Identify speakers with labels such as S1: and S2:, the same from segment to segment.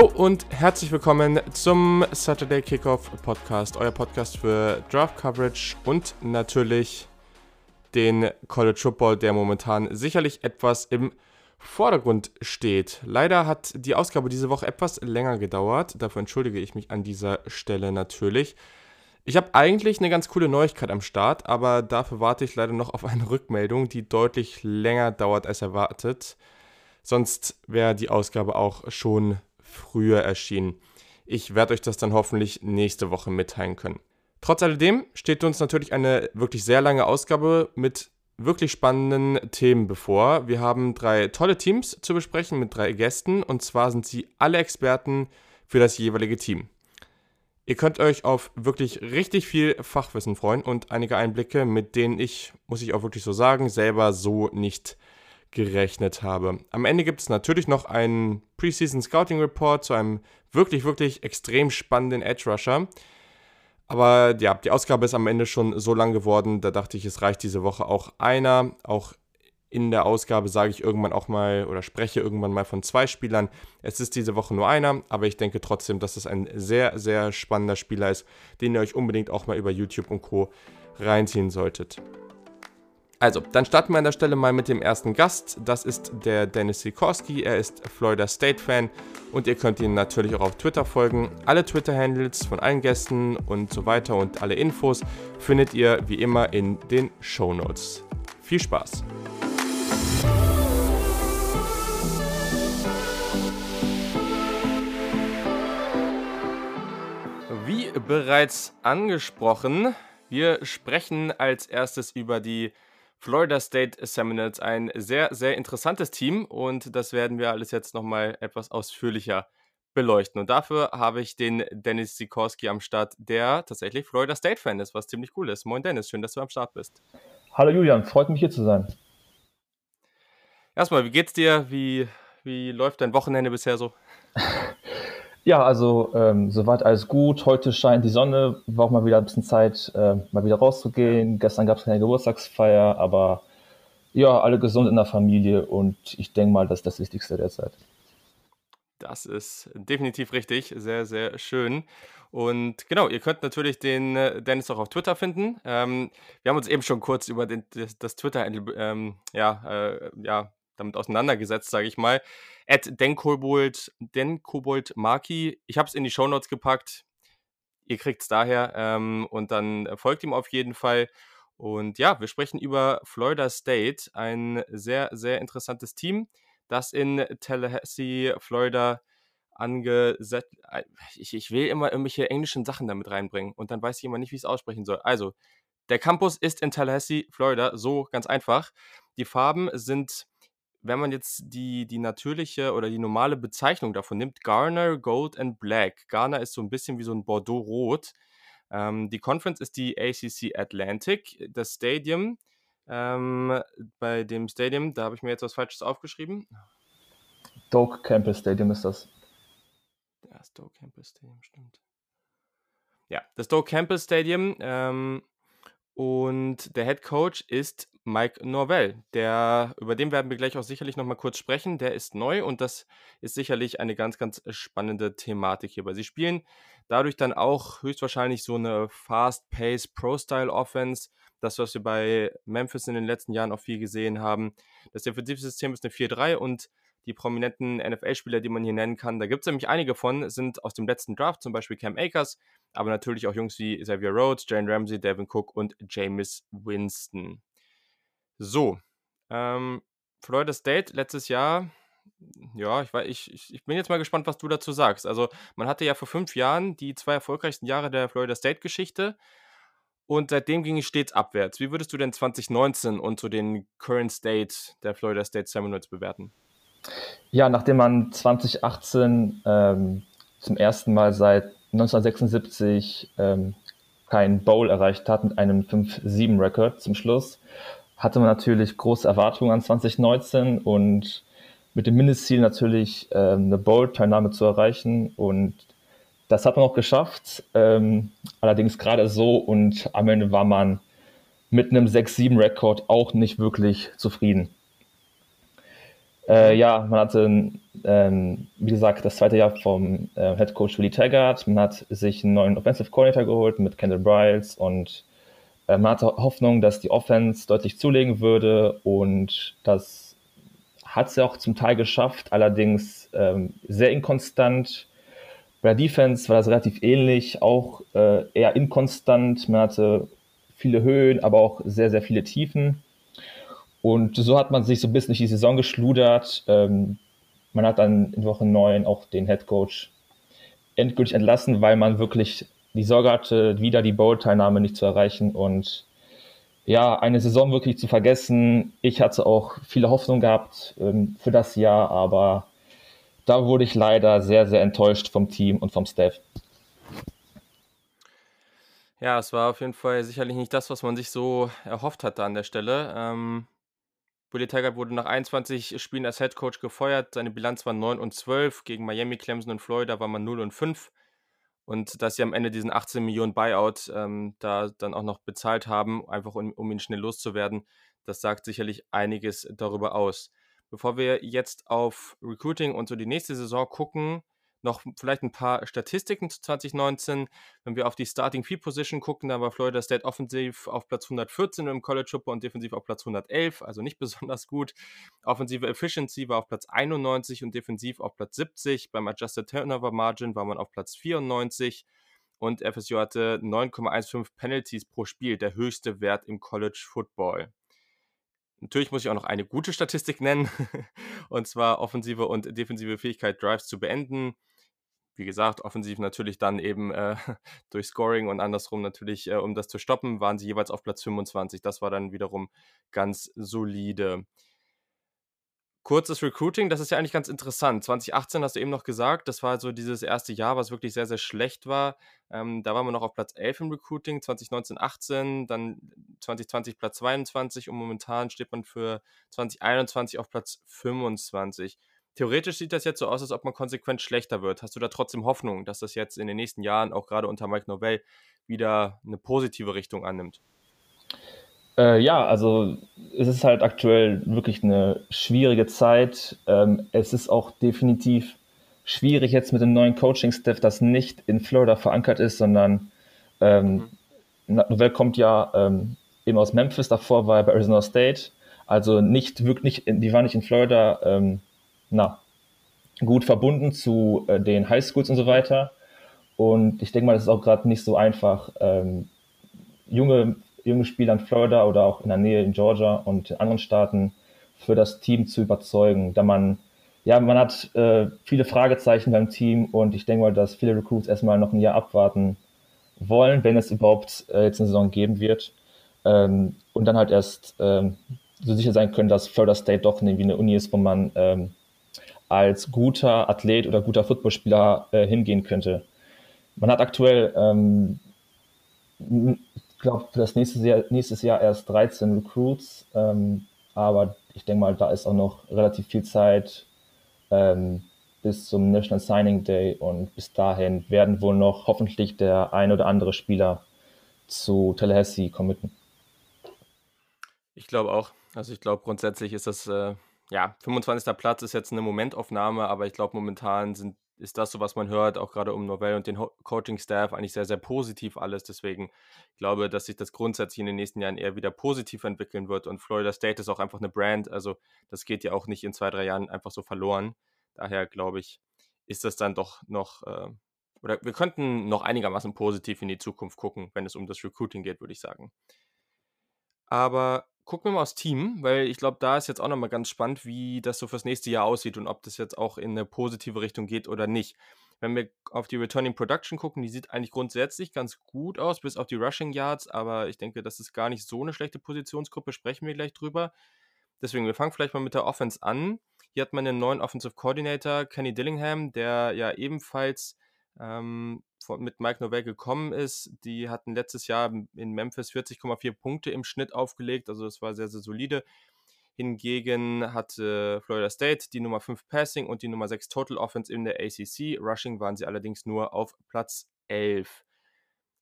S1: Hallo und herzlich willkommen zum Saturday Kickoff Podcast, euer Podcast für Draft Coverage und natürlich den College Football, der momentan sicherlich etwas im Vordergrund steht. Leider hat die Ausgabe diese Woche etwas länger gedauert, dafür entschuldige ich mich an dieser Stelle natürlich. Ich habe eigentlich eine ganz coole Neuigkeit am Start, aber dafür warte ich leider noch auf eine Rückmeldung, die deutlich länger dauert als erwartet. Sonst wäre die Ausgabe auch schon früher erschienen. Ich werde euch das dann hoffentlich nächste Woche mitteilen können. Trotz alledem steht uns natürlich eine wirklich sehr lange Ausgabe mit wirklich spannenden Themen bevor. Wir haben drei tolle Teams zu besprechen mit drei Gästen und zwar sind sie alle Experten für das jeweilige Team. Ihr könnt euch auf wirklich richtig viel Fachwissen freuen und einige Einblicke, mit denen ich, muss ich auch wirklich so sagen, selber so nicht gerechnet habe. Am Ende gibt es natürlich noch einen Preseason Scouting Report zu einem wirklich, wirklich extrem spannenden Edge Rusher. Aber ja, die Ausgabe ist am Ende schon so lang geworden, da dachte ich, es reicht diese Woche auch einer. Auch in der Ausgabe sage ich irgendwann auch mal oder spreche irgendwann mal von zwei Spielern. Es ist diese Woche nur einer, aber ich denke trotzdem, dass es ein sehr, sehr spannender Spieler ist, den ihr euch unbedingt auch mal über YouTube und Co. reinziehen solltet. Also, dann starten wir an der Stelle mal mit dem ersten Gast. Das ist der Dennis Sikorski. Er ist Florida State-Fan und ihr könnt ihn natürlich auch auf Twitter folgen. Alle Twitter-Handles von allen Gästen und so weiter und alle Infos findet ihr wie immer in den Show Notes. Viel Spaß! Wie bereits angesprochen, wir sprechen als erstes über die Florida State Seminoles ein sehr, sehr interessantes Team und das werden wir alles jetzt nochmal etwas ausführlicher beleuchten. Und dafür habe ich den Dennis Sikorski am Start, der tatsächlich Florida State-Fan ist, was ziemlich cool ist. Moin Dennis, schön, dass du am Start bist.
S2: Hallo Julian, freut mich hier zu sein.
S1: Erstmal, wie geht's dir? Wie, wie läuft dein Wochenende bisher so?
S2: Ja, also ähm, soweit alles gut. Heute scheint die Sonne, war auch mal wieder ein bisschen Zeit, äh, mal wieder rauszugehen. Gestern gab es keine Geburtstagsfeier, aber ja, alle gesund in der Familie und ich denke mal, das ist das Wichtigste derzeit.
S1: Das ist definitiv richtig, sehr, sehr schön. Und genau, ihr könnt natürlich den äh, Dennis auch auf Twitter finden. Ähm, wir haben uns eben schon kurz über den, das, das Twitter-Handle ähm, ja, äh, ja, damit auseinandergesetzt, sage ich mal. At denkobold, denkobold Marki. Ich habe es in die Shownotes gepackt. Ihr kriegt es daher ähm, und dann folgt ihm auf jeden Fall. Und ja, wir sprechen über Florida State, ein sehr, sehr interessantes Team, das in Tallahassee, Florida angesetzt. Äh, ich, ich will immer irgendwelche englischen Sachen damit reinbringen und dann weiß ich immer nicht, wie ich es aussprechen soll. Also, der Campus ist in Tallahassee, Florida, so ganz einfach. Die Farben sind wenn man jetzt die, die natürliche oder die normale Bezeichnung davon nimmt, Garner, Gold and Black. Garner ist so ein bisschen wie so ein Bordeaux-Rot. Ähm, die Conference ist die ACC Atlantic. Das Stadium, ähm, bei dem Stadium, da habe ich mir jetzt was Falsches aufgeschrieben.
S2: Doak Campus Stadium ist das.
S1: Das Doak Campus Stadium, stimmt. Ja, das Doak Campus Stadium. Ähm, und der Head Coach ist Mike Norvell. Der, über den werden wir gleich auch sicherlich nochmal kurz sprechen. Der ist neu und das ist sicherlich eine ganz, ganz spannende Thematik hierbei. Sie spielen dadurch dann auch höchstwahrscheinlich so eine Fast-Pace Pro-Style-Offense. Das, was wir bei Memphis in den letzten Jahren auch viel gesehen haben. Das Defensivsystem ist eine 4-3 und die prominenten NFL-Spieler, die man hier nennen kann. Da gibt es nämlich einige von, sind aus dem letzten Draft, zum Beispiel Cam Akers, aber natürlich auch Jungs wie Xavier Rhodes, Jane Ramsey, Devin Cook und Jameis Winston. So, ähm, Florida State letztes Jahr, ja, ich, ich, ich, ich bin jetzt mal gespannt, was du dazu sagst. Also, man hatte ja vor fünf Jahren die zwei erfolgreichsten Jahre der Florida State-Geschichte und seitdem ging es stets abwärts. Wie würdest du denn 2019 und so den Current State der Florida State Seminoles bewerten?
S2: Ja, nachdem man 2018 ähm, zum ersten Mal seit 1976 ähm, kein Bowl erreicht hat mit einem 5-7-Rekord zum Schluss, hatte man natürlich große Erwartungen an 2019 und mit dem Mindestziel natürlich ähm, eine Bowl-Teilnahme zu erreichen. Und das hat man auch geschafft. Ähm, allerdings gerade so und am Ende war man mit einem 6-7-Rekord auch nicht wirklich zufrieden.
S3: Äh, ja, man hatte, ähm, wie gesagt, das zweite Jahr vom äh, Head Coach Willie Taggart. Man hat sich einen neuen Offensive Coordinator geholt mit Kendall Bryles und man hatte Hoffnung, dass die Offense deutlich zulegen würde und das hat sie auch zum Teil geschafft, allerdings ähm, sehr inkonstant. Bei der Defense war das relativ ähnlich, auch äh, eher inkonstant. Man hatte viele Höhen, aber auch sehr, sehr viele Tiefen. Und so hat man sich so ein bisschen durch die Saison geschludert. Ähm, man hat dann in Woche 9 auch den Head Coach endgültig entlassen, weil man wirklich die Sorge hatte, wieder die Bowl-Teilnahme nicht zu erreichen und ja, eine Saison wirklich zu vergessen. Ich hatte auch viele Hoffnung gehabt ähm, für das Jahr, aber da wurde ich leider sehr, sehr enttäuscht vom Team und vom Staff.
S1: Ja, es war auf jeden Fall sicherlich nicht das, was man sich so erhofft hatte an der Stelle. Ähm, Willie Taggart wurde nach 21 Spielen als Head Coach gefeuert. Seine Bilanz war 9 und 12. Gegen Miami, Clemson und Florida war man 0 und 5. Und dass sie am Ende diesen 18 Millionen Buyout ähm, da dann auch noch bezahlt haben, einfach um, um ihn schnell loszuwerden, das sagt sicherlich einiges darüber aus. Bevor wir jetzt auf Recruiting und so die nächste Saison gucken, noch vielleicht ein paar Statistiken zu 2019. Wenn wir auf die Starting Field Position gucken, dann war Florida State offensiv auf Platz 114 im College Football und defensiv auf Platz 111, also nicht besonders gut. Offensive Efficiency war auf Platz 91 und defensiv auf Platz 70. Beim Adjusted Turnover Margin war man auf Platz 94 und FSU hatte 9,15 Penalties pro Spiel, der höchste Wert im College Football. Natürlich muss ich auch noch eine gute Statistik nennen, und zwar offensive und defensive Fähigkeit, Drives zu beenden wie gesagt, offensiv natürlich dann eben äh, durch Scoring und andersrum natürlich, äh, um das zu stoppen, waren sie jeweils auf Platz 25. Das war dann wiederum ganz solide. Kurzes Recruiting, das ist ja eigentlich ganz interessant. 2018 hast du eben noch gesagt, das war so dieses erste Jahr, was wirklich sehr, sehr schlecht war. Ähm, da waren wir noch auf Platz 11 im Recruiting, 2019, 18, dann 2020 Platz 22 und momentan steht man für 2021 auf Platz 25. Theoretisch sieht das jetzt so aus, als ob man konsequent schlechter wird. Hast du da trotzdem Hoffnung, dass das jetzt in den nächsten Jahren, auch gerade unter Mike Novell, wieder eine positive Richtung annimmt?
S3: Äh, ja, also es ist halt aktuell wirklich eine schwierige Zeit. Ähm, es ist auch definitiv schwierig jetzt mit dem neuen Coaching-Staff, das nicht in Florida verankert ist, sondern ähm, mhm. Novell kommt ja ähm, eben aus Memphis, davor war er bei Arizona State. Also nicht wirklich, die war nicht in Florida ähm, na, gut verbunden zu äh, den Highschools und so weiter. Und ich denke mal, das ist auch gerade nicht so einfach, ähm, junge, junge Spieler in Florida oder auch in der Nähe in Georgia und in anderen Staaten für das Team zu überzeugen, da man ja, man hat äh, viele Fragezeichen beim Team und ich denke mal, dass viele Recruits erstmal noch ein Jahr abwarten wollen, wenn es überhaupt äh, jetzt eine Saison geben wird. Ähm, und dann halt erst ähm, so sicher sein können, dass Florida State doch irgendwie eine Uni ist, wo man ähm, als guter Athlet oder guter Footballspieler äh, hingehen könnte. Man hat aktuell, ähm, ich glaube, für das nächste Jahr, nächstes Jahr erst 13 Recruits, ähm, aber ich denke mal, da ist auch noch relativ viel Zeit ähm, bis zum National Signing Day und bis dahin werden wohl noch hoffentlich der ein oder andere Spieler zu Tallahassee committen.
S1: Ich glaube auch. Also ich glaube grundsätzlich ist das äh, ja, 25. Platz ist jetzt eine Momentaufnahme, aber ich glaube, momentan sind, ist das so, was man hört, auch gerade um Novell und den Coaching-Staff, eigentlich sehr, sehr positiv alles. Deswegen glaube ich, dass sich das grundsätzlich in den nächsten Jahren eher wieder positiv entwickeln wird. Und Florida State ist auch einfach eine Brand. Also, das geht ja auch nicht in zwei, drei Jahren einfach so verloren. Daher glaube ich, ist das dann doch noch, äh, oder wir könnten noch einigermaßen positiv in die Zukunft gucken, wenn es um das Recruiting geht, würde ich sagen. Aber gucken wir mal aufs Team, weil ich glaube, da ist jetzt auch nochmal ganz spannend, wie das so fürs nächste Jahr aussieht und ob das jetzt auch in eine positive Richtung geht oder nicht. Wenn wir auf die Returning Production gucken, die sieht eigentlich grundsätzlich ganz gut aus, bis auf die Rushing Yards, aber ich denke, das ist gar nicht so eine schlechte Positionsgruppe, sprechen wir gleich drüber. Deswegen, wir fangen vielleicht mal mit der Offense an. Hier hat man einen neuen Offensive Coordinator, Kenny Dillingham, der ja ebenfalls ähm, von, mit Mike Novell gekommen ist. Die hatten letztes Jahr in Memphis 40,4 Punkte im Schnitt aufgelegt, also das war sehr, sehr solide. Hingegen hatte Florida State die Nummer 5 Passing und die Nummer 6 Total Offense in der ACC. Rushing waren sie allerdings nur auf Platz 11.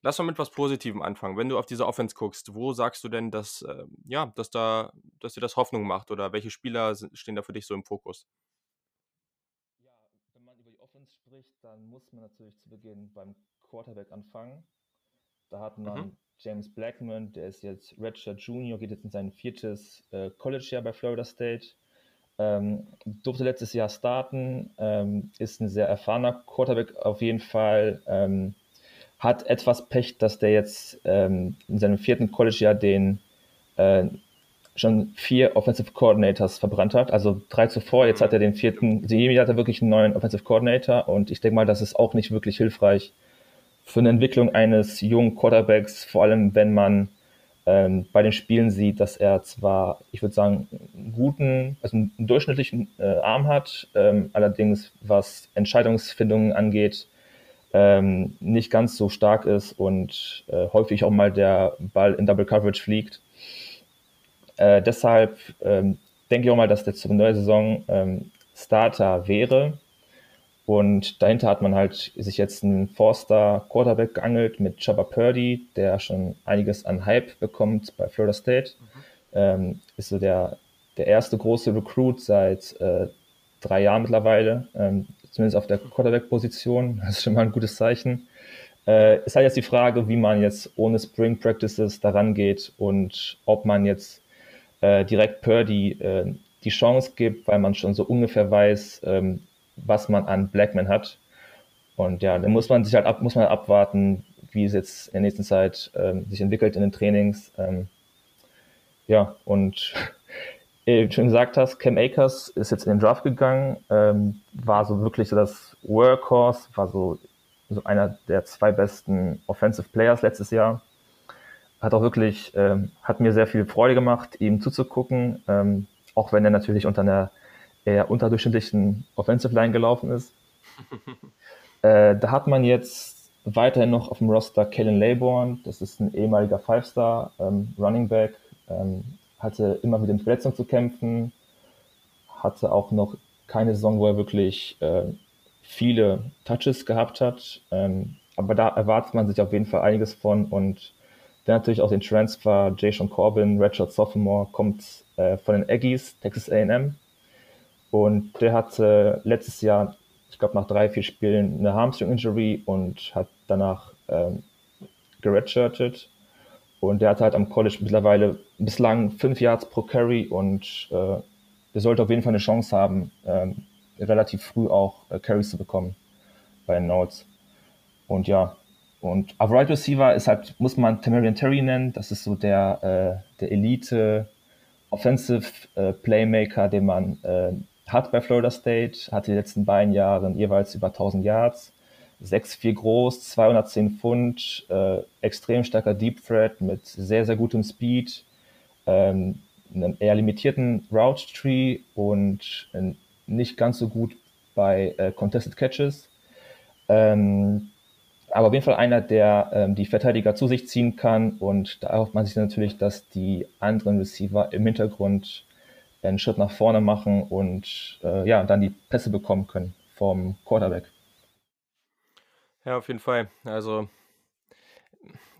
S1: Lass mal mit was Positivem anfangen. Wenn du auf diese Offense guckst, wo sagst du denn, dass, äh, ja, dass da, dass dir das Hoffnung macht oder welche Spieler stehen da für dich so im Fokus?
S3: Ja, wenn man über die Offense spricht, dann muss man natürlich zu Beginn beim Quarterback anfangen. Da hat man mhm. James Blackman, der ist jetzt Redshirt Junior, geht jetzt in sein viertes äh, College-Jahr bei Florida State. Ähm, durfte letztes Jahr starten, ähm, ist ein sehr erfahrener Quarterback auf jeden Fall. Ähm, hat etwas Pech, dass der jetzt ähm, in seinem vierten College-Jahr den äh, schon vier Offensive Coordinators verbrannt hat. Also drei zuvor, jetzt hat er den vierten, also jedem Jahr hat er wirklich einen neuen Offensive Coordinator und ich denke mal, das ist auch nicht wirklich hilfreich für eine Entwicklung eines jungen Quarterbacks, vor allem wenn man ähm, bei den Spielen sieht, dass er zwar, ich würde sagen, einen guten, also einen durchschnittlichen äh, Arm hat, ähm, allerdings was Entscheidungsfindungen angeht, ähm, nicht ganz so stark ist und äh, häufig auch mal der Ball in Double Coverage fliegt. Äh, deshalb ähm, denke ich auch mal, dass der zur neuen Saison ähm, Starter wäre. Und dahinter hat man halt sich jetzt einen Forster Quarterback geangelt mit Chubba Purdy, der schon einiges an Hype bekommt bei Florida State. Mhm. Ähm, ist so der, der erste große Recruit seit äh, drei Jahren mittlerweile, ähm, zumindest auf der Quarterback-Position. Das ist schon mal ein gutes Zeichen. Äh, ist halt jetzt die Frage, wie man jetzt ohne Spring Practices daran geht und ob man jetzt äh, direkt Purdy äh, die Chance gibt, weil man schon so ungefähr weiß, ähm, was man an Blackman hat. Und ja, dann muss man sich halt ab, muss man abwarten, wie es jetzt in der nächsten Zeit ähm, sich entwickelt in den Trainings. Ähm, ja, und wie du schon gesagt hast, Cam Akers ist jetzt in den Draft gegangen, ähm, war so wirklich so das Workhorse, war so, so einer der zwei besten Offensive Players letztes Jahr. Hat auch wirklich, ähm, hat mir sehr viel Freude gemacht, ihm zuzugucken, ähm, auch wenn er natürlich unter einer eher unterdurchschnittlichen Offensive Line gelaufen ist. äh, da hat man jetzt weiterhin noch auf dem Roster Kellen Laybourne, das ist ein ehemaliger Five-Star ähm, Running Back, ähm, hatte immer mit Verletzungen zu kämpfen, hatte auch noch keine Saison, wo er wirklich äh, viele Touches gehabt hat. Ähm, aber da erwartet man sich auf jeden Fall einiges von und dann natürlich auch den Transfer Jay Sean Corbin, Redshirt Sophomore, kommt äh, von den Aggies, Texas A&M. Und der hatte letztes Jahr, ich glaube nach drei, vier Spielen, eine Hamstring-Injury und hat danach ähm, geredshirtet. Und der hat halt am College mittlerweile bislang fünf Yards pro Carry und äh, der sollte auf jeden Fall eine Chance haben, ähm, relativ früh auch äh, Carries zu bekommen bei den Notes. Und ja, und auf Right Receiver ist halt, muss man Tamarian Terry nennen. Das ist so der, äh, der Elite Offensive äh, Playmaker, den man äh, hat bei Florida State, hat die letzten beiden Jahre jeweils über 1000 Yards, 6'4 groß, 210 Pfund, äh, extrem starker Deep Threat mit sehr, sehr gutem Speed, ähm, einem eher limitierten Route Tree und äh, nicht ganz so gut bei äh, Contested Catches. Ähm, aber auf jeden Fall einer, der ähm, die Verteidiger zu sich ziehen kann und da erhofft man sich natürlich, dass die anderen Receiver im Hintergrund einen Schritt nach vorne machen und äh, ja, dann die Pässe bekommen können vom Quarterback.
S1: Ja, auf jeden Fall. Also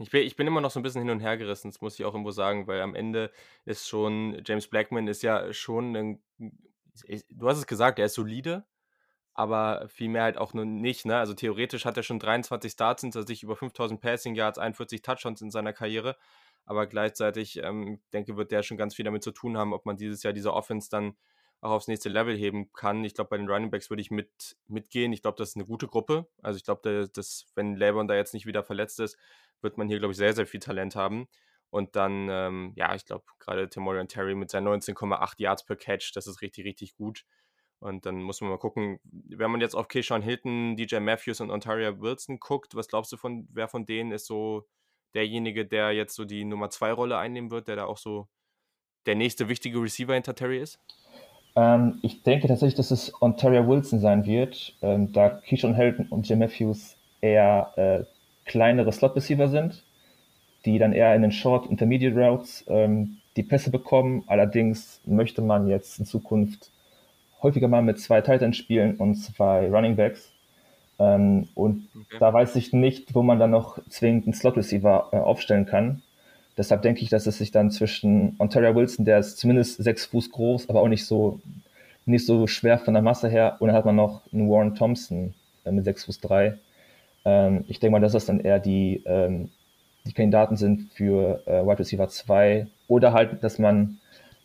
S1: ich bin, ich bin immer noch so ein bisschen hin und her gerissen, das muss ich auch irgendwo sagen, weil am Ende ist schon, James Blackman ist ja schon ein, du hast es gesagt, er ist solide, aber vielmehr halt auch nur nicht. Ne? Also theoretisch hat er schon 23 Starts hinter sich, über 5000 Passing Yards, 41 Touchdowns in seiner Karriere aber gleichzeitig, ähm, denke, wird der schon ganz viel damit zu tun haben, ob man dieses Jahr diese Offense dann auch aufs nächste Level heben kann. Ich glaube, bei den Running Backs würde ich mit, mitgehen. Ich glaube, das ist eine gute Gruppe. Also ich glaube, dass, wenn Laban da jetzt nicht wieder verletzt ist, wird man hier, glaube ich, sehr, sehr viel Talent haben. Und dann, ähm, ja, ich glaube, gerade Timorian Terry mit seinen 19,8 Yards per Catch, das ist richtig, richtig gut. Und dann muss man mal gucken, wenn man jetzt auf Keyshawn Hilton, DJ Matthews und Ontario Wilson guckt, was glaubst du von, wer von denen ist so derjenige, der jetzt so die Nummer 2 Rolle einnehmen wird, der da auch so der nächste wichtige Receiver hinter Terry ist?
S3: Ähm, ich denke tatsächlich, dass es Ontario Wilson sein wird, ähm, da Keyshawn Helton und Jim Matthews eher äh, kleinere Slot-Receiver sind, die dann eher in den Short Intermediate Routes ähm, die Pässe bekommen. Allerdings möchte man jetzt in Zukunft häufiger mal mit zwei Titans spielen und zwei Running Backs. Ähm, und okay. da weiß ich nicht, wo man dann noch zwingend einen Slot-Receiver äh, aufstellen kann. Deshalb denke ich, dass es sich dann zwischen Ontario Wilson, der ist zumindest sechs Fuß groß, aber auch nicht so, nicht so schwer von der Masse her, und dann hat man noch einen Warren Thompson äh, mit sechs Fuß drei. Ähm, ich denke mal, dass das dann eher die, ähm, die Kandidaten sind für äh, Wide Receiver 2 oder halt, dass man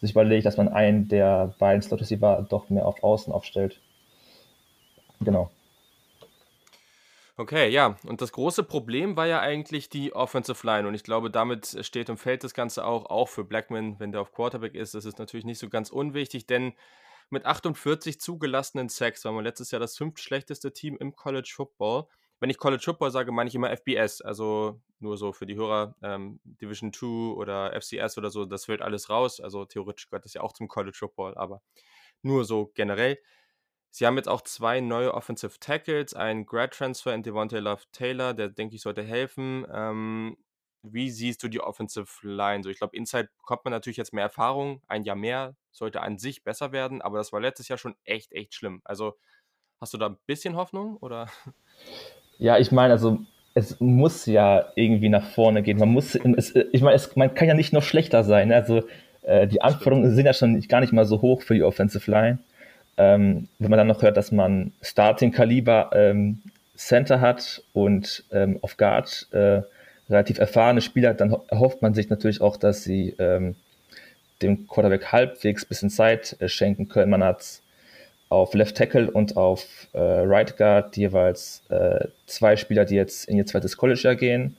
S3: sich überlegt, dass man einen der beiden Slot Receiver doch mehr auf Außen aufstellt. Genau.
S1: Okay, ja. Und das große Problem war ja eigentlich die Offensive Line. Und ich glaube, damit steht und fällt das Ganze auch, auch für Blackman, wenn der auf Quarterback ist. Das ist natürlich nicht so ganz unwichtig, denn mit 48 zugelassenen Sacks war man letztes Jahr das fünftschlechteste Team im College Football. Wenn ich College Football sage, meine ich immer FBS, also nur so für die Hörer, ähm, Division 2 oder FCS oder so, das fällt alles raus. Also theoretisch gehört das ja auch zum College Football, aber nur so generell. Sie haben jetzt auch zwei neue Offensive Tackles, einen Grad Transfer in Devontae Love Taylor, der denke ich sollte helfen. Ähm, wie siehst du die Offensive Line? So, ich glaube, Inside bekommt man natürlich jetzt mehr Erfahrung, ein Jahr mehr, sollte an sich besser werden, aber das war letztes Jahr schon echt, echt schlimm. Also hast du da ein bisschen Hoffnung oder?
S3: Ja, ich meine, also es muss ja irgendwie nach vorne gehen. Man muss, es, ich meine, man kann ja nicht noch schlechter sein. Ne? Also äh, die Anforderungen sind ja schon gar nicht mal so hoch für die Offensive Line. Ähm, wenn man dann noch hört, dass man Starting-Kaliber ähm, Center hat und ähm, auf Guard äh, relativ erfahrene Spieler, dann erhofft man sich natürlich auch, dass sie ähm, dem Quarterback halbwegs ein bisschen Zeit äh, schenken können. Man hat auf Left Tackle und auf äh, Right Guard jeweils äh, zwei Spieler, die jetzt in ihr zweites College-Jahr gehen.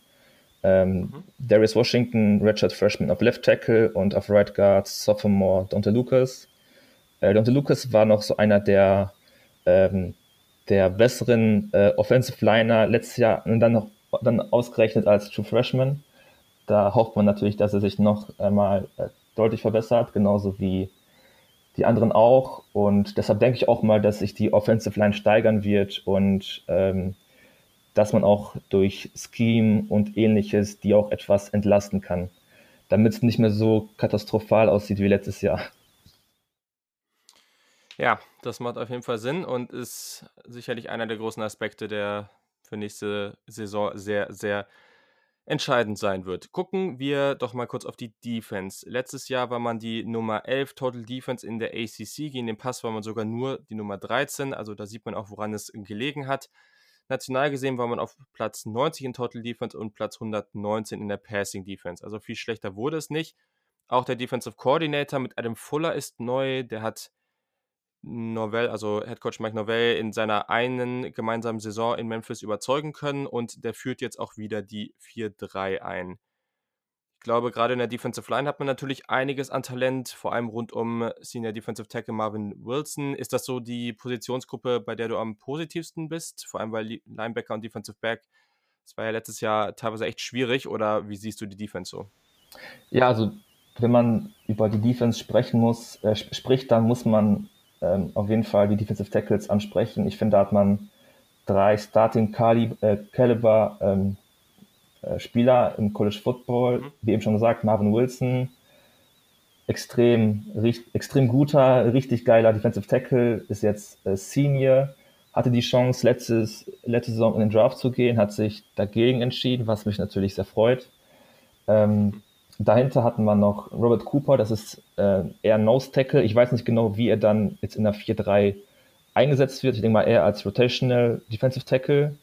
S3: Ähm, mhm. Darius Washington, Richard Freshman auf Left Tackle und auf Right Guard Sophomore Dante Lucas. Äh, Dante Lucas war noch so einer der, ähm, der besseren äh, Offensive Liner letztes Jahr und dann noch dann ausgerechnet als True Freshman. Da hofft man natürlich, dass er sich noch einmal äh, deutlich verbessert, genauso wie die anderen auch. Und deshalb denke ich auch mal, dass sich die Offensive Line steigern wird und ähm, dass man auch durch Scheme und ähnliches die auch etwas entlasten kann, damit es nicht mehr so katastrophal aussieht wie letztes Jahr.
S1: Ja, das macht auf jeden Fall Sinn und ist sicherlich einer der großen Aspekte, der für nächste Saison sehr, sehr entscheidend sein wird. Gucken wir doch mal kurz auf die Defense. Letztes Jahr war man die Nummer 11 Total Defense in der ACC. Gegen den Pass war man sogar nur die Nummer 13. Also da sieht man auch, woran es gelegen hat. National gesehen war man auf Platz 90 in Total Defense und Platz 119 in der Passing Defense. Also viel schlechter wurde es nicht. Auch der Defensive Coordinator mit Adam Fuller ist neu. Der hat Novell, also Head Coach Mike Novell, in seiner einen gemeinsamen Saison in Memphis überzeugen können und der führt jetzt auch wieder die 4-3 ein. Ich glaube, gerade in der Defensive Line hat man natürlich einiges an Talent, vor allem rund um Senior Defensive Tackle Marvin Wilson. Ist das so die Positionsgruppe, bei der du am positivsten bist? Vor allem weil Linebacker und Defensive Back, das war ja letztes Jahr teilweise echt schwierig, oder wie siehst du die Defense so?
S3: Ja, also wenn man über die Defense sprechen muss, äh, spricht, dann muss man ähm, auf jeden Fall die Defensive Tackles ansprechen. Ich finde, da hat man drei Starting äh, Caliber ähm, äh, Spieler im College Football, mhm. wie eben schon gesagt, Marvin Wilson, extrem, extrem guter, richtig geiler Defensive Tackle, ist jetzt äh, Senior, hatte die Chance, letztes, letzte Saison in den Draft zu gehen, hat sich dagegen entschieden, was mich natürlich sehr freut. Ähm. Dahinter hatten wir noch Robert Cooper, das ist äh, eher Nose Tackle. Ich weiß nicht genau, wie er dann jetzt in der 4-3 eingesetzt wird. Ich denke mal eher als Rotational Defensive Tackle.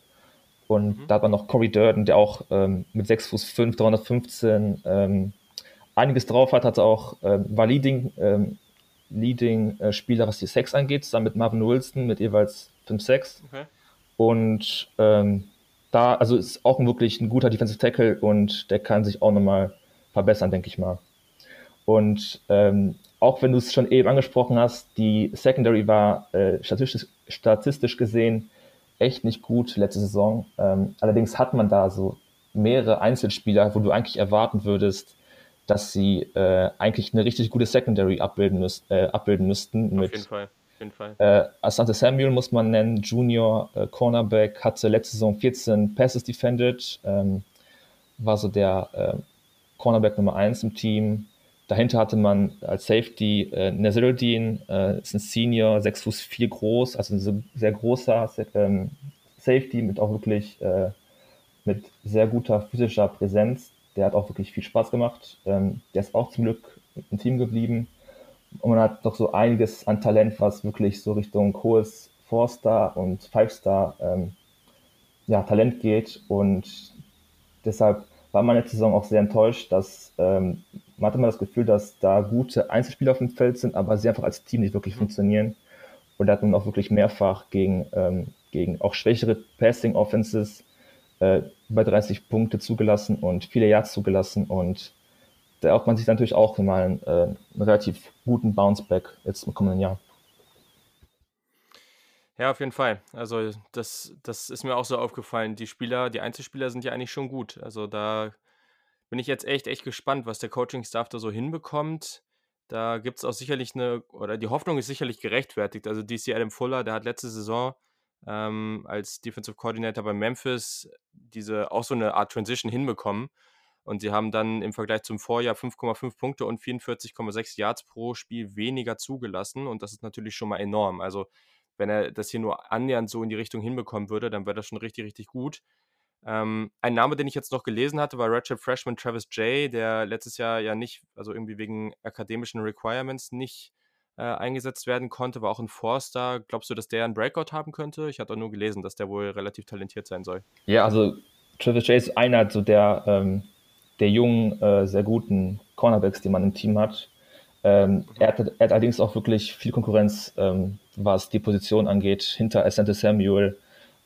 S3: Und mhm. da hat man noch Corey Durden, der auch ähm, mit 6 Fuß 5, 315 ähm, einiges drauf hat, hat auch, ähm, war Leading, ähm, Leading äh, Spieler, was die Sex angeht, zusammen mit Marvin Wilson mit jeweils 5 6 okay. Und ähm, da, also ist auch wirklich ein guter Defensive Tackle und der kann sich auch nochmal verbessern, denke ich mal. Und ähm, auch wenn du es schon eben angesprochen hast, die Secondary war äh, statistisch, statistisch gesehen echt nicht gut letzte Saison. Ähm, allerdings hat man da so mehrere Einzelspieler, wo du eigentlich erwarten würdest, dass sie äh, eigentlich eine richtig gute Secondary abbilden, müß, äh, abbilden müssten. Auf mit, jeden Fall. Auf jeden Fall. Äh, Asante Samuel muss man nennen, Junior äh, Cornerback, hatte letzte Saison 14 Passes defended, ähm, war so der äh, Cornerback Nummer 1 im Team. Dahinter hatte man als Safety äh, Naziruddin, äh, ist ein Senior, 6 Fuß 4 groß, also ein sehr großer ähm, Safety mit auch wirklich äh, mit sehr guter physischer Präsenz. Der hat auch wirklich viel Spaß gemacht. Ähm, der ist auch zum Glück im Team geblieben. Und man hat doch so einiges an Talent, was wirklich so Richtung hohes Four-Star und Five-Star ähm, ja, Talent geht. Und deshalb war man letzte Saison auch sehr enttäuscht, dass ähm, man hatte immer das Gefühl, dass da gute Einzelspieler auf dem Feld sind, aber sie einfach als Team nicht wirklich funktionieren. Und da hat man auch wirklich mehrfach gegen, ähm, gegen auch schwächere Passing-Offenses äh, über 30 Punkte zugelassen und viele Yards zugelassen. Und da erhofft man sich natürlich auch mal einen, äh, einen relativ guten Bounceback jetzt im kommenden Jahr.
S1: Ja, auf jeden Fall. Also das, das ist mir auch so aufgefallen. Die Spieler, die Einzelspieler sind ja eigentlich schon gut. Also da bin ich jetzt echt, echt gespannt, was der Coaching-Staff da so hinbekommt. Da gibt es auch sicherlich eine, oder die Hoffnung ist sicherlich gerechtfertigt. Also DC Adam Fuller, der hat letzte Saison ähm, als Defensive Coordinator bei Memphis diese auch so eine Art Transition hinbekommen. Und sie haben dann im Vergleich zum Vorjahr 5,5 Punkte und 44,6 Yards pro Spiel weniger zugelassen. Und das ist natürlich schon mal enorm. Also, wenn er das hier nur annähernd so in die Richtung hinbekommen würde, dann wäre das schon richtig, richtig gut. Ähm, ein Name, den ich jetzt noch gelesen hatte, war Redshirt Freshman Travis J., der letztes Jahr ja nicht, also irgendwie wegen akademischen Requirements nicht äh, eingesetzt werden konnte, war auch ein Forster. Glaubst du, dass der einen Breakout haben könnte? Ich hatte nur gelesen, dass der wohl relativ talentiert sein soll.
S3: Ja, also Travis J. ist einer so der, ähm, der jungen, äh, sehr guten Cornerbacks, die man im Team hat. Ähm, er, hat er hat allerdings auch wirklich viel Konkurrenz, ähm, was die Position angeht, hinter Asante Samuel,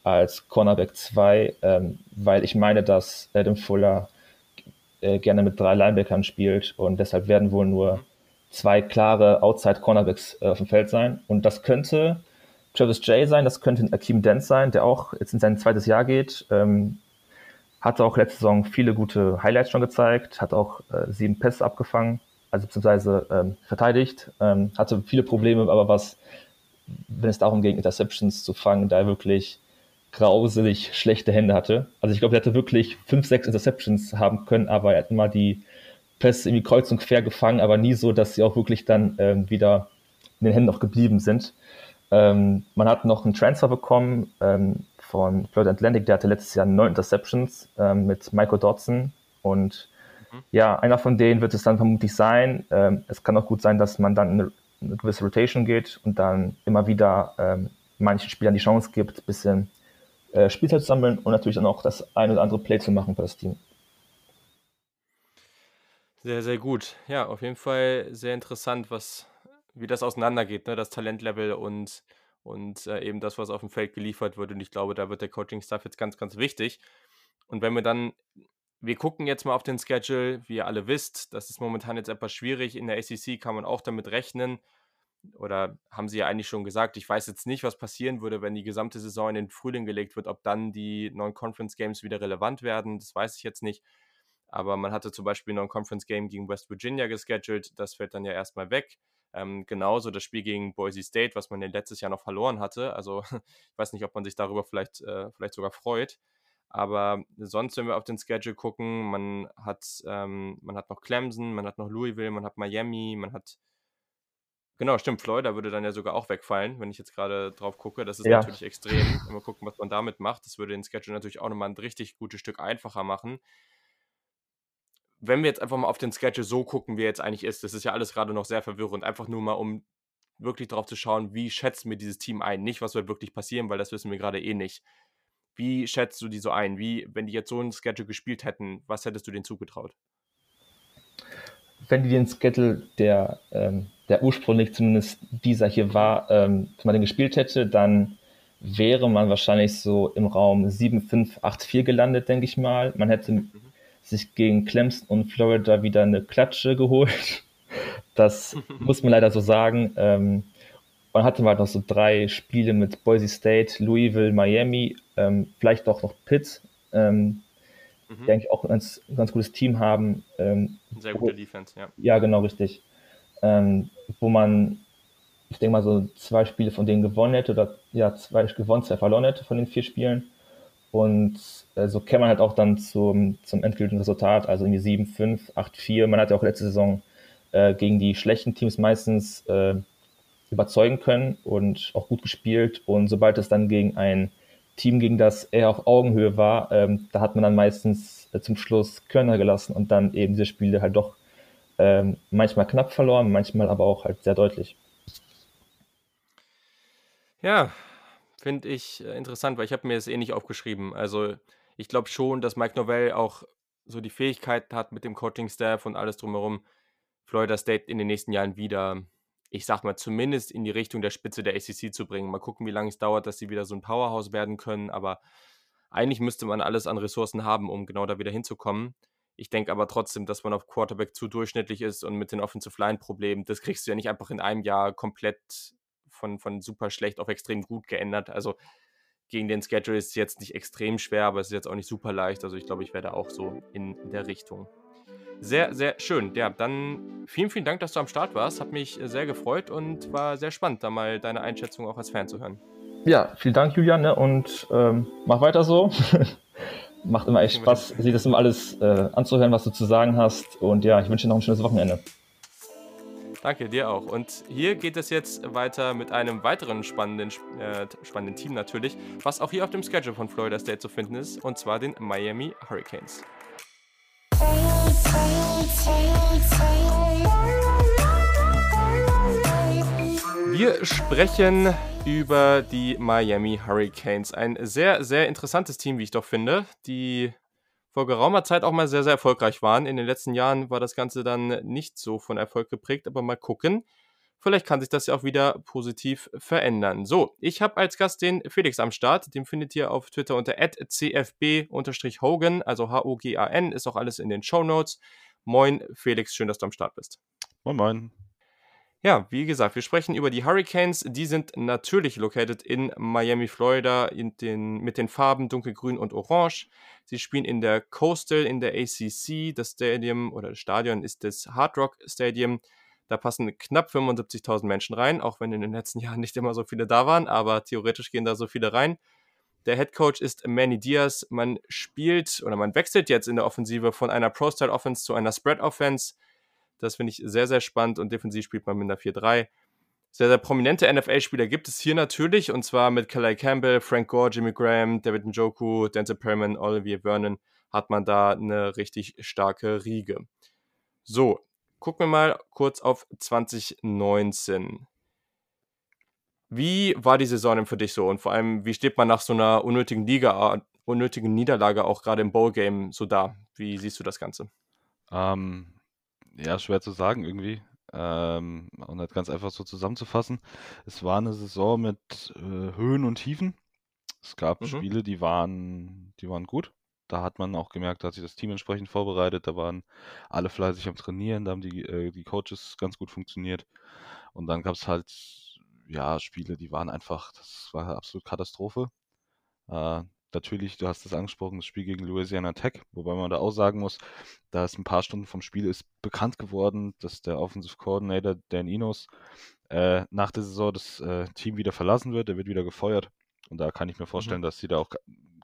S3: als Cornerback 2, ähm, weil ich meine, dass Adam Fuller äh, gerne mit drei Linebackern spielt und deshalb werden wohl nur zwei klare Outside-Cornerbacks äh, auf dem Feld sein. Und das könnte Travis Jay sein, das könnte Akeem Dent sein, der auch jetzt in sein zweites Jahr geht. Ähm, hatte auch letzte Saison viele gute Highlights schon gezeigt, hat auch äh, sieben Pässe abgefangen, also beziehungsweise ähm, verteidigt, ähm, hatte viele Probleme, aber was, wenn es darum ging, Interceptions zu fangen, da er wirklich grauselig schlechte Hände hatte. Also ich glaube, er hätte wirklich fünf, sechs Interceptions haben können, aber er hat immer die Pässe irgendwie kreuz und quer gefangen, aber nie so, dass sie auch wirklich dann ähm, wieder in den Händen noch geblieben sind. Ähm, man hat noch einen Transfer bekommen ähm, von Florida Atlantic, der hatte letztes Jahr neun Interceptions ähm, mit Michael Dodson und. Ja, einer von denen wird es dann vermutlich sein. Ähm, es kann auch gut sein, dass man dann in eine, eine gewisse Rotation geht und dann immer wieder ähm, manchen Spielern die Chance gibt, ein bisschen äh, Spielzeit zu sammeln und natürlich dann auch das ein oder andere Play zu machen für das Team.
S1: Sehr, sehr gut. Ja, auf jeden Fall sehr interessant, was, wie das auseinandergeht, ne? das Talentlevel und, und äh, eben das, was auf dem Feld geliefert wird. Und ich glaube, da wird der Coaching-Staff jetzt ganz, ganz wichtig. Und wenn wir dann, wir gucken jetzt mal auf den Schedule, wie ihr alle wisst, das ist momentan jetzt etwas schwierig. In der ACC kann man auch damit rechnen, oder haben sie ja eigentlich schon gesagt, ich weiß jetzt nicht, was passieren würde, wenn die gesamte Saison in den Frühling gelegt wird, ob dann die neuen Conference Games wieder relevant werden, das weiß ich jetzt nicht. Aber man hatte zum Beispiel ein Conference Game gegen West Virginia gescheduled, das fällt dann ja erstmal weg. Ähm, genauso das Spiel gegen Boise State, was man ja letztes Jahr noch verloren hatte. Also ich weiß nicht, ob man sich darüber vielleicht, äh, vielleicht sogar freut. Aber sonst, wenn wir auf den Schedule gucken, man hat, ähm, man hat noch Clemson, man hat noch Louisville, man hat Miami, man hat Genau, stimmt. Florida würde dann ja sogar auch wegfallen, wenn ich jetzt gerade drauf gucke. Das ist ja. natürlich extrem. Mal gucken, was man damit macht. Das würde den Schedule natürlich auch nochmal ein richtig gutes Stück einfacher machen. Wenn wir jetzt einfach mal auf den Schedule so gucken, wie er jetzt eigentlich ist, das ist ja alles gerade noch sehr verwirrend. Einfach nur mal, um wirklich drauf zu schauen, wie schätzen wir dieses Team ein? Nicht, was wird wirklich passieren, weil das wissen wir gerade eh nicht. Wie schätzt du die so ein? Wie, wenn die jetzt so ein Schedule gespielt hätten, was hättest du denen zugetraut?
S3: wenn die den Schedule, der, ähm, der ursprünglich zumindest dieser hier war, ähm, wenn man den gespielt hätte, dann wäre man wahrscheinlich so im Raum 7-5-8-4 gelandet, denke ich mal. Man hätte mhm. sich gegen Clemson und Florida wieder eine Klatsche geholt. Das muss man leider so sagen. Ähm, man hatte mal noch so drei Spiele mit Boise State, Louisville, Miami, ähm, vielleicht auch noch Pitt. Ähm, mhm. die eigentlich auch ein ganz, ganz gutes Team haben. Ähm,
S1: Sehr gute wo, Defense, ja.
S3: Ja, genau, richtig. Ähm, wo man, ich denke mal, so zwei Spiele von denen gewonnen hätte oder ja, zwei gewonnen, zwei verloren hätte von den vier Spielen. Und äh, so käme man halt auch dann zum, zum endgültigen Resultat, also irgendwie 7-5, 8-4. Man hat ja auch letzte Saison äh, gegen die schlechten Teams meistens äh, überzeugen können und auch gut gespielt. Und sobald es dann gegen ein
S2: Team, gegen das er auf Augenhöhe war, ähm, da hat man dann meistens äh, zum Schluss Körner gelassen und dann eben diese Spiele halt doch ähm, manchmal knapp verloren, manchmal aber auch halt sehr deutlich.
S1: Ja, finde ich äh, interessant, weil ich habe mir das eh nicht aufgeschrieben. Also ich glaube schon, dass Mike Novell auch so die Fähigkeit hat mit dem Coaching-Staff und alles drumherum, Florida State in den nächsten Jahren wieder, ich sag mal, zumindest in die Richtung der Spitze der ACC zu bringen. Mal gucken, wie lange es dauert, dass sie wieder so ein Powerhouse werden können. Aber eigentlich müsste man alles an Ressourcen haben, um genau da wieder hinzukommen. Ich denke aber trotzdem, dass man auf Quarterback zu durchschnittlich ist und mit den Offensive Line-Problemen, das kriegst du ja nicht einfach in einem Jahr komplett von, von super schlecht auf extrem gut geändert. Also gegen den Schedule ist es jetzt nicht extrem schwer, aber es ist jetzt auch nicht super leicht. Also ich glaube, ich werde auch so in der Richtung. Sehr, sehr schön. Ja, dann vielen, vielen Dank, dass du am Start warst. Hat mich sehr gefreut und war sehr spannend, da mal deine Einschätzung auch als Fan zu hören.
S2: Ja, vielen Dank, Julian, ne? und ähm, mach weiter so. Macht immer echt Spaß, sich das immer alles äh, anzuhören, was du zu sagen hast. Und ja, ich wünsche dir noch ein schönes Wochenende.
S1: Danke, dir auch. Und hier geht es jetzt weiter mit einem weiteren spannenden, äh, spannenden Team natürlich, was auch hier auf dem Schedule von Florida State zu finden ist, und zwar den Miami Hurricanes. Wir sprechen über die Miami Hurricanes. Ein sehr, sehr interessantes Team, wie ich doch finde, die vor geraumer Zeit auch mal sehr, sehr erfolgreich waren. In den letzten Jahren war das Ganze dann nicht so von Erfolg geprägt, aber mal gucken. Vielleicht kann sich das ja auch wieder positiv verändern. So, ich habe als Gast den Felix am Start. Den findet ihr auf Twitter unter cfb-hogan, also H-O-G-A-N, ist auch alles in den Show Notes. Moin, Felix, schön, dass du am Start bist.
S4: Moin, moin.
S1: Ja, wie gesagt, wir sprechen über die Hurricanes. Die sind natürlich located in Miami, Florida, in den, mit den Farben dunkelgrün und orange. Sie spielen in der Coastal, in der ACC. Das Stadium oder das Stadion ist das Hard Rock Stadium. Da passen knapp 75.000 Menschen rein, auch wenn in den letzten Jahren nicht immer so viele da waren, aber theoretisch gehen da so viele rein. Der Head Coach ist Manny Diaz. Man spielt oder man wechselt jetzt in der Offensive von einer Pro-Style-Offense zu einer Spread-Offense. Das finde ich sehr, sehr spannend und defensiv spielt man mit einer 4-3. Sehr, sehr prominente NFL-Spieler gibt es hier natürlich und zwar mit Kalai Campbell, Frank Gore, Jimmy Graham, David Njoku, Denzel Perriman, Olivier Vernon hat man da eine richtig starke Riege. So, gucken wir mal kurz auf 2019. Wie war die Saison denn für dich so und vor allem, wie steht man nach so einer unnötigen Liga, unnötigen Niederlage auch gerade im Bowl-Game so da? Wie siehst du das Ganze?
S4: Ähm, ja, schwer zu sagen irgendwie. Ähm, und halt ganz einfach so zusammenzufassen. Es war eine Saison mit äh, Höhen und Tiefen. Es gab mhm. Spiele, die waren, die waren gut. Da hat man auch gemerkt, da hat sich das Team entsprechend vorbereitet. Da waren alle fleißig am Trainieren, da haben die, äh, die Coaches ganz gut funktioniert. Und dann gab es halt, ja, Spiele, die waren einfach, das war eine absolute Katastrophe. Äh, natürlich, du hast es angesprochen, das Spiel gegen Louisiana Tech, wobei man da auch sagen muss, da ist ein paar Stunden vom Spiel ist bekannt geworden, dass der Offensive Coordinator Dan Inos äh, nach der Saison das äh, Team wieder verlassen wird, er wird wieder gefeuert. Und da kann ich mir vorstellen, mhm. dass sie da auch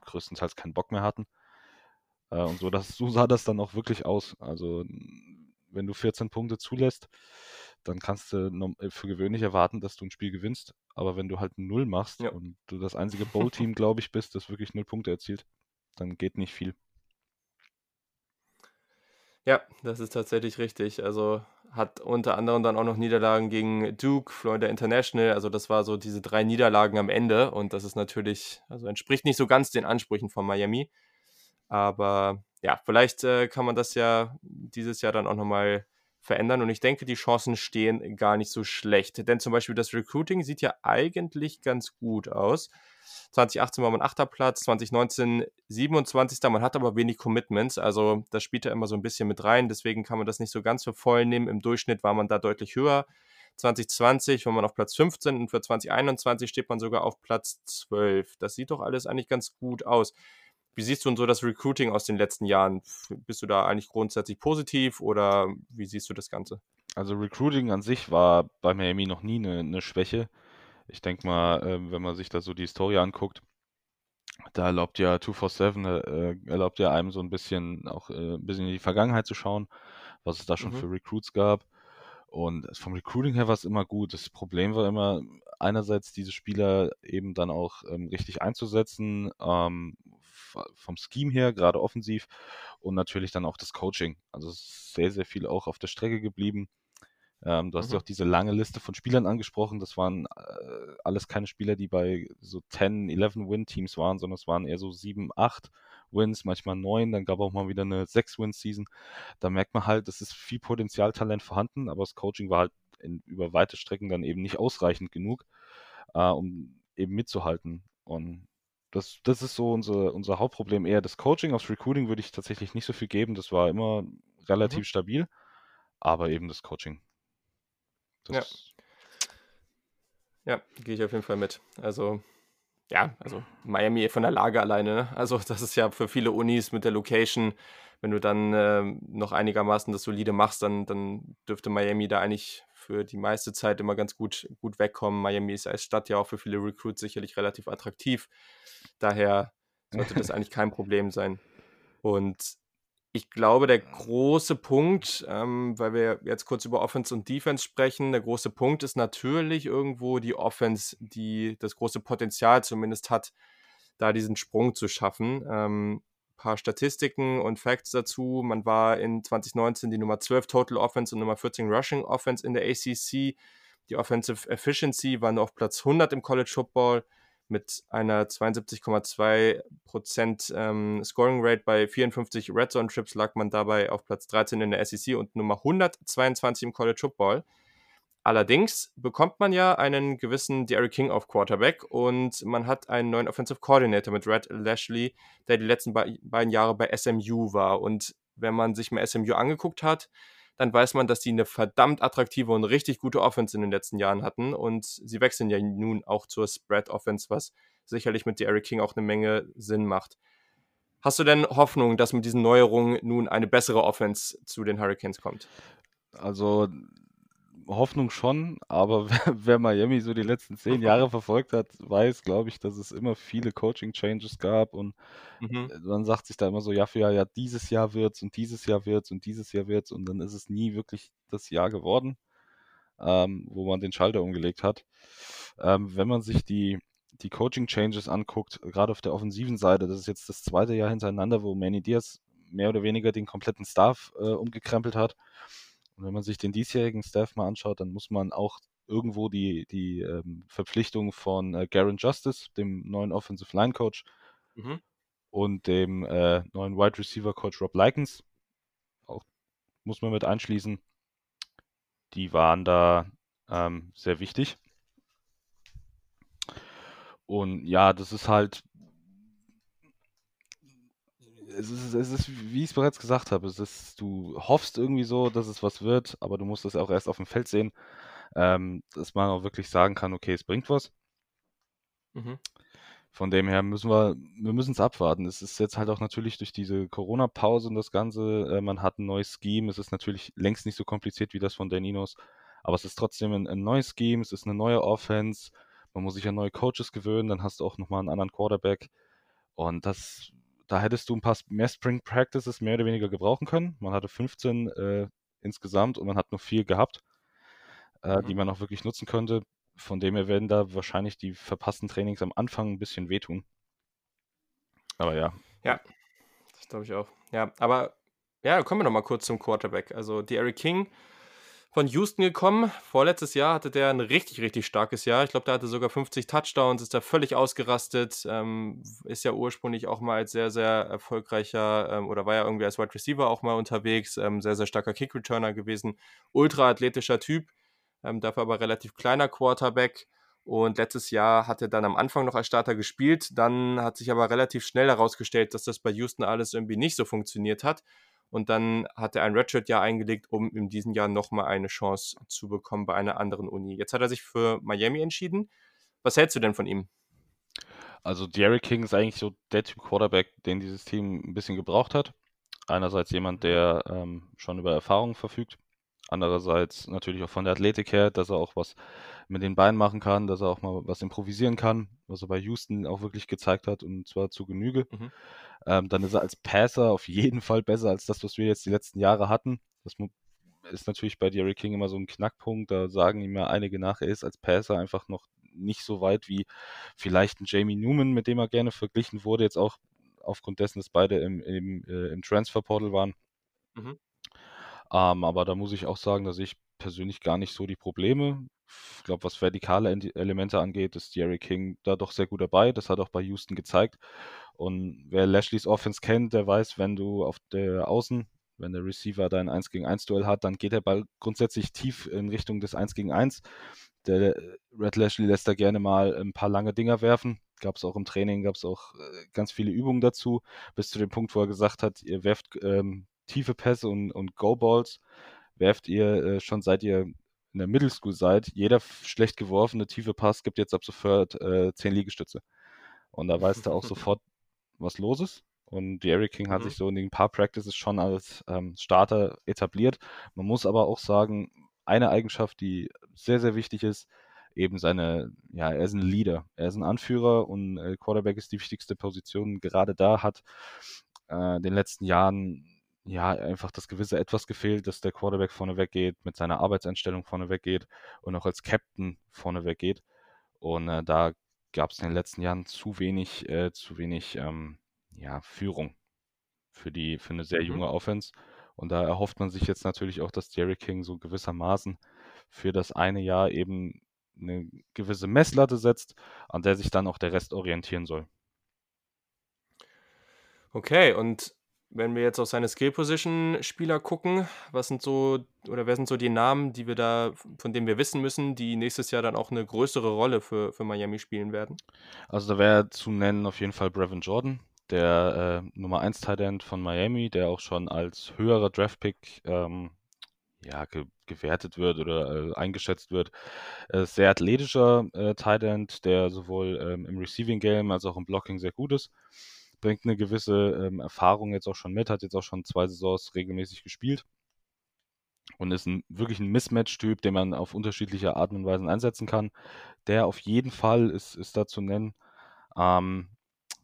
S4: größtenteils keinen Bock mehr hatten. Äh, und so, das, so sah das dann auch wirklich aus. Also, wenn du 14 Punkte zulässt, dann kannst du äh, für gewöhnlich erwarten, dass du ein Spiel gewinnst. Aber wenn du halt Null machst ja. und du das einzige Bowl-Team, glaube ich, bist, das wirklich Null Punkte erzielt, dann geht nicht viel.
S1: Ja, das ist tatsächlich richtig. Also hat unter anderem dann auch noch Niederlagen gegen Duke, Florida International. Also das war so diese drei Niederlagen am Ende und das ist natürlich, also entspricht nicht so ganz den Ansprüchen von Miami. Aber ja, vielleicht äh, kann man das ja dieses Jahr dann auch nochmal verändern. Und ich denke, die Chancen stehen gar nicht so schlecht. Denn zum Beispiel das Recruiting sieht ja eigentlich ganz gut aus. 2018 war man 8. Platz, 2019 27. Man hat aber wenig Commitments. Also das spielt ja immer so ein bisschen mit rein. Deswegen kann man das nicht so ganz für voll nehmen. Im Durchschnitt war man da deutlich höher. 2020 war man auf Platz 15 und für 2021 steht man sogar auf Platz 12. Das sieht doch alles eigentlich ganz gut aus. Wie siehst du denn so das Recruiting aus den letzten Jahren? Bist du da eigentlich grundsätzlich positiv oder wie siehst du das Ganze?
S4: Also Recruiting an sich war bei Miami noch nie eine, eine Schwäche. Ich denke mal, äh, wenn man sich da so die Historie anguckt, da erlaubt ja 247, äh, erlaubt ja einem so ein bisschen auch äh, ein bisschen in die Vergangenheit zu schauen, was es da schon mhm. für Recruits gab. Und vom Recruiting her war es immer gut. Das Problem war immer, einerseits diese Spieler eben dann auch ähm, richtig einzusetzen, ähm, vom Scheme her, gerade offensiv, und natürlich dann auch das Coaching. Also es sehr, sehr viel auch auf der Strecke geblieben. Ähm, du hast mhm. ja auch diese lange Liste von Spielern angesprochen. Das waren äh, alles keine Spieler, die bei so 10, 11 Win-Teams waren, sondern es waren eher so 7, 8 Wins, manchmal 9. Dann gab auch mal wieder eine 6-Win-Season. Da merkt man halt, es ist viel Potenzialtalent vorhanden, aber das Coaching war halt in, über weite Strecken dann eben nicht ausreichend genug, äh, um eben mitzuhalten. Und das, das ist so unser, unser Hauptproblem. Eher das Coaching. Aufs Recruiting würde ich tatsächlich nicht so viel geben. Das war immer relativ mhm. stabil. Aber eben das Coaching.
S1: Das ja. Ja, gehe ich auf jeden Fall mit. Also, ja, also Miami von der Lage alleine. Ne? Also, das ist ja für viele Unis mit der Location, wenn du dann äh, noch einigermaßen das solide machst, dann, dann dürfte Miami da eigentlich für die meiste Zeit immer ganz gut, gut wegkommen. Miami ist als Stadt ja auch für viele Recruits sicherlich relativ attraktiv. Daher sollte das eigentlich kein Problem sein. Und ich glaube, der große Punkt, ähm, weil wir jetzt kurz über Offense und Defense sprechen, der große Punkt ist natürlich irgendwo die Offense, die das große Potenzial zumindest hat, da diesen Sprung zu schaffen. Ähm, paar Statistiken und Facts dazu. Man war in 2019 die Nummer 12 Total Offense und Nummer 14 Rushing Offense in der ACC. Die Offensive Efficiency war nur auf Platz 100 im College Football mit einer 72,2% ähm, Scoring Rate bei 54 Red Zone Trips lag man dabei auf Platz 13 in der SEC und Nummer 122 im College Football. Allerdings bekommt man ja einen gewissen Derrick King auf Quarterback und man hat einen neuen Offensive Coordinator mit Red Lashley, der die letzten be beiden Jahre bei SMU war. Und wenn man sich mal SMU angeguckt hat, dann weiß man, dass die eine verdammt attraktive und richtig gute Offense in den letzten Jahren hatten. Und sie wechseln ja nun auch zur Spread Offense, was sicherlich mit Derrick King auch eine Menge Sinn macht. Hast du denn Hoffnung, dass mit diesen Neuerungen nun eine bessere Offense zu den Hurricanes kommt?
S4: Also Hoffnung schon, aber wer, Miami so die letzten zehn Jahre verfolgt hat, weiß, glaube ich, dass es immer viele Coaching-Changes gab und mhm. Äh, man sagt sich da immer so, ja, für ja, ja, dieses Jahr wird's und dieses Jahr wird's und dieses Jahr wird's und dann ist es nie wirklich das Jahr geworden, ähm, wo man den Schalter umgelegt hat. Ähm, wenn man sich die, die Coaching-Changes anguckt, gerade auf der offensiven Seite, das ist jetzt das zweite Jahr hintereinander, wo Manny Diaz mehr oder weniger den kompletten Staff äh, umgekrempelt hat. Und wenn man sich den diesjährigen Staff mal anschaut, dann muss man auch irgendwo die, die ähm, Verpflichtung von äh, Garen Justice, dem neuen Offensive Line Coach, mhm. und dem äh, neuen Wide Receiver Coach Rob Likens, auch muss man mit einschließen, die waren da ähm, sehr wichtig. Und ja, das ist halt es ist, es ist, wie ich es bereits gesagt habe, es ist, du hoffst irgendwie so, dass es was wird, aber du musst es auch erst auf dem Feld sehen, ähm, dass man auch wirklich sagen kann, okay, es bringt was. Mhm. Von dem her müssen wir, wir müssen es abwarten. Es ist jetzt halt auch natürlich durch diese Corona-Pause und das Ganze, äh, man hat ein neues Scheme. Es ist natürlich längst nicht so kompliziert wie das von Daninos, aber es ist trotzdem ein, ein neues Scheme, es ist eine neue Offense. Man muss sich an neue Coaches gewöhnen, dann hast du auch nochmal einen anderen Quarterback. Und das da hättest du ein paar mehr Spring Practices mehr oder weniger gebrauchen können. Man hatte 15 äh, insgesamt und man hat nur vier gehabt, äh, mhm. die man auch wirklich nutzen könnte. Von dem her werden da wahrscheinlich die verpassten Trainings am Anfang ein bisschen wehtun. Aber ja.
S1: Ja, das glaube ich auch. Ja, aber ja, kommen wir noch mal kurz zum Quarterback. Also die Eric King von Houston gekommen. Vorletztes Jahr hatte der ein richtig, richtig starkes Jahr. Ich glaube, der hatte sogar 50 Touchdowns, ist da völlig ausgerastet. Ähm, ist ja ursprünglich auch mal als sehr, sehr erfolgreicher ähm, oder war ja irgendwie als Wide Receiver auch mal unterwegs. Ähm, sehr, sehr starker Kick-Returner gewesen. Ultra athletischer Typ, ähm, dafür aber relativ kleiner Quarterback. Und letztes Jahr hat er dann am Anfang noch als Starter gespielt. Dann hat sich aber relativ schnell herausgestellt, dass das bei Houston alles irgendwie nicht so funktioniert hat. Und dann hat er ein Redshirt-Jahr eingelegt, um in diesem Jahr nochmal eine Chance zu bekommen bei einer anderen Uni. Jetzt hat er sich für Miami entschieden. Was hältst du denn von ihm?
S4: Also Derrick King ist eigentlich so der Typ Quarterback, den dieses Team ein bisschen gebraucht hat. Einerseits jemand, der ähm, schon über Erfahrung verfügt. Andererseits natürlich auch von der Athletik her, dass er auch was mit den Beinen machen kann, dass er auch mal was improvisieren kann, was er bei Houston auch wirklich gezeigt hat und zwar zu Genüge. Mhm. Ähm, dann ist er als Passer auf jeden Fall besser als das, was wir jetzt die letzten Jahre hatten. Das ist natürlich bei Derrick King immer so ein Knackpunkt. Da sagen ihm ja einige nach, er ist als Passer einfach noch nicht so weit wie vielleicht ein Jamie Newman, mit dem er gerne verglichen wurde, jetzt auch aufgrund dessen, dass beide im, im, äh, im Transferportal waren. Mhm. Ähm, aber da muss ich auch sagen, dass ich persönlich gar nicht so die Probleme. Ich glaube, was vertikale Elemente angeht, ist Jerry King da doch sehr gut dabei. Das hat auch bei Houston gezeigt. Und wer Lashleys Offense kennt, der weiß, wenn du auf der Außen, wenn der Receiver dein 1 gegen 1 Duell hat, dann geht der Ball grundsätzlich tief in Richtung des 1 gegen 1. Der Red Lashley lässt da gerne mal ein paar lange Dinger werfen. Gab es auch im Training, gab es auch äh, ganz viele Übungen dazu, bis zu dem Punkt, wo er gesagt hat, ihr werft ähm, tiefe Pässe und, und Go-Balls, werft ihr äh, schon seit ihr in der Middle School seid. Jeder schlecht geworfene tiefe Pass gibt jetzt ab sofort äh, 10 Liegestütze. Und da weißt du auch sofort, was los ist. Und Jerry King hat mhm. sich so in den paar Practices schon als ähm, Starter etabliert. Man muss aber auch sagen, eine Eigenschaft, die sehr, sehr wichtig ist, eben seine, ja, er ist ein Leader, er ist ein Anführer und äh, Quarterback ist die wichtigste Position. Gerade da hat äh, in den letzten Jahren ja einfach das gewisse Etwas gefehlt, dass der Quarterback vorne weggeht, mit seiner Arbeitseinstellung vorne weggeht und auch als Captain vorne weggeht. Und äh, da gab es in den letzten Jahren zu wenig, äh, zu wenig ähm, ja, Führung für die, für eine sehr mhm. junge Offense. Und da erhofft man sich jetzt natürlich auch, dass Jerry King so gewissermaßen für das eine Jahr eben eine gewisse Messlatte setzt, an der sich dann auch der Rest orientieren soll.
S1: Okay, und wenn wir jetzt auf seine Skill-Position-Spieler gucken, was sind so, oder wer sind so die Namen, die wir da, von denen wir wissen müssen, die nächstes Jahr dann auch eine größere Rolle für, für Miami spielen werden?
S4: Also da wäre zu nennen auf jeden Fall Brevin Jordan, der äh, Nummer 1 Tight von Miami, der auch schon als höherer Draftpick ähm, ja, ge gewertet wird oder äh, eingeschätzt wird. Äh, sehr athletischer äh, Tight der sowohl ähm, im Receiving Game als auch im Blocking sehr gut ist. Bringt eine gewisse ähm, Erfahrung jetzt auch schon mit, hat jetzt auch schon zwei Saisons regelmäßig gespielt und ist ein, wirklich ein Mismatch-Typ, den man auf unterschiedliche Arten und Weisen einsetzen kann. Der auf jeden Fall ist, ist da zu nennen. Ähm,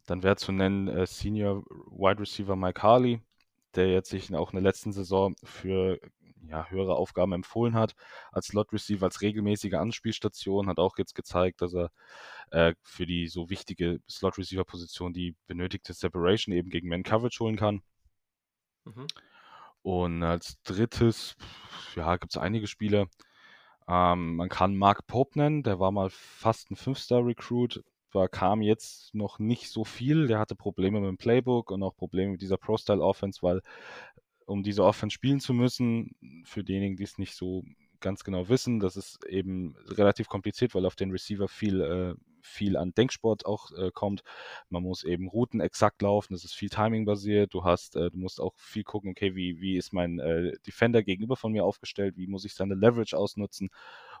S4: dann wäre zu nennen äh, Senior Wide Receiver Mike Harley, der jetzt sich auch in der letzten Saison für ja, höhere Aufgaben empfohlen hat. Als Slot Receiver, als regelmäßige Anspielstation, hat auch jetzt gezeigt, dass er äh, für die so wichtige Slot Receiver Position die benötigte Separation eben gegen Man Coverage holen kann. Mhm. Und als drittes, ja, gibt es einige Spiele. Ähm, man kann Mark Pope nennen, der war mal fast ein Fünf-Star-Recruit, war, kam jetzt noch nicht so viel. Der hatte Probleme mit dem Playbook und auch Probleme mit dieser Pro-Style-Offense, weil um diese Offense spielen zu müssen, für diejenigen, die es nicht so ganz genau wissen, das ist eben relativ kompliziert, weil auf den Receiver viel, äh, viel an Denksport auch äh, kommt. Man muss eben Routen exakt laufen, das ist viel Timing basiert. Du hast, äh, du musst auch viel gucken, okay, wie, wie ist mein äh, Defender gegenüber von mir aufgestellt, wie muss ich seine Leverage ausnutzen.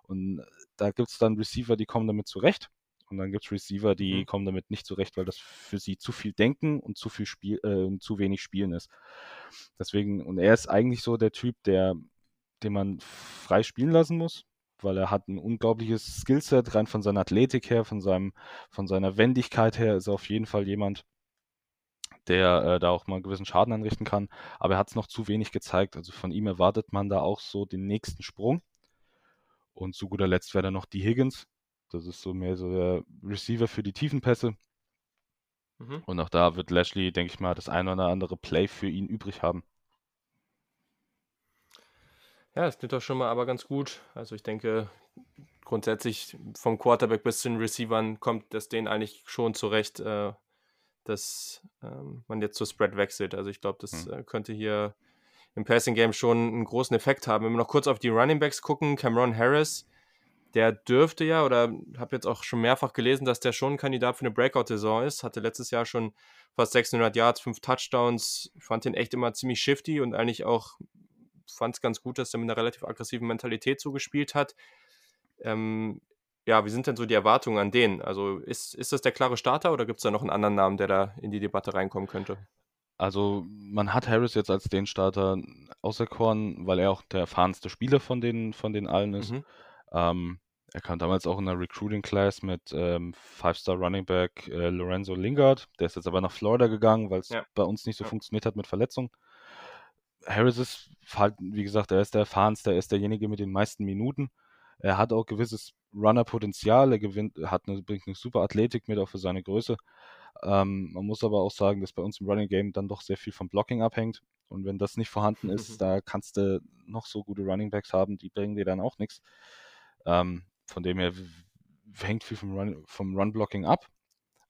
S4: Und da gibt es dann Receiver, die kommen damit zurecht. Und dann gibt es Receiver, die mhm. kommen damit nicht zurecht, weil das für sie zu viel Denken und zu viel Spiel, äh, zu wenig Spielen ist. Deswegen, und er ist eigentlich so der Typ, der, den man frei spielen lassen muss, weil er hat ein unglaubliches Skillset, rein von seiner Athletik her, von seinem, von seiner Wendigkeit her, ist er auf jeden Fall jemand, der äh, da auch mal einen gewissen Schaden anrichten kann. Aber er hat es noch zu wenig gezeigt. Also von ihm erwartet man da auch so den nächsten Sprung. Und zu guter Letzt wäre dann noch die Higgins, das ist so mehr so der Receiver für die Tiefenpässe. Mhm. Und auch da wird Lashley, denke ich mal, das ein oder andere Play für ihn übrig haben.
S1: Ja, das klingt doch schon mal aber ganz gut. Also ich denke, grundsätzlich vom Quarterback bis zu den Receivern kommt das denen eigentlich schon zurecht, äh, dass ähm, man jetzt zur Spread wechselt. Also ich glaube, das mhm. äh, könnte hier im Passing Game schon einen großen Effekt haben. Wenn wir noch kurz auf die Running Backs gucken, Cameron Harris der dürfte ja, oder habe jetzt auch schon mehrfach gelesen, dass der schon ein Kandidat für eine Breakout-Saison ist. Hatte letztes Jahr schon fast 600 Yards, 5 Touchdowns. Ich fand den echt immer ziemlich shifty und eigentlich auch fand es ganz gut, dass er mit einer relativ aggressiven Mentalität zugespielt hat. Ähm, ja, wie sind denn so die Erwartungen an den? Also ist, ist das der klare Starter oder gibt es da noch einen anderen Namen, der da in die Debatte reinkommen könnte?
S4: Also man hat Harris jetzt als den Starter auserkoren, weil er auch der erfahrenste Spieler von den, von den allen ist. Mhm. Ähm, er kam damals auch in der Recruiting Class mit ähm, Five-Star Running Back äh, Lorenzo Lingard. Der ist jetzt aber nach Florida gegangen, weil es ja. bei uns nicht so ja. funktioniert hat mit Verletzungen. Harris ist halt, wie gesagt, er ist der erfahrenste, er ist derjenige mit den meisten Minuten. Er hat auch gewisses Runner-Potenzial, er gewinnt, hat eine, bringt eine super Athletik mit, auch für seine Größe. Ähm, man muss aber auch sagen, dass bei uns im Running Game dann doch sehr viel vom Blocking abhängt. Und wenn das nicht vorhanden ist, da kannst du noch so gute Running Backs haben, die bringen dir dann auch nichts. Ähm, von dem her hängt viel vom Run, vom Run Blocking ab.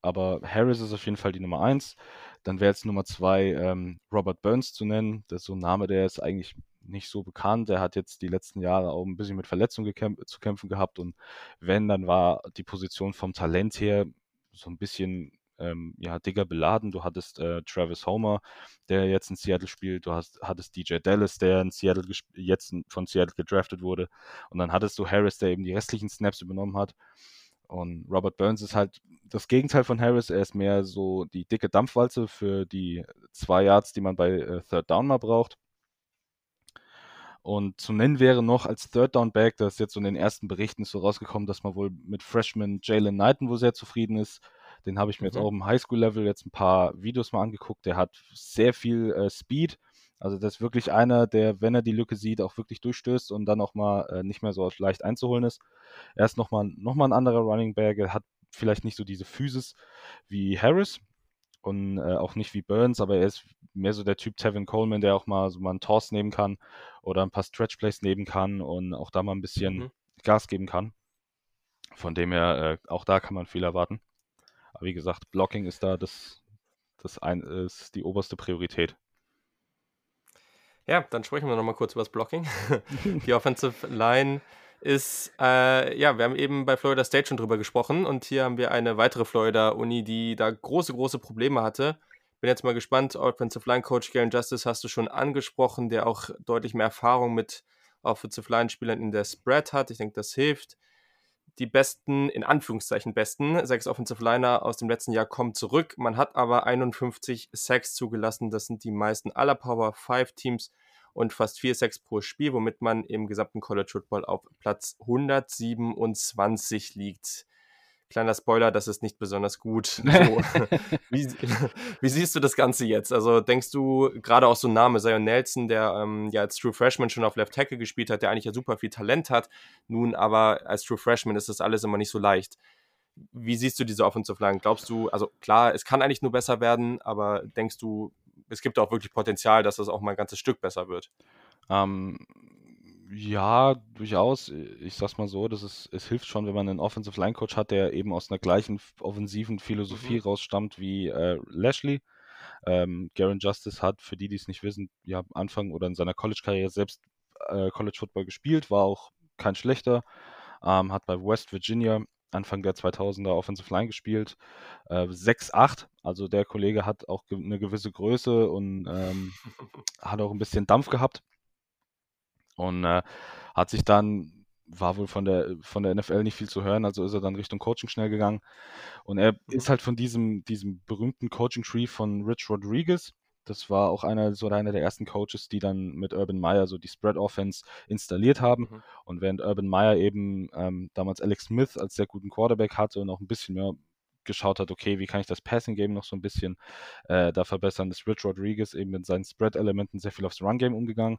S4: Aber Harris ist auf jeden Fall die Nummer eins. Dann wäre jetzt Nummer zwei ähm, Robert Burns zu nennen. Das ist so ein Name, der ist eigentlich nicht so bekannt. Der hat jetzt die letzten Jahre auch ein bisschen mit Verletzungen zu kämpfen gehabt. Und wenn, dann war die Position vom Talent her so ein bisschen ähm, ja, dicker beladen. Du hattest äh, Travis Homer, der jetzt in Seattle spielt. Du hast, hattest DJ Dallas, der in Seattle jetzt von Seattle gedraftet wurde. Und dann hattest du Harris, der eben die restlichen Snaps übernommen hat. Und Robert Burns ist halt das Gegenteil von Harris. Er ist mehr so die dicke Dampfwalze für die zwei Yards, die man bei äh, Third Down mal braucht. Und zu nennen wäre noch als Third Down Back, das ist jetzt so in den ersten Berichten so rausgekommen, dass man wohl mit Freshman Jalen Knighton wohl sehr zufrieden ist. Den habe ich mir mhm. jetzt auch im Highschool-Level jetzt ein paar Videos mal angeguckt. Der hat sehr viel äh, Speed. Also das ist wirklich einer, der, wenn er die Lücke sieht, auch wirklich durchstößt und dann auch mal äh, nicht mehr so leicht einzuholen ist. Er ist nochmal noch mal ein anderer Running Back. Er hat vielleicht nicht so diese Physis wie Harris und äh, auch nicht wie Burns, aber er ist mehr so der Typ Tevin Coleman, der auch mal so mal einen Toss nehmen kann oder ein paar Stretch Plays nehmen kann und auch da mal ein bisschen mhm. Gas geben kann. Von dem her, äh, auch da kann man viel erwarten. Wie gesagt, Blocking ist da das, das ein, ist die oberste Priorität.
S1: Ja, dann sprechen wir nochmal kurz über das Blocking. die Offensive Line ist, äh, ja, wir haben eben bei Florida State schon drüber gesprochen und hier haben wir eine weitere Florida-Uni, die da große, große Probleme hatte. Bin jetzt mal gespannt, Offensive Line Coach Garen Justice hast du schon angesprochen, der auch deutlich mehr Erfahrung mit Offensive Line Spielern in der Spread hat. Ich denke, das hilft die besten, in Anführungszeichen besten, sechs Offensive Liner aus dem letzten Jahr kommen zurück. Man hat aber 51 Sacks zugelassen. Das sind die meisten aller Power 5 Teams und fast vier Sacks pro Spiel, womit man im gesamten College Football auf Platz 127 liegt kleiner Spoiler, das ist nicht besonders gut. So. wie, wie, siehst du das Ganze jetzt? Also denkst du, gerade auch so ein Name, Zion Nelson, der ähm, ja als True Freshman schon auf Left Tackle gespielt hat, der eigentlich ja super viel Talent hat, nun aber als True Freshman ist das alles immer nicht so leicht. Wie siehst du diese Offensive Line? Glaubst du, also klar, es kann eigentlich nur besser werden, aber denkst du, es gibt auch wirklich Potenzial, dass das auch mal ein ganzes Stück besser wird?
S4: Ähm, ja, durchaus. Ich sag's mal so, dass es, es hilft schon, wenn man einen Offensive Line Coach hat, der eben aus einer gleichen offensiven Philosophie mhm. rausstammt wie äh, Lashley. Ähm, Garen Justice hat, für die, die es nicht wissen, ja, Anfang oder in seiner College-Karriere selbst äh, College Football gespielt, war auch kein schlechter, ähm, hat bei West Virginia Anfang der 2000er Offensive Line gespielt, äh, 6'8, also der Kollege hat auch ge eine gewisse Größe und ähm, hat auch ein bisschen Dampf gehabt und äh, hat sich dann war wohl von der von der NFL nicht viel zu hören, also ist er dann Richtung Coaching schnell gegangen und er ist halt von diesem diesem berühmten Coaching Tree von Rich Rodriguez. Das war auch einer so einer der ersten Coaches, die dann mit Urban Meyer so die Spread Offense installiert haben. Mhm. Und während Urban Meyer eben ähm, damals Alex Smith als sehr guten Quarterback hatte und auch ein bisschen mehr geschaut hat, okay, wie kann ich das Passing Game noch so ein bisschen äh, da verbessern, ist Rich Rodriguez eben mit seinen Spread-Elementen sehr viel aufs Run Game umgegangen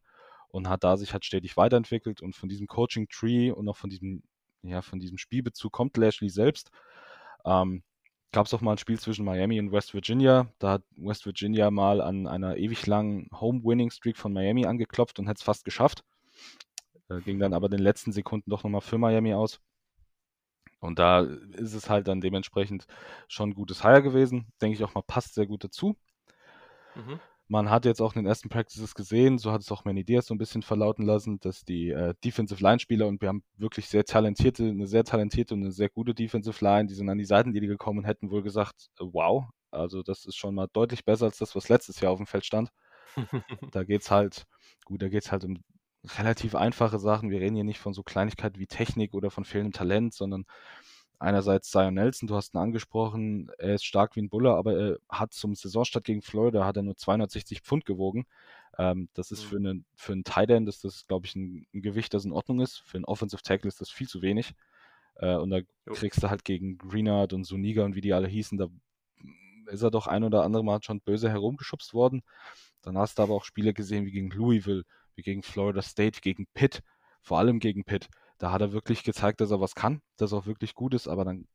S4: und hat da sich halt stetig weiterentwickelt und von diesem Coaching Tree und auch von diesem, ja, von diesem Spielbezug kommt Lashley selbst. Ähm, Gab es auch mal ein Spiel zwischen Miami und West Virginia. Da hat West Virginia mal an einer ewig langen Home-Winning-Streak von Miami angeklopft und hat es fast geschafft. Äh, ging dann aber in den letzten Sekunden doch nochmal für Miami aus. Und da ist es halt dann dementsprechend schon ein gutes Hire gewesen. Denke ich auch mal, passt sehr gut dazu. Mhm. Man hat jetzt auch in den ersten Practices gesehen, so hat es auch Manny Diaz so ein bisschen verlauten lassen, dass die äh, Defensive Line Spieler und wir haben wirklich sehr talentierte, eine sehr talentierte und eine sehr gute Defensive Line, die sind an die Seitenlinie gekommen und hätten wohl gesagt, äh, wow, also das ist schon mal deutlich besser als das, was letztes Jahr auf dem Feld stand. da geht es halt, gut, da geht es halt um relativ einfache Sachen. Wir reden hier nicht von so Kleinigkeiten wie Technik oder von fehlendem Talent, sondern einerseits Zion Nelson, du hast ihn angesprochen, er ist stark wie ein Buller, aber er hat zum Saisonstart gegen Florida hat er nur 260 Pfund gewogen. Ähm, das ist mhm. für, einen, für einen Tight End, ist das, glaube ich, ein, ein, Gewicht, das in Ordnung ist. Für einen Offensive Tackle ist das viel zu wenig. Äh, und da jo. kriegst du halt gegen Greenard und Suniga und wie die alle hießen, da ist er doch ein oder andere Mal schon böse herumgeschubst worden. Dann hast du aber auch Spiele gesehen wie gegen Louisville, wie gegen Florida State, wie gegen Pitt, vor allem gegen Pitt Da hat er wirklich gezeigt, dass er was kann, dass er auch wirklich gut ist, aber dann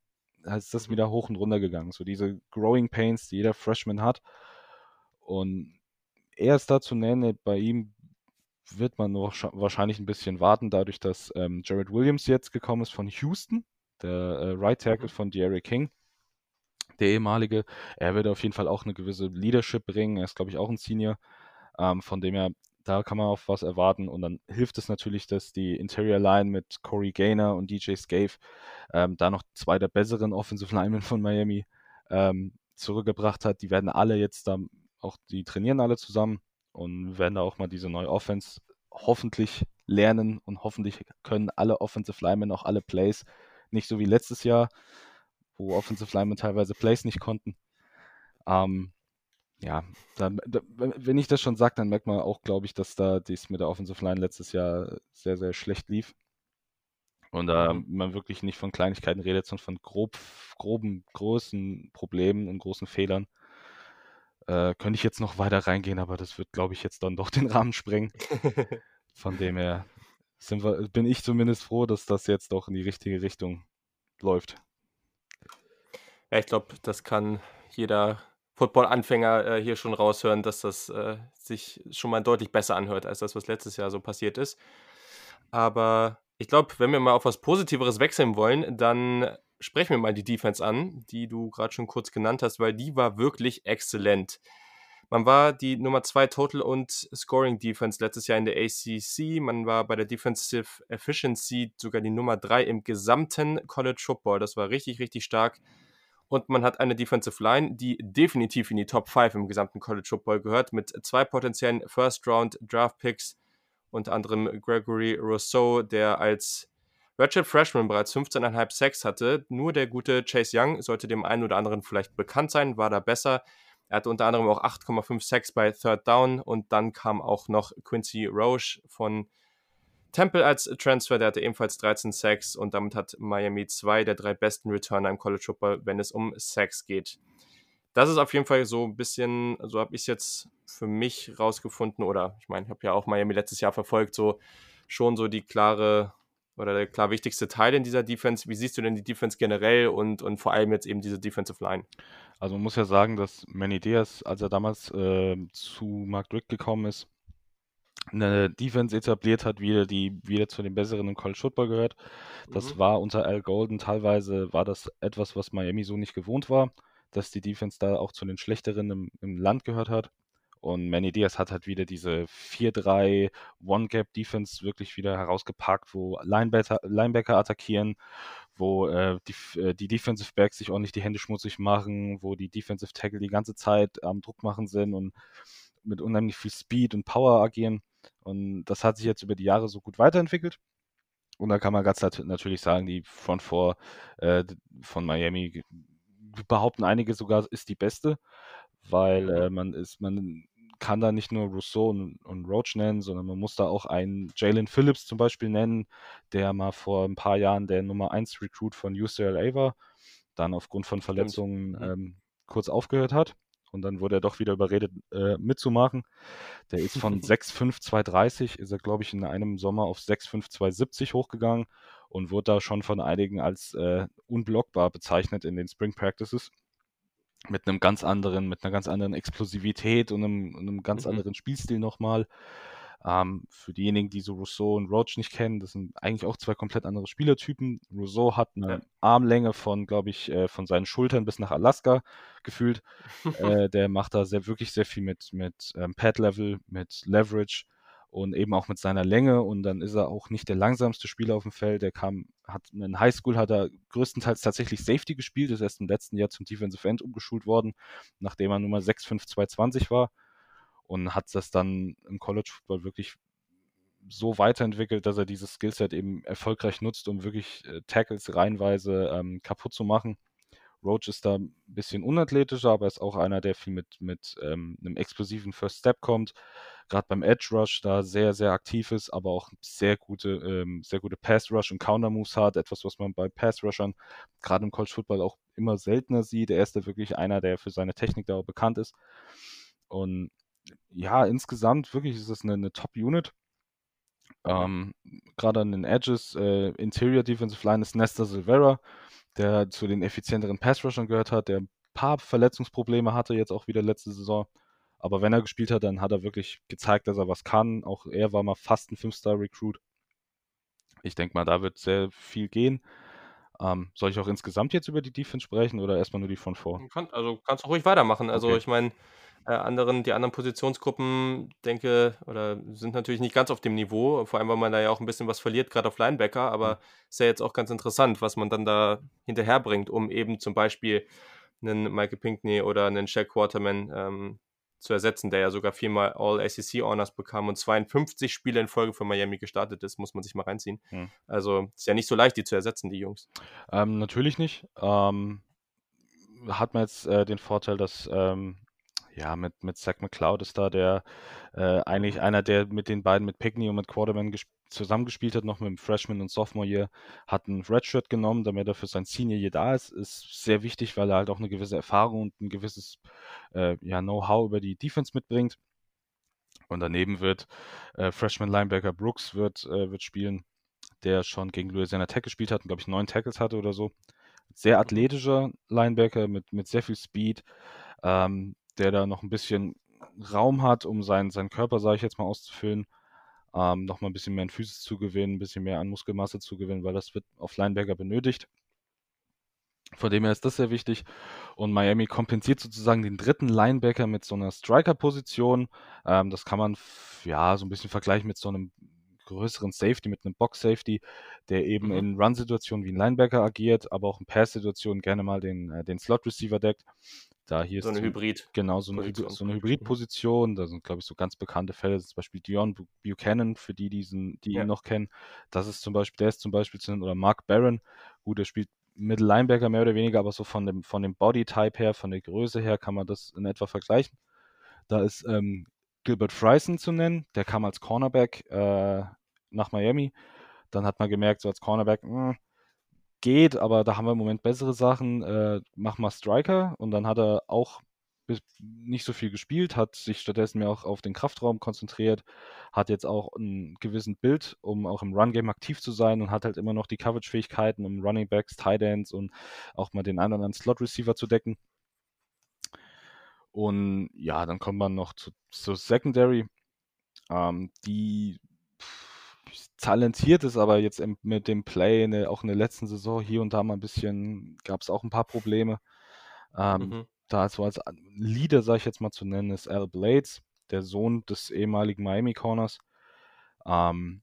S4: ist das wieder hoch und runter gegangen. So diese Growing Pains, die jeder Freshman hat. Und er ist da zu nennen, bei ihm wird man noch wahrscheinlich ein bisschen warten, dadurch, dass ähm, Jared Williams jetzt gekommen ist von Houston, der äh, Right Tackle mhm. von De'Aaron King, der ehemalige. Er wird auf jeden Fall auch eine gewisse Leadership bringen. Er ist, glaube ich, auch ein Senior. Ähm, von dem her, da kann man auf was erwarten. Und dann hilft es natürlich, dass die Interior Line mit Corey Gaynor und DJ Scave ähm, da noch zwei der besseren Offensive Linemen von Miami ähm, zurückgebracht hat. Die werden alle jetzt da auch, die trainieren alle zusammen und werden da auch mal diese neue Offense hoffentlich lernen und hoffentlich können alle Offensive Linemen auch alle Plays, nicht so wie letztes Jahr, wo Offensive Linemen teilweise Plays nicht konnten. Ähm, ja, dann, da, wenn ich das schon sage, dann merkt man auch, glaube ich, dass da dies mit der Offensive Line letztes Jahr sehr, sehr schlecht lief. Und da mhm. man wirklich nicht von Kleinigkeiten redet, sondern von grob, groben, großen Problemen und großen Fehlern. Äh, könnte ich jetzt noch weiter reingehen, aber das wird, glaube ich, jetzt dann doch den Rahmen sprengen. Von dem her wir, bin ich zumindest froh, dass das jetzt doch in die richtige Richtung läuft.
S1: Ja, ich glaube, das kann jeder Football-Anfänger äh, hier schon raushören, dass das äh, sich schon mal deutlich besser anhört, als das, was letztes Jahr so passiert ist. Aber ich glaube, wenn wir mal auf was Positiveres wechseln wollen, dann sprechen wir mal die Defense an, die du gerade schon kurz genannt hast, weil die war wirklich exzellent. Man war die Nummer 2 Total und Scoring Defense letztes Jahr in der ACC. Man war bei der Defensive Efficiency sogar die Nummer 3 im gesamten College Football. Das war richtig, richtig stark. Und man hat eine Defensive Line, die definitiv in die Top 5 im gesamten College Football gehört, mit zwei potenziellen First Round Draft Picks, unter anderem Gregory Rousseau, der als Redshirt Freshman bereits 15,5 Sacks hatte. Nur der gute Chase Young sollte dem einen oder anderen vielleicht bekannt sein, war da besser. Er hatte unter anderem auch 8,5 Sacks bei Third Down und dann kam auch noch Quincy Roche von Temple als Transfer, der hatte ebenfalls 13 Sacks und damit hat Miami zwei der drei besten Returner im College Football, wenn es um Sacks geht. Das ist auf jeden Fall so ein bisschen, so habe ich es jetzt für mich rausgefunden oder ich meine, ich habe ja auch Miami letztes Jahr verfolgt, so schon so die klare oder der klar wichtigste Teil in dieser Defense. Wie siehst du denn die Defense generell und, und vor allem jetzt eben diese Defensive Line?
S4: Also man muss ja sagen, dass Manny Diaz, als er damals äh, zu Mark Drick gekommen ist, eine Defense etabliert hat, wieder, die wieder zu den besseren im College Football gehört. Das mhm. war unter Al Golden teilweise war das etwas, was Miami so nicht gewohnt war, dass die Defense da auch zu den schlechteren im, im Land gehört hat. Und Manny Diaz hat halt wieder diese 4-3 One-Gap-Defense wirklich wieder herausgepackt, wo Linebacker, Linebacker attackieren, wo äh, die, äh, die Defensive Backs sich ordentlich die Hände schmutzig machen, wo die Defensive Tackle die ganze Zeit am Druck machen sind und mit unheimlich viel Speed und Power agieren. Und das hat sich jetzt über die Jahre so gut weiterentwickelt. Und da kann man ganz natürlich sagen, die Front Four äh, von Miami behaupten einige sogar ist die beste, weil äh, man ist, man kann da nicht nur Rousseau und, und Roach nennen, sondern man muss da auch einen Jalen Phillips zum Beispiel nennen, der mal vor ein paar Jahren der Nummer 1 Recruit von UCLA war, dann aufgrund von Verletzungen mhm. ähm, kurz aufgehört hat und dann wurde er doch wieder überredet, äh, mitzumachen. Der ist von 6,5230 ist er, glaube ich, in einem Sommer auf 6,5270 hochgegangen und wurde da schon von einigen als äh, unblockbar bezeichnet in den Spring Practices mit einem ganz anderen, mit einer ganz anderen Explosivität und einem, einem ganz mhm. anderen Spielstil nochmal. Ähm, für diejenigen, die so Rousseau und Roach nicht kennen, das sind eigentlich auch zwei komplett andere Spielertypen. Rousseau hat eine ja. Armlänge von, glaube ich, äh, von seinen Schultern bis nach Alaska gefühlt. äh, der macht da sehr, wirklich sehr viel mit, mit ähm, Pad-Level, mit Leverage und eben auch mit seiner Länge und dann ist er auch nicht der langsamste Spieler auf dem Feld. Der kam, hat in Highschool hat er größtenteils tatsächlich Safety gespielt, ist erst im letzten Jahr zum Defensive End umgeschult worden, nachdem er Nummer 65220 war und hat das dann im College Football wirklich so weiterentwickelt, dass er dieses Skillset eben erfolgreich nutzt, um wirklich äh, Tackles reihenweise ähm, kaputt zu machen. Roach ist da ein bisschen unathletischer, aber ist auch einer, der viel mit, mit ähm, einem explosiven First Step kommt. Gerade beim Edge Rush da sehr, sehr aktiv ist, aber auch sehr gute, ähm, sehr gute Pass Rush und Counter Moves hat. Etwas, was man bei Pass Rushern gerade im College Football auch immer seltener sieht. Er ist da wirklich einer, der für seine Technik da bekannt ist. Und ja, insgesamt wirklich ist es eine, eine Top-Unit. Ähm, Gerade an den Edges, äh, Interior Defensive Line ist Nesta Silvera, der zu den effizienteren Pass-Rushern gehört hat, der ein paar Verletzungsprobleme hatte, jetzt auch wieder letzte Saison. Aber wenn er gespielt hat, dann hat er wirklich gezeigt, dass er was kann. Auch er war mal fast ein Fünf-Star-Recruit. Ich denke mal, da wird sehr viel gehen. Ähm, soll ich auch insgesamt jetzt über die Defense sprechen oder erstmal nur die von vor?
S1: Kann, also kannst du ruhig weitermachen. Also okay. ich meine, äh, anderen, die anderen Positionsgruppen, denke, oder sind natürlich nicht ganz auf dem Niveau, vor allem, weil man da ja auch ein bisschen was verliert, gerade auf Linebacker, aber mhm. ist ja jetzt auch ganz interessant, was man dann da hinterherbringt, um eben zum Beispiel einen Michael Pinkney oder einen Shaq Quarterman ähm, zu ersetzen, der ja sogar viermal All-ACC-Honors bekam und 52 Spiele in Folge für Miami gestartet ist, muss man sich mal reinziehen. Hm. Also ist ja nicht so leicht, die zu ersetzen, die Jungs.
S4: Ähm, natürlich nicht. Ähm, hat man jetzt äh, den Vorteil, dass ähm, ja, mit, mit Zach McCloud ist da der äh, eigentlich einer, der mit den beiden, mit Pickney und mit Quarterman zusammengespielt hat, noch mit dem Freshman und Sophomore Year, hat ein Redshirt genommen, damit er für sein Senior Year da ist. Ist sehr wichtig, weil er halt auch eine gewisse Erfahrung und ein gewisses äh, ja, Know-how über die Defense mitbringt. Und daneben wird äh, Freshman Linebacker Brooks wird, äh, wird spielen, der schon gegen Louisiana Tech gespielt hat und glaube ich neun Tackles hatte oder so. Sehr athletischer Linebacker mit, mit sehr viel Speed. Ähm, der da noch ein bisschen Raum hat, um seinen, seinen Körper, sage ich jetzt mal, auszufüllen, ähm, noch mal ein bisschen mehr an Physis zu gewinnen, ein bisschen mehr an Muskelmasse zu gewinnen, weil das wird auf Linebacker benötigt. Von dem her ist das sehr wichtig. Und Miami kompensiert sozusagen den dritten Linebacker mit so einer Striker-Position. Ähm, das kann man ja so ein bisschen vergleichen mit so einem größeren Safety, mit einem Box-Safety, der eben mhm. in Run-Situationen wie ein Linebacker agiert, aber auch in Pass-Situationen gerne mal den, äh, den Slot-Receiver deckt. Da hier
S1: so eine Hybrid.
S4: Genau, so eine, so eine Hybrid-Position. Da sind, glaube ich, so ganz bekannte Fälle, zum Beispiel Dion Buchanan, für die, diesen, die ja. ihn noch kennen. Das ist zum Beispiel, der ist zum Beispiel zu nennen, oder Mark Barron. Gut, der spielt Middle Linebacker mehr oder weniger, aber so von dem, von dem Body-Type her, von der Größe her kann man das in etwa vergleichen. Da ist ähm, Gilbert Friesen zu nennen, der kam als Cornerback äh, nach Miami. Dann hat man gemerkt, so als Cornerback, mh, hm, geht, aber da haben wir im Moment bessere Sachen. Äh, mach mal Striker. Und dann hat er auch nicht so viel gespielt, hat sich stattdessen mehr auch auf den Kraftraum konzentriert, hat jetzt auch ein gewissen Bild, um auch im Run-Game aktiv zu sein und hat halt immer noch die Coverage-Fähigkeiten, um Running Backs, Tight Ends und auch mal den einen oder anderen Slot-Receiver zu decken. Und ja, dann kommt man noch zu, zur Secondary. Ähm, die talentiert ist, aber jetzt mit dem Play der, auch in der letzten Saison hier und da mal ein bisschen, gab es auch ein paar Probleme. Ähm, mhm. Da so als Leader, sage ich jetzt mal zu nennen, ist Al Blades, der Sohn des ehemaligen Miami Corners, ähm,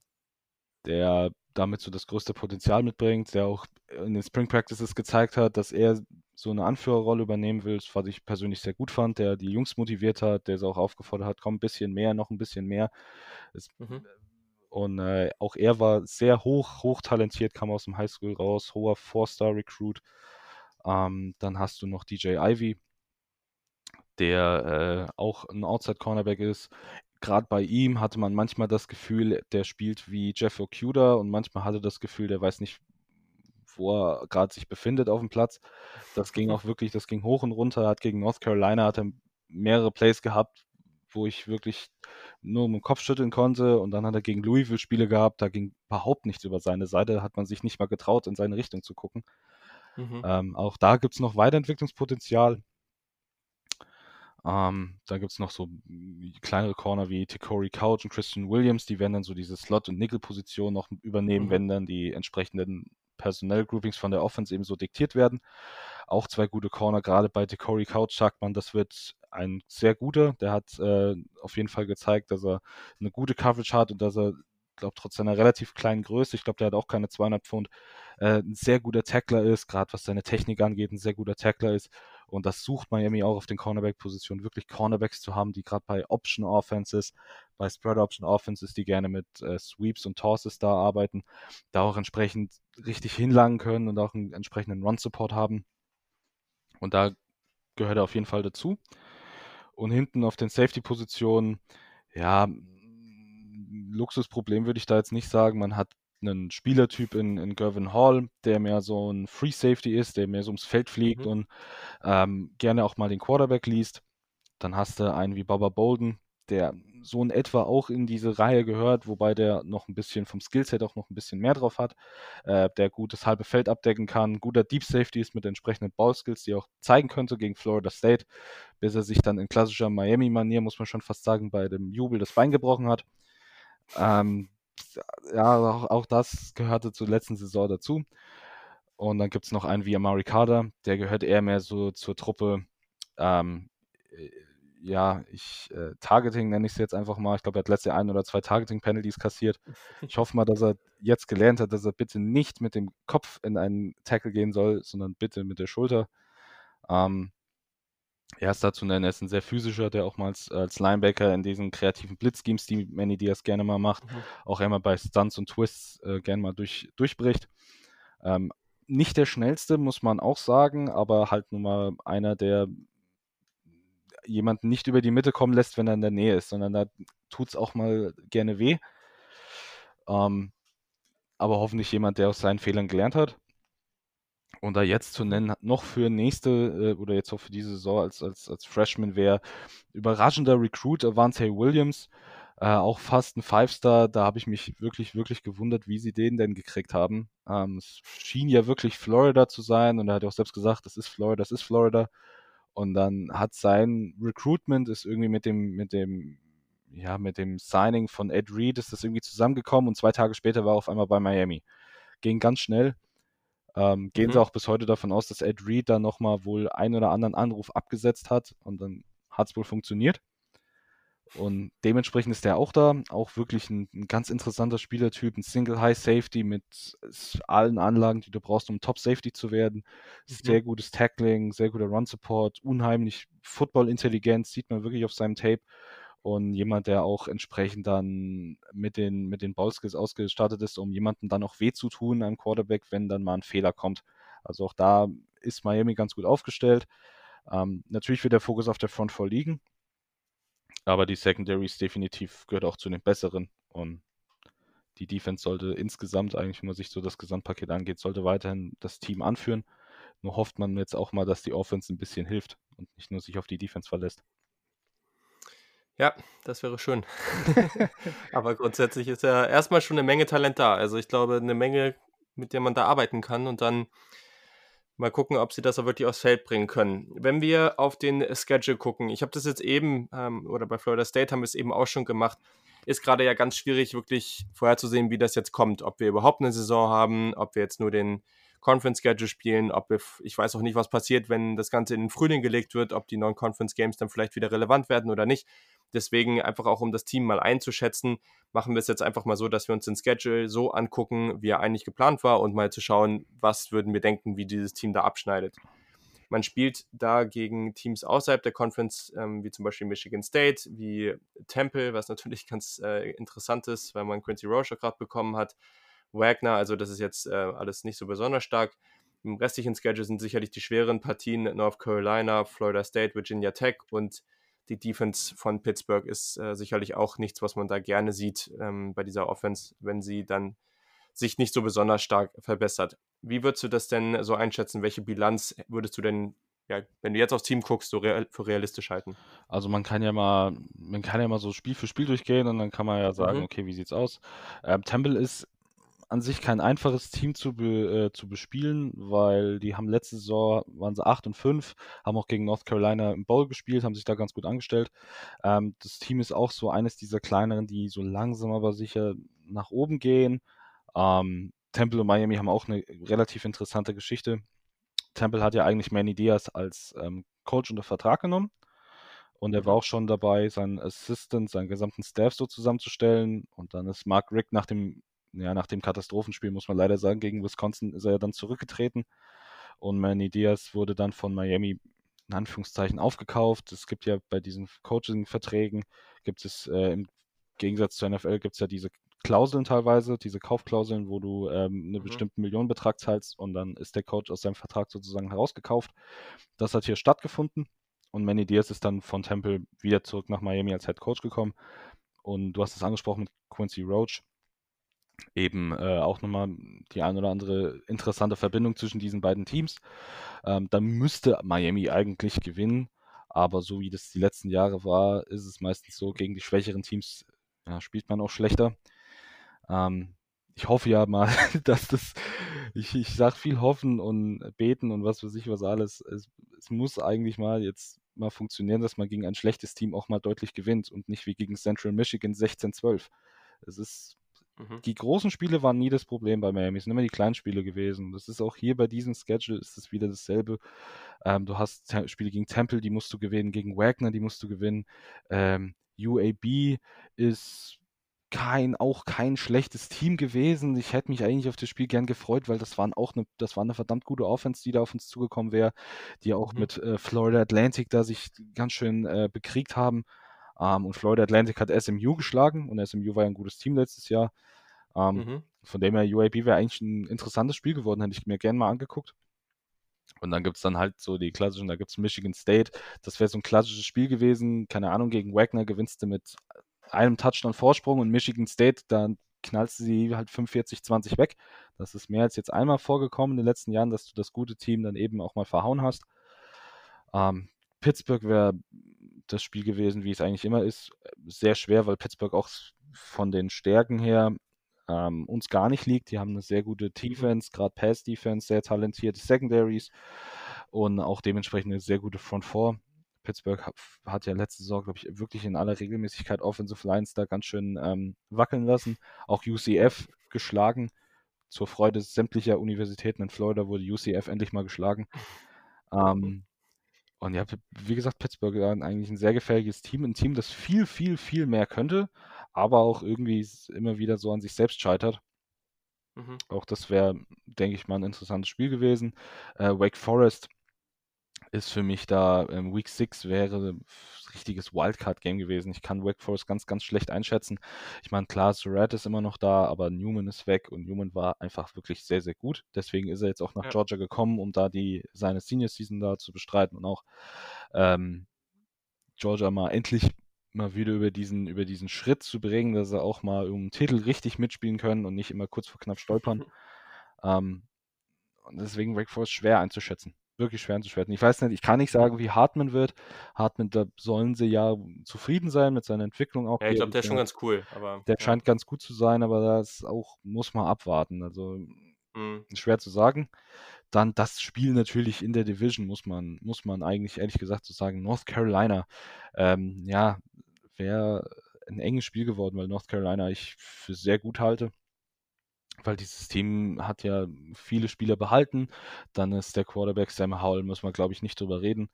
S4: der damit so das größte Potenzial mitbringt, der auch in den Spring Practices gezeigt hat, dass er so eine Anführerrolle übernehmen will, was ich persönlich sehr gut fand, der die Jungs motiviert hat, der sie auch aufgefordert hat, komm ein bisschen mehr, noch ein bisschen mehr. Es mhm. Und äh, auch er war sehr hoch, hoch talentiert, kam aus dem Highschool raus, hoher Four-Star-Recruit. Ähm, dann hast du noch DJ Ivy, der äh, auch ein Outside-Cornerback ist. Gerade bei ihm hatte man manchmal das Gefühl, der spielt wie Jeff Okuda und manchmal hatte das Gefühl, der weiß nicht, wo er gerade sich befindet auf dem Platz. Das ging auch wirklich, das ging hoch und runter. Hat gegen North Carolina hat er mehrere Plays gehabt, wo ich wirklich nur mit dem Kopf schütteln konnte. Und dann hat er gegen Louisville Spiele gehabt, da ging überhaupt nichts über seine Seite, hat man sich nicht mal getraut, in seine Richtung zu gucken. Mhm. Ähm, auch da gibt es noch Weiterentwicklungspotenzial. Ähm, da gibt es noch so kleinere Corner wie Tikori Couch und Christian Williams, die werden dann so diese Slot- und Nickel-Position noch übernehmen, mhm. wenn dann die entsprechenden Personell-Groupings von der Offense eben so diktiert werden. Auch zwei gute Corner, gerade bei Tikori Couch sagt man, das wird ein sehr guter. Der hat äh, auf jeden Fall gezeigt, dass er eine gute Coverage hat und dass er, glaube trotz seiner relativ kleinen Größe, ich glaube, der hat auch keine 200 Pfund, äh, ein sehr guter Tackler ist, gerade was seine Technik angeht, ein sehr guter Tackler ist. Und das sucht Miami auch auf den Cornerback-Positionen, wirklich Cornerbacks zu haben, die gerade bei Option Offenses, bei Spread Option Offenses, die gerne mit äh, Sweeps und Tosses da arbeiten, da auch entsprechend richtig hinlangen können und auch einen entsprechenden Run-Support haben. Und da gehört er auf jeden Fall dazu. Und hinten auf den Safety-Positionen, ja, Luxusproblem würde ich da jetzt nicht sagen. Man hat einen Spielertyp in, in Gervin Hall, der mehr so ein Free Safety ist, der mehr so ums Feld fliegt mhm. und ähm, gerne auch mal den Quarterback liest. Dann hast du einen wie Baba Bolden, der so in etwa auch in diese Reihe gehört, wobei der noch ein bisschen vom Skillset auch noch ein bisschen mehr drauf hat, äh, der gutes halbe Feld abdecken kann, guter Deep Safety ist mit entsprechenden Ballskills, die er auch zeigen könnte gegen Florida State, bis er sich dann in klassischer Miami-Manier, muss man schon fast sagen, bei dem Jubel das Bein gebrochen hat. Ähm, ja, auch, auch, das gehörte zur letzten Saison dazu. Und dann gibt es noch einen wie Amari Carter, der gehört eher mehr so zur Truppe, ähm, äh, ja, ich, äh, Targeting nenne ich es jetzt einfach mal. Ich glaube, er hat letztes Jahr ein oder zwei Targeting-Penalties kassiert. Ich hoffe mal, dass er jetzt gelernt hat, dass er bitte nicht mit dem Kopf in einen Tackle gehen soll, sondern bitte mit der Schulter. Ähm, er ist dazu nennen, er ist ein sehr physischer, der auch mal als, als Linebacker in diesen kreativen Blitzschemes, die Manny Diaz gerne mal macht, mhm. auch einmal bei Stunts und Twists äh, gerne mal durch, durchbricht. Ähm, nicht der schnellste, muss man auch sagen, aber halt nun mal einer, der jemanden nicht über die Mitte kommen lässt, wenn er in der Nähe ist, sondern da tut es auch mal gerne weh. Ähm, aber hoffentlich jemand, der aus seinen Fehlern gelernt hat. Und da jetzt zu nennen, noch für nächste äh, oder jetzt auch für diese Saison als, als, als Freshman wäre überraschender Recruit Avante Williams, äh, auch fast ein Five-Star. Da habe ich mich wirklich, wirklich gewundert, wie sie den denn gekriegt haben. Ähm, es schien ja wirklich Florida zu sein und er hat ja auch selbst gesagt, das ist Florida, das ist Florida. Und dann hat sein Recruitment ist irgendwie mit dem, mit dem, ja, mit dem Signing von Ed Reed ist das irgendwie zusammengekommen und zwei Tage später war er auf einmal bei Miami. Ging ganz schnell. Ähm, gehen mhm. sie auch bis heute davon aus, dass Ed Reed da nochmal wohl einen oder anderen Anruf abgesetzt hat und dann hat es wohl funktioniert. Und dementsprechend ist der auch da. Auch wirklich ein, ein, ganz interessanter Spielertyp, ein Single High Safety mit allen Anlagen, die du brauchst, um Top Safety zu werden. Mhm. Sehr gutes Tackling, sehr guter Run Support, unheimlich Football-Intelligenz, sieht man wirklich auf seinem Tape. Und jemand, der auch entsprechend dann mit den, mit den Ballskills ausgestattet ist, um jemandem dann auch weh zu tun einem Quarterback, wenn dann mal ein Fehler kommt. Also auch da ist Miami ganz gut aufgestellt. Ähm, natürlich wird der Fokus auf der Front Four liegen. Aber die Secondaries definitiv gehört auch zu den besseren. Und die Defense sollte insgesamt eigentlich, wenn man sich so das Gesamtpaket angeht, sollte weiterhin das Team anführen. Nur hofft man jetzt auch mal, dass die Offense ein bisschen hilft und nicht nur sich auf die Defense verlässt.
S1: Ja, das wäre schön. Aber grundsätzlich ist ja erstmal schon eine Menge Talent da. Also ich glaube, eine Menge, mit der man da arbeiten kann und dann Mal gucken, ob sie das auch wirklich aufs Feld bringen können. Wenn wir auf den Schedule gucken, ich habe das jetzt eben, ähm, oder bei Florida State haben wir es eben auch schon gemacht, ist gerade ja ganz schwierig, wirklich vorherzusehen, wie das jetzt kommt. Ob wir überhaupt eine Saison haben, ob wir jetzt nur den Conference Schedule spielen, ob wir, ich weiß auch nicht, was passiert, wenn das Ganze in den Frühling gelegt wird, ob die neuen Conference Games dann vielleicht wieder relevant werden oder nicht. Deswegen einfach auch, um das Team mal einzuschätzen, machen wir es jetzt einfach mal so, dass wir uns den Schedule so angucken, wie er eigentlich geplant war und mal zu schauen, was würden wir denken, wie dieses Team da abschneidet. Man spielt da gegen Teams außerhalb der Conference, ähm, wie zum Beispiel Michigan State, wie Temple, was natürlich ganz äh, interessant ist, weil man Quincy Roche gerade bekommen hat. Wagner, also das ist jetzt äh, alles nicht so besonders stark. Im restlichen Schedule sind sicherlich die schweren Partien North Carolina, Florida State, Virginia Tech und die Defense von Pittsburgh ist äh, sicherlich auch nichts, was man da gerne sieht ähm, bei dieser Offense, wenn sie dann sich nicht so besonders stark verbessert. Wie würdest du das denn so einschätzen? Welche Bilanz würdest du denn, ja, wenn du jetzt aufs Team guckst, so real, für realistisch halten?
S4: Also man kann ja mal, man kann ja mal so Spiel für Spiel durchgehen und dann kann man ja sagen, mhm. okay, wie sieht's aus? Ähm, Temple ist an sich kein einfaches Team zu, be, äh, zu bespielen, weil die haben letzte Saison, waren sie 8 und 5, haben auch gegen North Carolina im Bowl gespielt, haben sich da ganz gut angestellt. Ähm, das Team ist auch so eines dieser kleineren, die so langsam aber sicher nach oben gehen. Ähm, Temple und Miami haben auch eine relativ interessante Geschichte. Temple hat ja eigentlich Manny Diaz als ähm, Coach unter Vertrag genommen. Und er war auch schon dabei, seinen Assistant, seinen gesamten Staff so zusammenzustellen. Und dann ist Mark Rick nach dem ja, nach dem Katastrophenspiel, muss man leider sagen, gegen Wisconsin ist er ja dann zurückgetreten. Und Manny Diaz wurde dann von Miami in Anführungszeichen aufgekauft. Es gibt ja bei diesen Coaching-Verträgen, gibt es äh, im Gegensatz zur NFL, gibt es ja diese Klauseln teilweise, diese Kaufklauseln, wo du ähm, einen mhm. bestimmten Millionenbetrag zahlst und dann ist der Coach aus seinem Vertrag sozusagen herausgekauft. Das hat hier stattgefunden und Manny Diaz ist dann von Temple wieder zurück nach Miami als Head Coach gekommen. Und du hast es angesprochen mit Quincy Roach eben äh, auch nochmal die ein oder andere interessante Verbindung zwischen diesen beiden Teams. Ähm, da müsste Miami eigentlich gewinnen, Aber so wie das die letzten Jahre war, ist es meistens so, gegen die schwächeren Teams ja, spielt man auch schlechter. Ähm, ich hoffe ja mal, dass das, ich, ich sage viel hoffen und beten und was weiß ich was alles. Es, es muss eigentlich mal jetzt mal funktionieren, dass man gegen ein schlechtes Team auch mal deutlich gewinnt und nicht wie gegen Central Michigan 16-12. Es ist Mhm. Die großen Spiele waren nie das Problem bei Miami, es sind immer die kleinen Spiele gewesen. Das ist auch hier bei diesem Schedule ist es wieder dasselbe. Ähm, du hast Spiele gegen Temple, die musst du gewinnen, gegen Wagner, die musst du gewinnen. Ähm, UAB ist kein, auch kein schlechtes Team gewesen. Ich hätte mich eigentlich auf das Spiel gern gefreut, weil das waren auch eine, das war eine verdammt gute Offense, die da auf uns zugekommen wäre, die auch mhm. mit äh, Florida Atlantic da sich ganz schön äh, bekriegt haben. Ähm, und Florida Atlantic hat SMU geschlagen und SMU war ja ein gutes Team letztes Jahr. Ähm, mhm. Von dem her, UAB wäre eigentlich ein interessantes Spiel geworden, hätte ich mir gerne mal angeguckt. Und dann gibt es dann halt so die klassischen, da gibt es Michigan State. Das wäre so ein klassisches Spiel gewesen. Keine Ahnung, gegen Wagner gewinnst du mit einem Touchdown Vorsprung und Michigan State, dann knallst du sie halt 45-20 weg. Das ist mehr als jetzt einmal vorgekommen in den letzten Jahren, dass du das gute Team dann eben auch mal verhauen hast. Ähm, Pittsburgh wäre das Spiel gewesen, wie es eigentlich immer ist. Sehr schwer, weil Pittsburgh auch von den Stärken her ähm, uns gar nicht liegt. Die haben eine sehr gute mhm. Defense, gerade Pass-Defense, sehr talentierte Secondaries und auch dementsprechend eine sehr gute Front Four. Pittsburgh hat, hat ja letzte Saison, glaube ich, wirklich in aller Regelmäßigkeit Offensive Lines da ganz schön ähm, wackeln lassen. Auch UCF geschlagen. Zur Freude sämtlicher Universitäten in Florida wurde UCF endlich mal geschlagen. Ähm, und ja, wie gesagt, Pittsburgh ist eigentlich ein sehr gefährliches Team. Ein Team, das viel, viel, viel mehr könnte, aber auch irgendwie immer wieder so an sich selbst scheitert. Mhm. Auch das wäre, denke ich mal, ein interessantes Spiel gewesen. Äh, Wake Forest ist für mich da, ähm, Week 6 wäre ein richtiges Wildcard-Game gewesen. Ich kann Wake Forest ganz, ganz schlecht einschätzen. Ich meine, klar, Surratt ist immer noch da, aber Newman ist weg und Newman war einfach wirklich sehr, sehr gut. Deswegen ist er jetzt auch nach ja. Georgia gekommen, um da die, seine Senior Season da zu bestreiten und auch ähm, Georgia mal endlich mal wieder über diesen, über diesen Schritt zu bringen, dass sie auch mal um den Titel richtig mitspielen können und nicht immer kurz vor knapp stolpern. ähm, und deswegen Wake Forest schwer einzuschätzen wirklich schwer einzuschwerten. Ich weiß nicht, ich kann nicht sagen, wie Hartman wird. Hartman, da sollen sie ja zufrieden sein mit seiner Entwicklung auch.
S1: Ja, ich glaube, der ist schon ganz cool. Aber,
S4: der ja. scheint ganz gut zu sein, aber das auch, muss man abwarten. Also mhm. schwer zu sagen. Dann das Spiel natürlich in der Division, muss man, muss man eigentlich ehrlich gesagt so sagen. North Carolina, ähm, ja, wäre ein enges Spiel geworden, weil North Carolina ich für sehr gut halte weil dieses Team hat ja viele Spieler behalten. Dann ist der Quarterback Sam Howell, muss man glaube ich nicht drüber reden.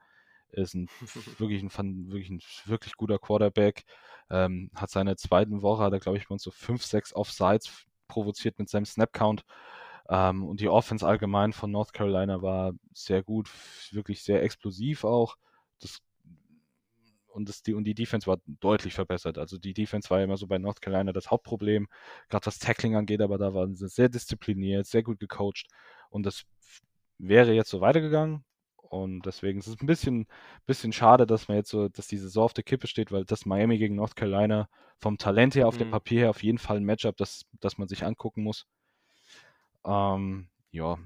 S4: Ist ein wirklich ein, wirklich ein wirklich guter Quarterback. Ähm, hat seine zweiten Woche, hat er glaube ich mal so 5, 6 Offsides provoziert mit seinem Snap-Count. Ähm, und die Offense allgemein von North Carolina war sehr gut, wirklich sehr explosiv auch. Das und, das, die, und die Defense war deutlich verbessert. Also die Defense war ja immer so bei North Carolina das Hauptproblem, gerade was Tackling angeht, aber da waren sie sehr diszipliniert, sehr gut gecoacht und das wäre jetzt so weitergegangen. Und deswegen ist es ein bisschen, bisschen schade, dass man jetzt so, dass die Saison auf der Kippe steht, weil das Miami gegen North Carolina vom Talent her auf mhm. dem Papier her auf jeden Fall ein Matchup, das, das man sich angucken muss. Ähm, ja,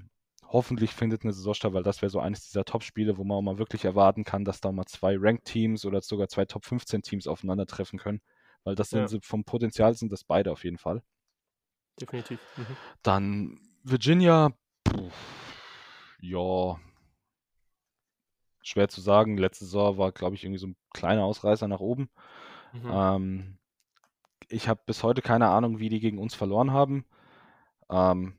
S4: hoffentlich findet eine Saison statt, weil das wäre so eines dieser Top-Spiele, wo man auch mal wirklich erwarten kann, dass da mal zwei Ranked-Teams oder sogar zwei Top-15-Teams aufeinandertreffen können. Weil das sind ja. vom Potenzial sind das beide auf jeden Fall.
S1: Definitiv. Mhm.
S4: Dann Virginia, pff, ja, schwer zu sagen. Letzte Saison war, glaube ich, irgendwie so ein kleiner Ausreißer nach oben. Mhm. Ähm, ich habe bis heute keine Ahnung, wie die gegen uns verloren haben. Ähm,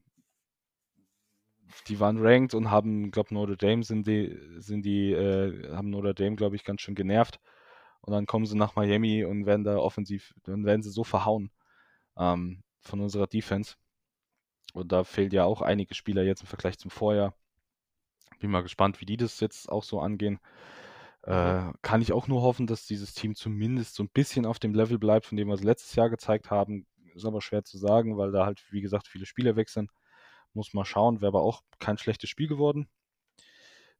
S4: die waren ranked und haben, glaube Notre Dame sind die, sind die, äh, haben Notre Dame, glaube ich, ganz schön genervt. Und dann kommen sie nach Miami und werden da offensiv, dann werden sie so verhauen ähm, von unserer Defense. Und da fehlt ja auch einige Spieler jetzt im Vergleich zum Vorjahr. Bin mal gespannt, wie die das jetzt auch so angehen. Äh, kann ich auch nur hoffen, dass dieses Team zumindest so ein bisschen auf dem Level bleibt, von dem wir es letztes Jahr gezeigt haben. Ist aber schwer zu sagen, weil da halt, wie gesagt, viele Spieler wechseln. Muss mal schauen, wäre aber auch kein schlechtes Spiel geworden.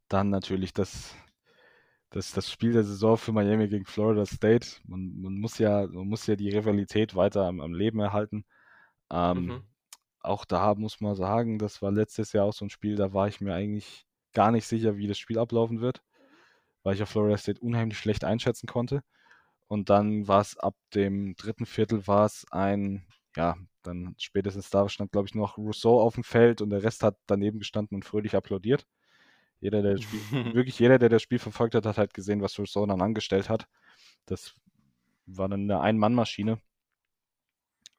S4: Dann natürlich das, das, das Spiel der Saison für Miami gegen Florida State. Man, man muss, ja, man muss ja die Rivalität weiter am, am Leben erhalten. Ähm, mhm. Auch da muss man sagen, das war letztes Jahr auch so ein Spiel, da war ich mir eigentlich gar nicht sicher, wie das Spiel ablaufen wird. weil ich auf Florida State unheimlich schlecht einschätzen konnte. Und dann war es ab dem dritten Viertel war es ein, ja, dann spätestens da stand, glaube ich, noch Rousseau auf dem Feld und der Rest hat daneben gestanden und fröhlich applaudiert. Jeder, der das Spiel, wirklich jeder, der das Spiel verfolgt hat, hat halt gesehen, was Rousseau dann angestellt hat. Das war dann eine Ein-Mann-Maschine.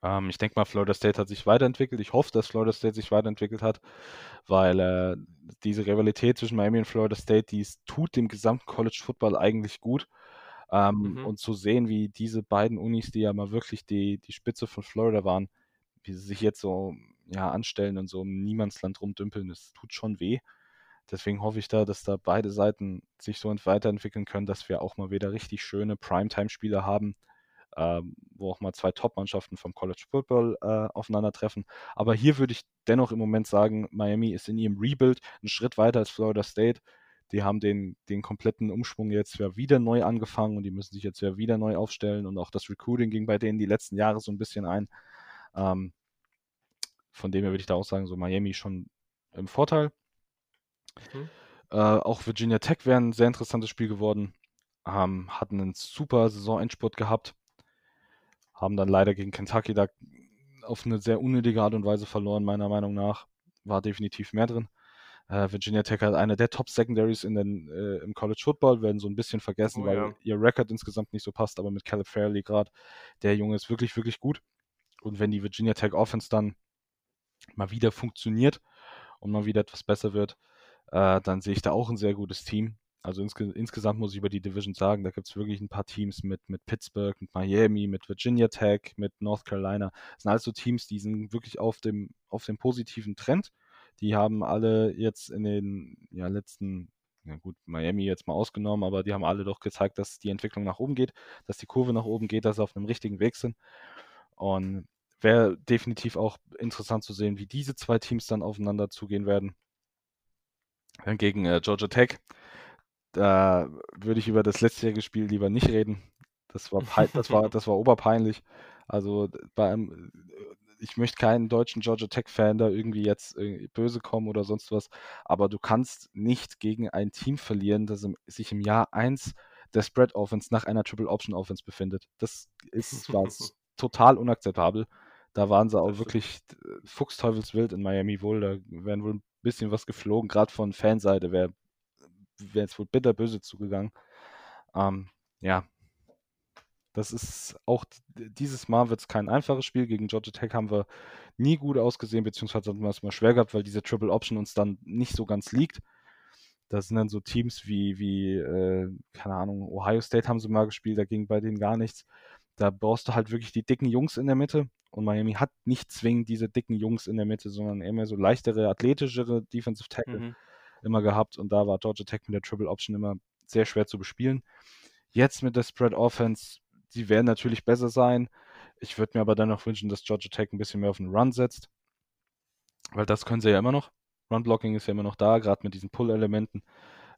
S4: Ähm, ich denke mal, Florida State hat sich weiterentwickelt. Ich hoffe, dass Florida State sich weiterentwickelt hat, weil äh, diese Rivalität zwischen Miami und Florida State, die tut dem gesamten College Football eigentlich gut. Ähm, mhm. Und zu sehen, wie diese beiden Unis, die ja mal wirklich die, die Spitze von Florida waren, wie sie sich jetzt so ja, anstellen und so im Niemandsland rumdümpeln, das tut schon weh. Deswegen hoffe ich da, dass da beide Seiten sich so weiterentwickeln können, dass wir auch mal wieder richtig schöne Primetime-Spiele haben, ähm, wo auch mal zwei Top-Mannschaften vom College Football äh, aufeinandertreffen. Aber hier würde ich dennoch im Moment sagen, Miami ist in ihrem Rebuild einen Schritt weiter als Florida State. Die haben den, den kompletten Umschwung jetzt wieder neu angefangen und die müssen sich jetzt wieder neu aufstellen. Und auch das Recruiting ging bei denen die letzten Jahre so ein bisschen ein. Ähm, von dem her würde ich da auch sagen, so Miami schon im Vorteil. Mhm. Äh, auch Virginia Tech wäre ein sehr interessantes Spiel geworden. Ähm, hatten einen super Saisonendspurt gehabt haben dann leider gegen Kentucky da auf eine sehr unnötige Art und Weise verloren, meiner Meinung nach. War definitiv mehr drin. Äh, Virginia Tech hat eine der Top-Secondaries äh, im College Football, werden so ein bisschen vergessen, oh, weil ja. ihr Rekord insgesamt nicht so passt, aber mit Caleb Fairley gerade, der Junge ist wirklich, wirklich gut. Und wenn die Virginia Tech Offense dann mal wieder funktioniert und mal wieder etwas besser wird, äh, dann sehe ich da auch ein sehr gutes Team. Also insge insgesamt muss ich über die Division sagen, da gibt es wirklich ein paar Teams mit, mit Pittsburgh, mit Miami, mit Virginia Tech, mit North Carolina. Das sind alles so Teams, die sind wirklich auf dem, auf dem positiven Trend. Die haben alle jetzt in den ja, letzten, ja gut, Miami jetzt mal ausgenommen, aber die haben alle doch gezeigt, dass die Entwicklung nach oben geht, dass die Kurve nach oben geht, dass sie auf einem richtigen Weg sind. Und wäre definitiv auch interessant zu sehen, wie diese zwei Teams dann aufeinander zugehen werden. Gegen äh, Georgia Tech da würde ich über das letztjährige Spiel lieber nicht reden. Das war, das war, das war oberpeinlich. Also bei einem, ich möchte keinen deutschen Georgia Tech-Fan da irgendwie jetzt äh, böse kommen oder sonst was, aber du kannst nicht gegen ein Team verlieren, das im, sich im Jahr 1 der Spread Offense nach einer Triple Option Offense befindet. Das ist war total unakzeptabel. Da waren sie auch wirklich äh, fuchsteufelswild in Miami wohl. Da wären wohl ein bisschen was geflogen, gerade von Fanseite wäre wäre jetzt wohl bitterböse zugegangen. Ähm, ja, das ist auch dieses Mal wird es kein einfaches Spiel. Gegen Georgia Tech haben wir nie gut ausgesehen, beziehungsweise haben wir es mal schwer gehabt, weil diese Triple Option uns dann nicht so ganz liegt. Das sind dann so Teams wie, wie äh, keine Ahnung, Ohio State haben sie mal gespielt, da ging bei denen gar nichts. Da brauchst du halt wirklich die dicken Jungs in der Mitte. Und Miami hat nicht zwingend diese dicken Jungs in der Mitte, sondern eher mehr so leichtere, athletischere Defensive Tackle. Mhm immer gehabt und da war Georgia Tech mit der Triple Option immer sehr schwer zu bespielen. Jetzt mit der Spread Offense, die werden natürlich besser sein. Ich würde mir aber dann noch wünschen, dass Georgia Tech ein bisschen mehr auf den Run setzt, weil das können sie ja immer noch. Run Blocking ist ja immer noch da, gerade mit diesen Pull-Elementen.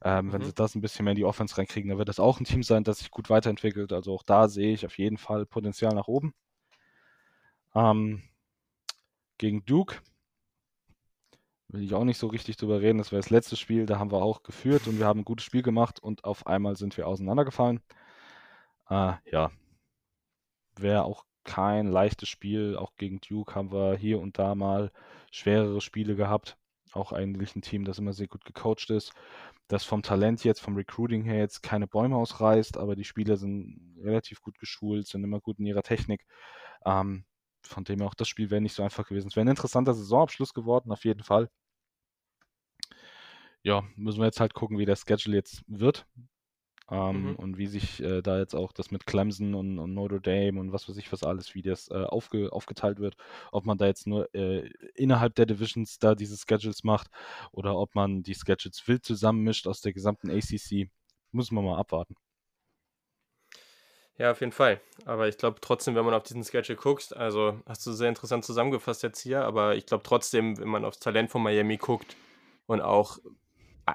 S4: Ähm, mhm. Wenn sie das ein bisschen mehr in die Offense reinkriegen, dann wird das auch ein Team sein, das sich gut weiterentwickelt. Also auch da sehe ich auf jeden Fall Potenzial nach oben. Ähm, gegen Duke will ich auch nicht so richtig drüber reden. Das wäre das letzte Spiel, da haben wir auch geführt und wir haben ein gutes Spiel gemacht und auf einmal sind wir auseinandergefallen. Äh, ja, wäre auch kein leichtes Spiel. Auch gegen Duke haben wir hier und da mal schwerere Spiele gehabt. Auch eigentlich ein Team, das immer sehr gut gecoacht ist. Das vom Talent jetzt, vom Recruiting her jetzt keine Bäume ausreißt, aber die Spieler sind relativ gut geschult, sind immer gut in ihrer Technik. Ähm, von dem her auch das Spiel wäre nicht so einfach gewesen. Es wäre ein interessanter Saisonabschluss geworden, auf jeden Fall. Ja, müssen wir jetzt halt gucken, wie der Schedule jetzt wird. Ähm, mhm. Und wie sich äh, da jetzt auch das mit Clemson und, und, Notre Dame und was weiß ich was alles, wie das äh, aufge, aufgeteilt wird. Ob man da jetzt nur äh, innerhalb der Divisions da diese Schedules macht oder ob man die Schedules wild zusammenmischt aus der gesamten ACC. Müssen wir mal abwarten.
S1: Ja, auf jeden Fall. Aber ich glaube trotzdem, wenn man auf diesen Schedule guckt, also hast du sehr interessant zusammengefasst jetzt hier, aber ich glaube trotzdem, wenn man aufs Talent von Miami guckt und auch äh,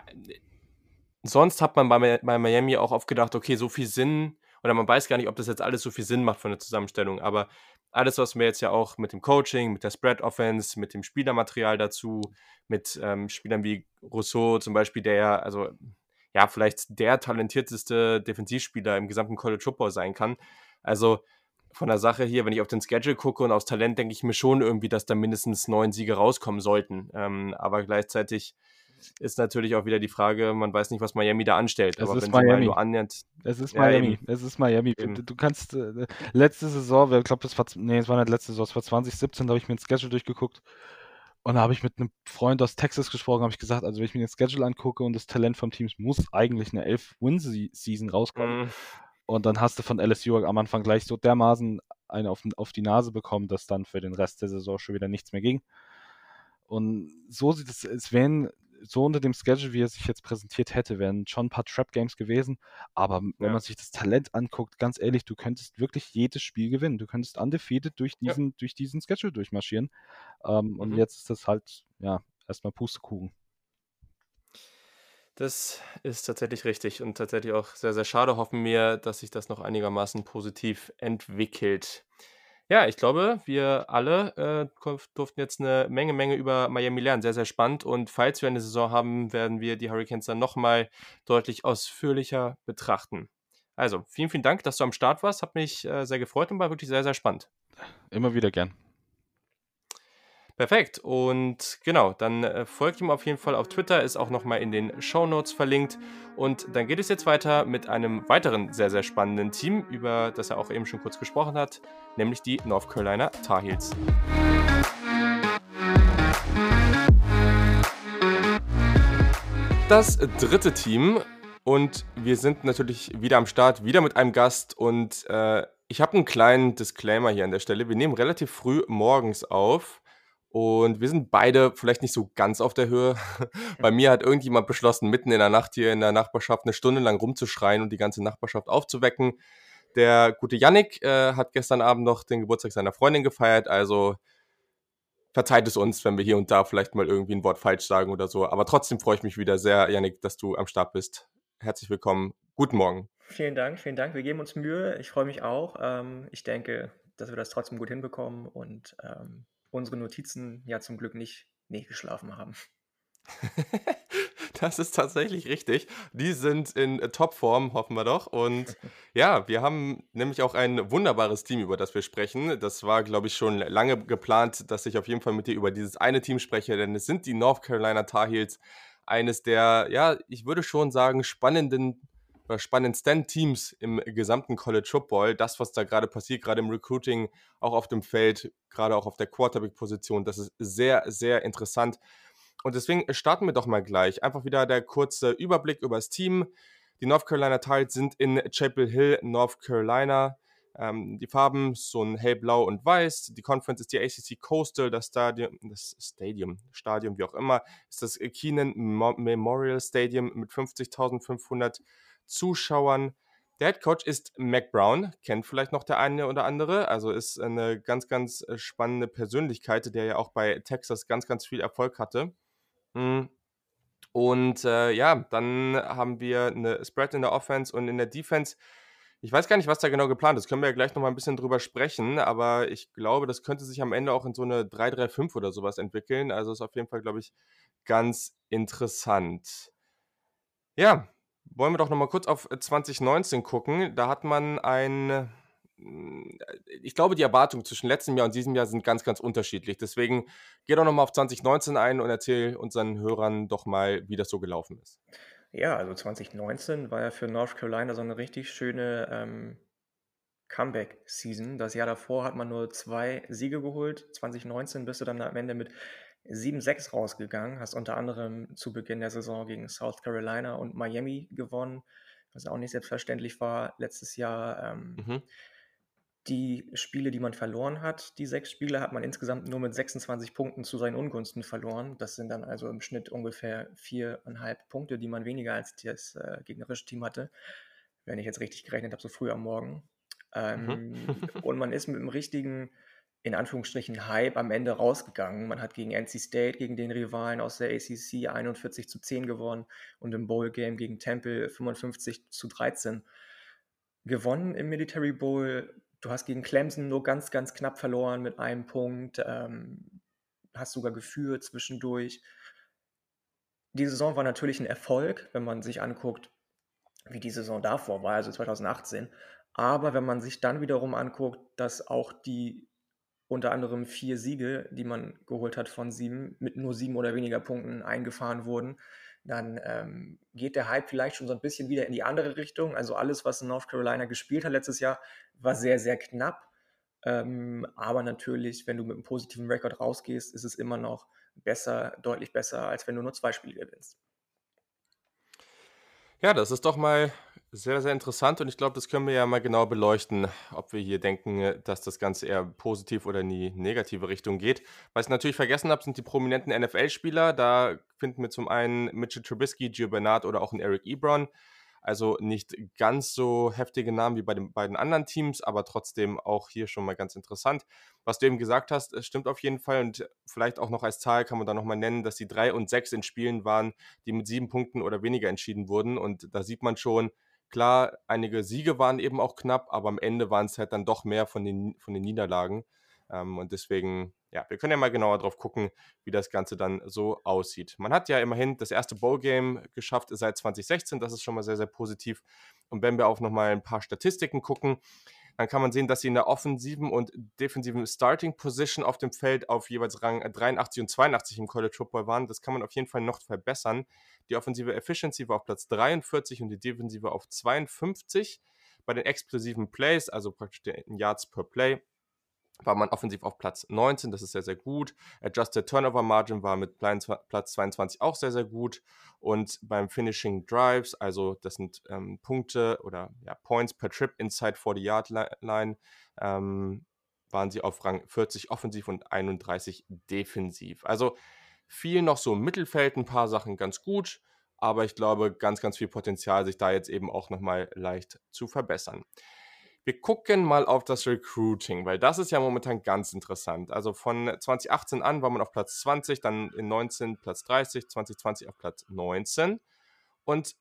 S1: sonst hat man bei, bei Miami auch oft gedacht, okay, so viel Sinn, oder man weiß gar nicht, ob das jetzt alles so viel Sinn macht von der Zusammenstellung, aber alles, was wir jetzt ja auch mit dem Coaching, mit der Spread Offense, mit dem Spielermaterial dazu, mit ähm, Spielern wie Rousseau zum Beispiel, der ja, also ja, vielleicht der talentierteste Defensivspieler im gesamten College Football sein kann. Also von der Sache hier, wenn ich auf den Schedule gucke und aufs Talent, denke ich mir schon irgendwie, dass da mindestens neun Siege rauskommen sollten. Ähm, aber gleichzeitig ist natürlich auch wieder die Frage, man weiß nicht, was Miami da anstellt.
S4: Es
S1: aber
S4: ist
S1: wenn
S4: Miami.
S1: mal nur annähernd.
S4: Es ist
S1: Ja,
S4: Miami.
S1: eben.
S4: Es ist Miami.
S1: Eben.
S4: Du, kannst äh, letzte Saison, ich glaube, das war nee, es war nicht letzte Saison, es war 2017, da habe ich mir den Schedule durchgeguckt. Und da habe ich mit einem Freund aus Texas gesprochen, habe ich gesagt, also wenn ich mir den Schedule angucke und das Talent vom Team muss eigentlich eine 11-Win-Season rauskommen.
S1: Mm,
S4: Und dann hast du von LSU am Anfang gleich so dermaßen eine auf, auf die Nase bekommen, dass dann für den Rest der Saison schon wieder nichts mehr ging. Und so sieht es, es wären so unter dem Schedule, wie er sich jetzt präsentiert hätte, wären schon ein paar Trap-Games gewesen. Aber wenn
S1: Ja.
S4: man sich das Talent anguckt, ganz ehrlich, du könntest wirklich jedes Spiel gewinnen. Du könntest undefeated durch
S1: Ja.
S4: diesen, durch diesen Schedule durchmarschieren. Ähm, Und
S1: Mhm.
S4: jetzt ist das halt, ja, erstmal Pustekuchen.
S1: Das ist tatsächlich richtig und tatsächlich auch sehr, sehr schade. Hoffen wir, dass sich das noch einigermaßen positiv entwickelt. Ja, ich glaube, wir alle äh, durften jetzt eine Menge, Menge über Miami lernen. Sehr, sehr spannend. Und falls wir eine Saison haben, werden wir die Hurricanes dann nochmal deutlich ausführlicher betrachten. Also, vielen, vielen Dank, dass du am Start warst. Hat mich äh, sehr gefreut und war wirklich sehr, sehr spannend.
S4: Immer wieder gern.
S1: Perfekt. Und genau, dann äh, folgt ihm auf jeden Fall auf Twitter, ist auch nochmal in den Show Notes verlinkt. Und dann geht es jetzt weiter mit einem weiteren sehr, sehr spannenden Team, über das er auch eben schon kurz gesprochen hat, nämlich die North Carolina Tar Heels. Das dritte Team und wir sind natürlich wieder am Start, wieder mit einem Gast und äh, ich habe einen kleinen Disclaimer hier an der Stelle. Wir nehmen relativ früh morgens auf und wir sind beide vielleicht nicht so ganz auf der Höhe. Bei mir hat irgendjemand beschlossen, mitten in der Nacht hier in der Nachbarschaft eine Stunde lang rumzuschreien und die ganze Nachbarschaft aufzuwecken. Der gute Yannick äh, hat gestern Abend noch den Geburtstag seiner Freundin gefeiert, also verzeiht es uns, wenn wir hier und da vielleicht mal irgendwie ein Wort falsch sagen oder so. Aber trotzdem freue ich mich wieder sehr, Yannick, dass du am Start bist. Herzlich willkommen. Guten Morgen.
S3: Vielen Dank, vielen Dank. Wir geben uns Mühe. Ich freue mich auch. Ähm, ich denke, dass wir das trotzdem gut hinbekommen und ähm, unsere Notizen ja zum Glück nicht, nicht geschlafen haben.
S1: Das ist tatsächlich richtig. Die sind in Topform, hoffen wir doch. Und ja, wir haben nämlich auch ein wunderbares Team, über das wir sprechen. Das war, glaube ich, schon lange geplant, dass ich auf jeden Fall mit dir über dieses eine Team spreche, denn es sind die North Carolina Tar Heels. Eines der, ja, ich würde schon sagen, spannenden oder spannendsten Teams im gesamten College Football. Das, was da gerade passiert, gerade im Recruiting, auch auf dem Feld, gerade auch auf der Quarterback-Position, das ist sehr, sehr interessant. Und deswegen starten wir doch mal gleich. Einfach wieder der kurze Überblick über das Team. Die North Carolina Tides sind in Chapel Hill, North Carolina. Ähm, die Farben so ein hellblau und weiß. Die Conference ist die ACC Coastal, das Stadium, das Stadium, Stadion, wie auch immer, ist das Keenan Mo Memorial Stadium mit 50.500 Zuschauern. Der Head Coach ist Mac Brown, kennt vielleicht noch der eine oder andere, also ist eine ganz, ganz äh, spannende Persönlichkeit, der ja auch bei Texas ganz, ganz viel Erfolg hatte. Mm. Und äh, ja, dann haben wir eine Spread in der Offense und in der Defense. Ich weiß gar nicht, was da genau geplant ist. Können wir ja gleich nochmal ein bisschen drüber sprechen, aber ich glaube, das könnte sich am Ende auch in so eine 3-3-5 oder sowas entwickeln. Also ist auf jeden Fall, glaube ich, ganz interessant. Ja, wollen wir doch nochmal kurz auf 2019 gucken. Da hat man ein ich glaube, die Erwartungen zwischen letztem Jahr und diesem Jahr sind ganz, ganz unterschiedlich. Deswegen geh doch nochmal auf 2019 ein und erzähl unseren Hörern doch mal, wie das so gelaufen ist.
S3: Ja, also 2019 war ja für North Carolina so eine richtig schöne ähm, Comeback-Season. Das Jahr davor hat man nur zwei Siege geholt. 2019 bist du dann am Ende mit 7-6 rausgegangen, hast unter anderem zu Beginn der Saison gegen South Carolina und Miami gewonnen, was auch nicht selbstverständlich war letztes Jahr. Ähm,
S1: Mhm.
S3: Die Spiele, die man verloren hat, die sechs Spiele, hat man insgesamt nur mit 26 Punkten zu seinen Ungunsten verloren. Das sind dann also im Schnitt ungefähr viereinhalb Punkte, die man weniger als das äh, gegnerische Team hatte, wenn ich jetzt richtig gerechnet habe, so früh am Morgen. Ähm, und man ist mit dem richtigen, in Anführungsstrichen, Hype am Ende rausgegangen. Man hat gegen NC State, gegen den Rivalen aus der ACC 41 zu 10 gewonnen und im Bowl-Game gegen Temple 55 zu 13 gewonnen im Military Bowl. Du hast gegen Clemson nur ganz, ganz knapp verloren mit einem Punkt. Ähm, hast sogar geführt zwischendurch. die Saison war natürlich ein Erfolg, wenn man sich anguckt, wie die Saison davor war, also 2018. Aber wenn man sich dann wiederum anguckt, dass auch die unter anderem vier Siege, die man geholt hat von sieben, mit nur sieben oder weniger Punkten eingefahren wurden, dann ähm, geht der Hype vielleicht schon so ein bisschen wieder in die andere Richtung. Also alles, was North Carolina gespielt hat letztes Jahr, war sehr, sehr knapp. Ähm, aber natürlich, wenn du mit einem positiven Rekord rausgehst, ist es immer noch besser, deutlich besser, als wenn du nur zwei Spiele gewinnst.
S1: Ja, das ist doch mal sehr, sehr interessant und ich glaube, das können wir ja mal genau beleuchten, ob wir hier denken, dass das Ganze eher positiv oder in die negative Richtung geht. Was ich natürlich vergessen habe, sind die prominenten NFL-Spieler. Da finden wir zum einen Mitchell Trubisky, Gio Bernard oder auch einen Eric Ebron. Also nicht ganz so heftige Namen wie bei den beiden anderen Teams, aber trotzdem auch hier schon mal ganz interessant. Was du eben gesagt hast, stimmt auf jeden Fall und vielleicht auch noch als Zahl kann man da nochmal nennen, dass die drei und sechs in Spielen waren, die mit sieben Punkten oder weniger entschieden wurden und da sieht man schon, klar, einige Siege waren eben auch knapp, aber am Ende waren es halt dann doch mehr von den, von den Niederlagen. Ähm, und deswegen, ja, wir können ja mal genauer drauf gucken, wie das Ganze dann so aussieht. Man hat ja immerhin das erste Bowl-Game geschafft seit 2016, das ist schon mal sehr, sehr positiv. Und wenn wir auch nochmal ein paar Statistiken gucken, dann kann man sehen, dass sie in der offensiven und defensiven Starting Position auf dem Feld auf jeweils Rang 83 und 82 im College Football waren. Das kann man auf jeden Fall noch verbessern. Die offensive Efficiency war auf Platz 43 und die defensive auf 52. Bei den explosiven Plays, also praktisch den Yards per Play, war man offensiv auf Platz 19, das ist sehr, sehr gut. Adjusted Turnover Margin war mit Platz 22 auch sehr, sehr gut. Und beim Finishing Drives, also das sind ähm, Punkte oder ja, Points per Trip inside 40-Yard-Line, ähm, waren sie auf Rang 40 offensiv und 31 defensiv. Also viel noch so im Mittelfeld, ein paar Sachen ganz gut, aber ich glaube, ganz, ganz viel Potenzial, sich da jetzt eben auch nochmal leicht zu verbessern. Wir gucken mal auf das Recruiting, weil das ist ja momentan ganz interessant. Also von 2018 an war man auf Platz 20, dann in 19 Platz 30, 2020 auf Platz 19. Und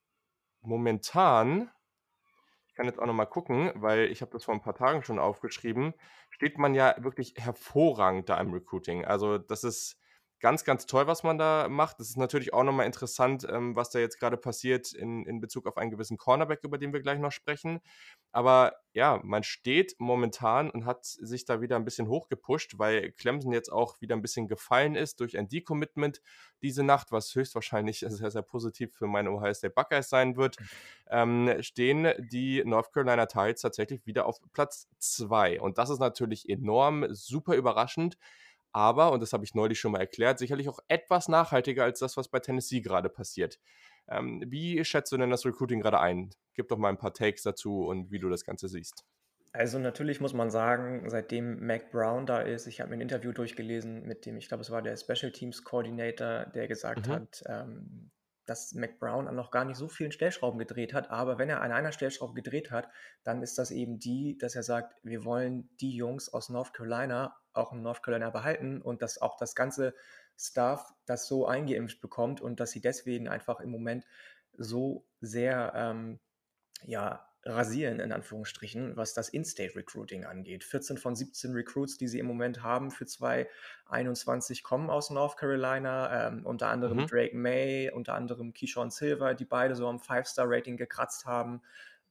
S1: momentan, ich kann jetzt auch nochmal gucken, weil ich habe das vor ein paar Tagen schon aufgeschrieben, steht man ja wirklich hervorragend da im Recruiting. Also das ist ganz, ganz toll, was man da macht. Das ist natürlich auch nochmal interessant, ähm, was da jetzt gerade passiert in, in Bezug auf einen gewissen Cornerback, über den wir gleich noch sprechen. Aber ja, man steht momentan und hat sich da wieder ein bisschen hochgepusht, weil Clemson jetzt auch wieder ein bisschen gefallen ist durch ein Decommitment diese Nacht, was höchstwahrscheinlich sehr, sehr positiv für meine Ohio State Buckeyes sein wird, ähm, stehen die North Carolina Tides tatsächlich wieder auf Platz 2. Und das ist natürlich enorm, super überraschend aber, und das habe ich neulich schon mal erklärt, sicherlich auch etwas nachhaltiger als das, was bei Tennessee gerade passiert. Ähm, wie schätzt du denn das Recruiting gerade ein? Gib doch mal ein paar Takes dazu und wie du das Ganze siehst.
S3: Also natürlich muss man sagen, seitdem Mac Brown da ist, ich habe mir ein Interview durchgelesen mit dem, ich glaube, es war der Special Teams Coordinator, der gesagt mhm. hat, ähm, dass Mac Brown noch gar nicht so vielen Stellschrauben gedreht hat, aber wenn er an einer Stellschraube gedreht hat, dann ist das eben die, dass er sagt, wir wollen die Jungs aus North Carolina auch in North Carolina behalten und dass auch das ganze Staff das so eingeimpft bekommt und dass sie deswegen einfach im Moment so sehr ähm, ja, rasieren, in Anführungsstrichen, was das In-State-Recruiting angeht. 14 von 17 Recruits, die sie im Moment haben für 2021, kommen aus North Carolina, ähm, unter anderem mhm. Drake May, unter anderem Keyshawn Silver, die beide so am Five-Star-Rating gekratzt haben.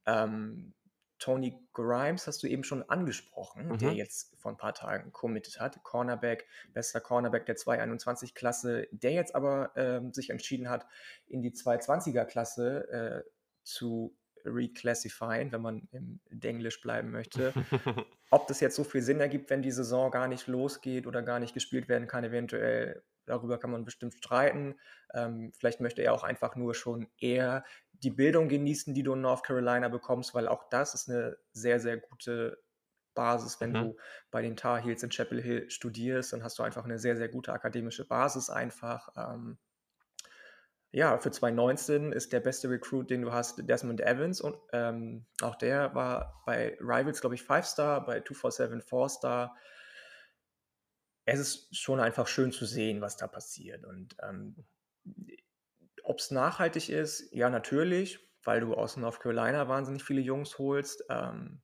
S3: Ähm, Tony Grimes hast du eben schon angesprochen, mhm. der jetzt vor ein paar Tagen committed hat. Cornerback, bester Cornerback der 221-Klasse, der jetzt aber ähm, sich entschieden hat, in die 220er-Klasse äh, zu reclassifyen, wenn man im Englisch bleiben möchte. Ob das jetzt so viel Sinn ergibt, wenn die Saison gar nicht losgeht oder gar nicht gespielt werden kann, eventuell, darüber kann man bestimmt streiten. Ähm, vielleicht möchte er auch einfach nur schon eher die Bildung genießen, die du in North Carolina bekommst, weil auch das ist eine sehr, sehr gute Basis, wenn mhm. du bei den Tar Heels in Chapel Hill studierst, dann hast du einfach eine sehr, sehr gute akademische Basis einfach. Ähm, ja, für 2019 ist der beste Recruit, den du hast, Desmond Evans. Und ähm, auch der war bei Rivals, glaube ich, 5-Star, bei 247 4-Star. Es ist schon einfach schön zu sehen, was da passiert. Und ähm, ob es nachhaltig ist, ja, natürlich, weil du aus North Carolina wahnsinnig viele Jungs holst. Ähm,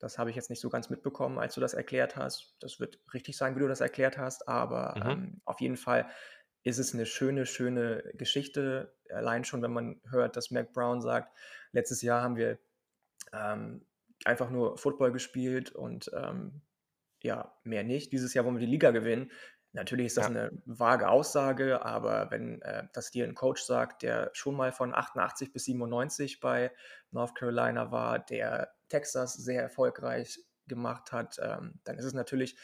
S3: das habe ich jetzt nicht so ganz mitbekommen, als du das erklärt hast. Das wird richtig sein, wie du das erklärt hast, aber mhm. ähm, auf jeden Fall ist es eine schöne, schöne Geschichte. Allein schon, wenn man hört, dass Mac Brown sagt, letztes Jahr haben wir ähm, einfach nur Football gespielt und ähm, ja, mehr nicht. Dieses Jahr wollen wir die Liga gewinnen. Natürlich ist das ja. eine vage Aussage, aber wenn äh, das dir ein Coach sagt, der schon mal von 88 bis 97 bei North Carolina war, der Texas sehr erfolgreich gemacht hat, ähm, dann ist es natürlich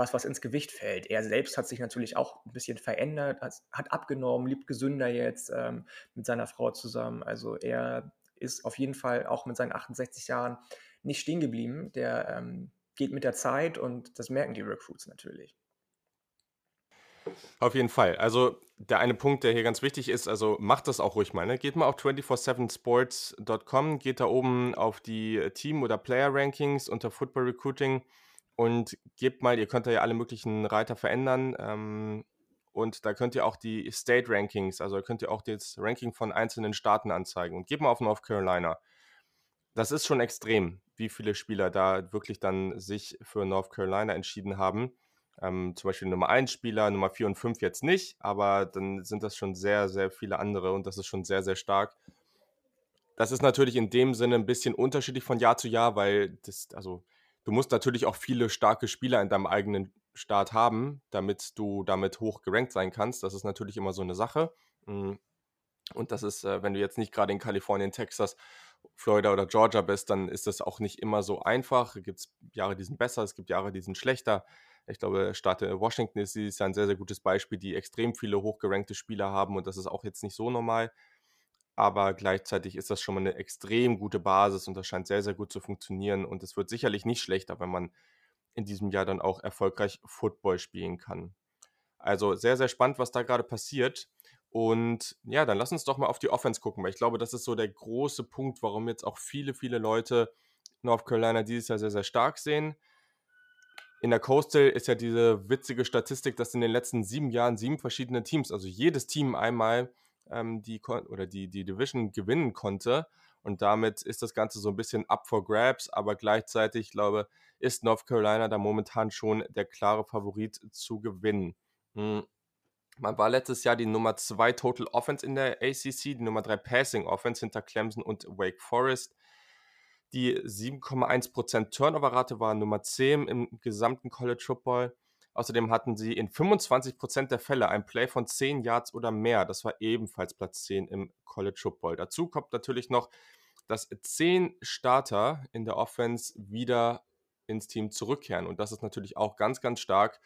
S3: was, was ins Gewicht fällt. Er selbst hat sich natürlich auch ein bisschen verändert, hat, abgenommen, liebt gesünder jetzt ähm, mit seiner Frau zusammen. Also er ist auf jeden Fall auch mit seinen 68 Jahren nicht stehen geblieben. Der ähm, geht mit der Zeit und das merken die Recruits natürlich.
S1: Auf jeden Fall. Also der eine Punkt, der hier ganz wichtig ist, also macht das auch ruhig mal. Ne? Geht mal auf 247sports.com, geht da oben auf die Team- oder Player-Rankings unter Football Recruiting und gebt mal, ihr könnt da ja alle möglichen Reiter verändern. Ähm, und da könnt ihr auch die State Rankings, also könnt ihr auch das Ranking von einzelnen Staaten anzeigen. Und gebt mal auf North Carolina. Das ist schon extrem, wie viele Spieler da wirklich dann sich für North Carolina entschieden haben. Ähm, zum Beispiel Nummer 1 Spieler, Nummer 4 und 5 jetzt nicht, aber dann sind das schon sehr, sehr viele andere und das ist schon sehr, sehr stark. Das ist natürlich in dem Sinne ein bisschen unterschiedlich von Jahr zu Jahr, weil das, also du musst natürlich auch viele starke Spieler in deinem eigenen Staat haben, damit du damit hoch gerankt sein kannst. Das ist natürlich immer so eine Sache. Mm. Und das ist, äh, wenn du jetzt nicht gerade in Kalifornien, Texas, Florida oder Georgia bist, dann ist das auch nicht immer so einfach. Es gibt Jahre, die sind besser, es gibt Jahre, die sind schlechter. Ich glaube, Staat Washington ist dieses ein sehr, sehr gutes Beispiel, die extrem viele hochgerankte Spieler haben und das ist auch jetzt nicht so normal. Aber gleichzeitig ist das schon mal eine extrem gute Basis und das scheint sehr, sehr gut zu funktionieren. Und es wird sicherlich nicht schlechter, wenn man in diesem Jahr dann auch erfolgreich Football spielen kann. Also sehr, sehr spannend, was da gerade passiert. Und ja, dann lass uns doch mal auf die Offense gucken, weil ich glaube, das ist so der große Punkt, warum jetzt auch viele, viele Leute North Carolina dieses Jahr sehr, sehr stark sehen. In der Coastal ist ja diese witzige Statistik, dass in den letzten sieben Jahren sieben verschiedene Teams, also jedes Team einmal ähm, die oder die, die Division gewinnen konnte. Und damit ist das Ganze so ein bisschen up for grabs, aber gleichzeitig, ich glaube, ist North Carolina da momentan schon der klare Favorit zu gewinnen. Hm. Man war letztes Jahr die Nummer 2 Total Offense in der ACC, die Nummer 3 Passing Offense hinter Clemson und Wake Forest. Die 7,1% Turnover-Rate war Nummer 10 im gesamten College Football. Außerdem hatten sie in 25% der Fälle ein Play von 10 Yards oder mehr. Das war ebenfalls Platz 10 im College Football. Dazu kommt natürlich noch, dass 10 Starter in der Offense wieder ins Team zurückkehren. Und das ist natürlich auch ganz, ganz stark.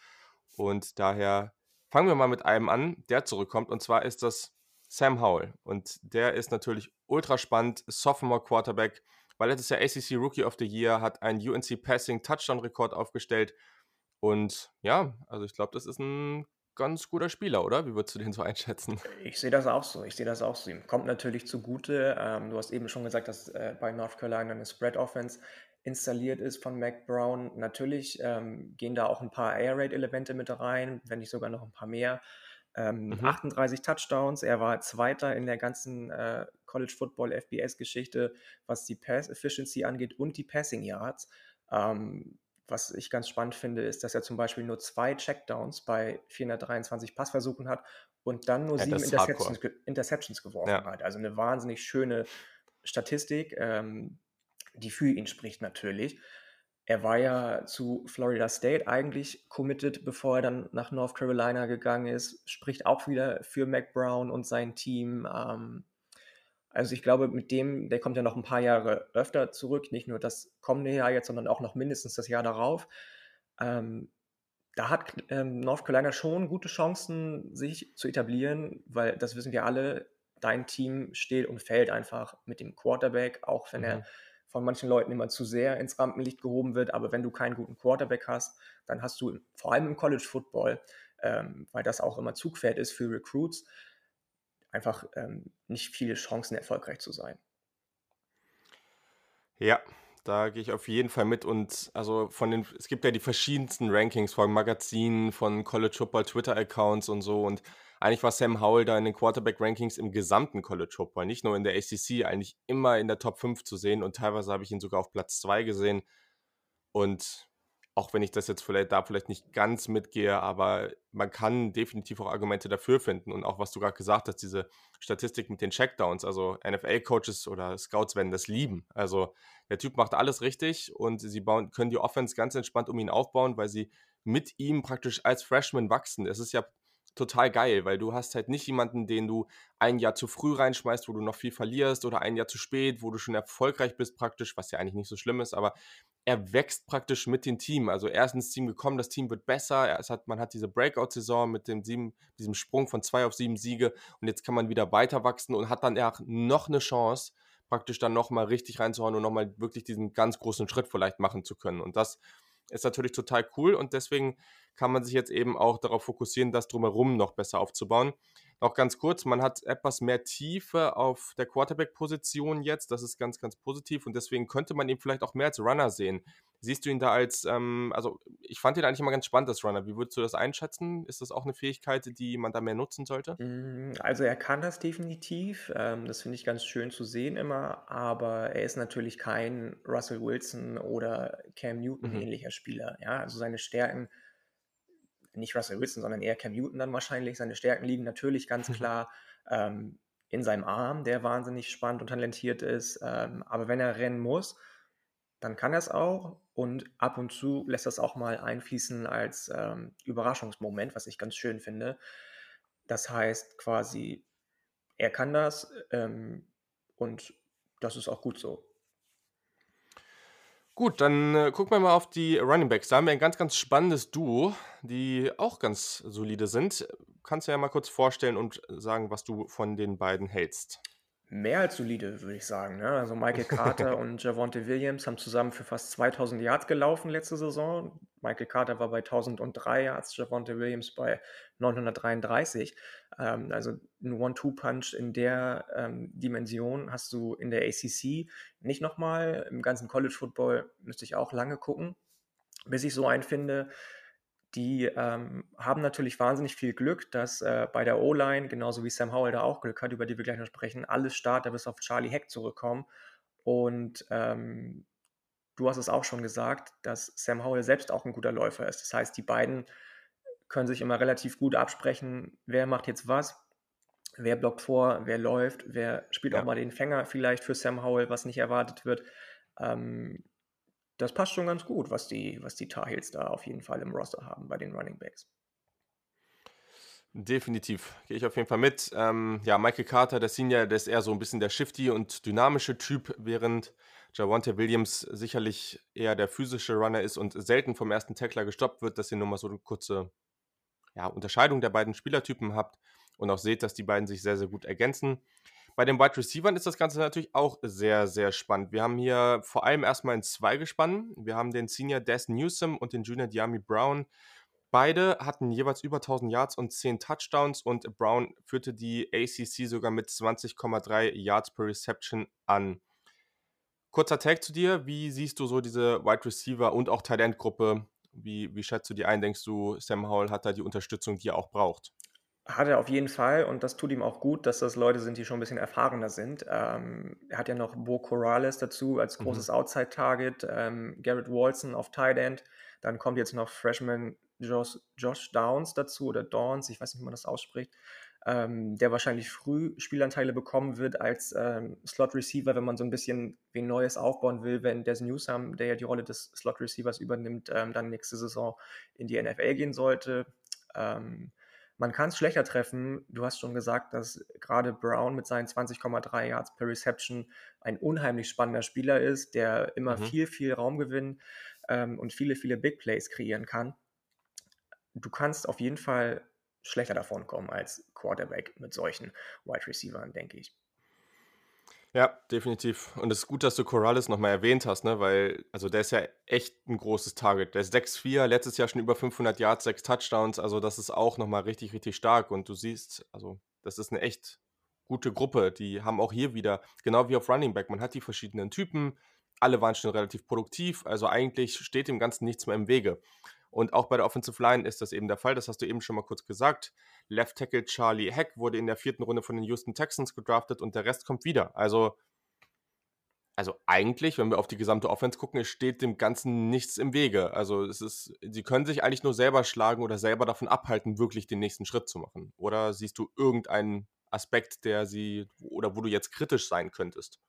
S1: Und daher fangen wir mal mit einem an, der zurückkommt. Und zwar ist das Sam Howell. Und der ist natürlich ultra spannend. Sophomore Quarterback weil letztes Jahr ACC Rookie of the Year, hat einen UNC Passing Touchdown Rekord aufgestellt. Und ja, also ich glaube, das ist ein ganz guter Spieler, oder? Wie würdest du den so einschätzen?
S3: Ich sehe das auch so. Ich sehe das auch so. Ihm kommt natürlich zugute. Ähm, du hast eben schon gesagt, dass äh, bei North Carolina eine Spread Offense installiert ist von Mac Brown. Natürlich ähm, gehen da auch ein paar Air Raid Elemente mit rein, wenn nicht sogar noch ein paar mehr. Ähm, mhm. 38 Touchdowns. Er war Zweiter in der ganzen äh, College Football FBS-Geschichte, was die Pass Efficiency angeht und die Passing Yards. Ähm, was ich ganz spannend finde, ist, dass er zum Beispiel nur zwei Checkdowns bei 423 Passversuchen hat und dann nur ja, sieben Interceptions, Interceptions, geworfen ja. hat. Also eine wahnsinnig schöne Statistik, ähm, die für ihn spricht natürlich. Er war ja zu Florida State eigentlich committed, bevor er dann nach North Carolina gegangen ist. Spricht auch wieder für Mac Brown und sein Team. Ähm, also ich glaube, mit dem, der kommt ja noch ein paar Jahre öfter zurück, nicht nur das kommende Jahr jetzt, sondern auch noch mindestens das Jahr darauf. Ähm, da hat ähm, North Carolina schon gute Chancen, sich zu etablieren, weil das wissen wir alle, dein Team steht und fällt einfach mit dem Quarterback, auch wenn mhm. er von manchen Leuten immer zu sehr ins Rampenlicht gehoben wird. Aber wenn du keinen guten Quarterback hast, dann hast du vor allem im College Football, ähm, weil das auch immer Zugpferd ist für Recruits, einfach ähm, nicht viele Chancen, erfolgreich zu sein.
S1: Ja, da gehe ich auf jeden Fall mit. Und also von den, es gibt ja die verschiedensten Rankings von Magazinen, von College Football Twitter-Accounts und so. Und eigentlich war Sam Howell da in den Quarterback-Rankings im gesamten College Football, nicht nur in der ACC, eigentlich immer in der Top 5 zu sehen und teilweise habe ich ihn sogar auf Platz 2 gesehen. Und auch wenn ich das jetzt vielleicht da vielleicht nicht ganz mitgehe, aber man kann definitiv auch Argumente dafür finden. Und auch was du gerade gesagt hast, diese Statistik mit den Checkdowns, also NFL-Coaches oder Scouts werden das lieben. Also der Typ macht alles richtig und sie bauen, können die Offense ganz entspannt um ihn aufbauen, weil sie mit ihm praktisch als Freshman wachsen. Es ist ja total geil, weil du hast halt nicht jemanden, den du ein Jahr zu früh reinschmeißt, wo du noch viel verlierst oder ein Jahr zu spät, wo du schon erfolgreich bist praktisch, was ja eigentlich nicht so schlimm ist, aber er wächst praktisch mit dem Team. Also er ist ins Team gekommen, das Team wird besser, es hat, man hat diese Breakout-Saison mit dem sieben, diesem Sprung von zwei auf sieben Siege und jetzt kann man wieder weiter wachsen und hat dann auch noch eine Chance, praktisch dann nochmal richtig reinzuhauen und nochmal wirklich diesen ganz großen Schritt vielleicht machen zu können. Und das ist natürlich total cool und deswegen kann man sich jetzt eben auch darauf fokussieren, das drumherum noch besser aufzubauen. Noch ganz kurz, man hat etwas mehr Tiefe auf der Quarterback-Position jetzt. Das ist ganz, ganz positiv und deswegen könnte man ihn vielleicht auch mehr als Runner sehen. Siehst du ihn da als, ähm, also ich fand ihn eigentlich immer ganz spannend als Runner. Wie würdest du das einschätzen? Ist das auch eine Fähigkeit, die man da mehr nutzen sollte?
S3: Mm, also er kann das definitiv. Ähm, das finde ich ganz schön zu sehen immer, aber er ist natürlich kein Russell Wilson oder Cam Newton mhm. ähnlicher Spieler. Ja, also seine Stärken nicht Russell Wilson, sondern eher Cam Newton dann wahrscheinlich. Seine Stärken liegen natürlich ganz klar ähm, in seinem Arm, der wahnsinnig spannend und talentiert ist. Ähm, aber wenn er rennen muss, dann kann er es auch und ab und zu lässt das auch mal einfließen als ähm, Überraschungsmoment, was ich ganz schön finde. Das heißt quasi, er kann das ähm, und das ist auch gut so.
S1: Gut, dann äh, gucken wir mal auf die Running Backs. Da haben wir ein ganz, ganz spannendes Duo, die auch ganz solide sind. Kannst du ja mal kurz vorstellen und sagen, was du von den beiden hältst
S3: mehr als solide, würde ich sagen. Ne? Also Michael Carter und Javonte Williams haben zusammen für fast 2000 Yards gelaufen letzte Saison. Michael Carter war bei 1003 Yards, Javonte Williams bei 933. Ähm, also ein One-Two-Punch in der ähm, Dimension hast du in der ACC nicht nochmal. Im ganzen College Football müsste ich auch lange gucken, bis ich so einen finde die ähm, haben natürlich wahnsinnig viel Glück, dass äh, bei der O-Line, genauso wie Sam Howell da auch Glück hat, über die wir gleich noch sprechen, alle Starter bis auf Charlie Heck zurückkommen. Und ähm, du hast es auch schon gesagt, dass Sam Howell selbst auch ein guter Läufer ist. Das heißt, die beiden können sich immer relativ gut absprechen, wer macht jetzt was, wer blockt vor, wer läuft, wer spielt ja. auch mal den Fänger vielleicht für Sam Howell, was nicht erwartet wird. Ähm, das passt schon ganz gut, was die, was die Tar Heels da auf jeden Fall im Roster haben bei den Running Backs.
S1: Definitiv, gehe ich auf jeden Fall mit. Ähm, ja, Michael Carter, der Senior, der ist eher so ein bisschen der shifty und dynamische Typ, während Javante Williams sicherlich eher der physische Runner ist und selten vom ersten Tackler gestoppt wird, dass ihr nur mal so eine kurze ja, Unterscheidung der beiden Spielertypen habt und auch seht, dass die beiden sich sehr, sehr gut ergänzen. Bei den Wide Receivers ist das Ganze natürlich auch sehr, sehr spannend. Wir haben hier vor allem erstmal in zwei gespannt. Wir haben den Senior Des Newsom und den Junior Diami Brown. Beide hatten jeweils über 1000 Yards und 10 Touchdowns und Brown führte die ACC sogar mit 20,3 Yards per Reception an. Kurzer Tag zu dir. Wie siehst du so diese Wide Receiver und auch Talentgruppe? Wie, wie schätzt du die ein? Denkst du, Sam Howell hat da die Unterstützung, die er auch braucht?
S3: Hat er auf jeden Fall und das tut ihm auch gut, dass das Leute sind, die schon ein bisschen erfahrener sind. Ähm, er hat ja noch Bo Corrales dazu als mhm. großes mhm. Outside-Target, ähm, Garrett Walson auf Tight End, dann kommt jetzt noch Freshman Josh, Josh Downs dazu oder Dawns, ich weiß nicht, wie man das ausspricht, ähm, der wahrscheinlich früh Spielanteile bekommen wird als ähm, Slot-Receiver, wenn man so ein bisschen wen Neues aufbauen will, wenn Des Newsome, der ja die Rolle des Slot-Receivers übernimmt, ähm, dann nächste Saison in die NFL gehen sollte. Ähm, man kann es schlechter treffen. Du hast schon gesagt, dass gerade Brown mit seinen 20,3 Yards per Reception ein unheimlich spannender Spieler ist, der immer mhm. viel, viel Raum gewinnt ähm, und viele, viele Big Plays kreieren kann. Du kannst auf jeden Fall schlechter davon kommen als Quarterback mit solchen Wide Receivers, denke ich.
S1: Ja, definitiv. Und es ist gut, dass du Corrales nochmal erwähnt hast, ne? weil also der ist ja echt ein großes Target. Der ist 6'4, letztes Jahr schon über 500 Yards, 6 Touchdowns. Also das ist auch nochmal richtig, richtig stark. Und du siehst, also das ist eine echt gute Gruppe. Die haben auch hier wieder, genau wie auf Running Back, man hat die verschiedenen Typen. Alle waren schon relativ produktiv. Also eigentlich steht dem Ganzen nichts mehr im Wege. Und auch bei der Offensive Line ist das eben der Fall. Das hast du eben schon mal kurz gesagt. Left Tackle Charlie Heck wurde in der vierten Runde von den Houston Texans gedraftet und der Rest kommt wieder. Also also eigentlich, wenn wir auf die gesamte Offense gucken, steht dem Ganzen nichts im Wege. Also es ist, sie können sich eigentlich nur selber schlagen oder selber davon abhalten, wirklich den nächsten Schritt zu machen. Oder siehst du irgendeinen Aspekt, der sie oder wo du jetzt kritisch sein könntest?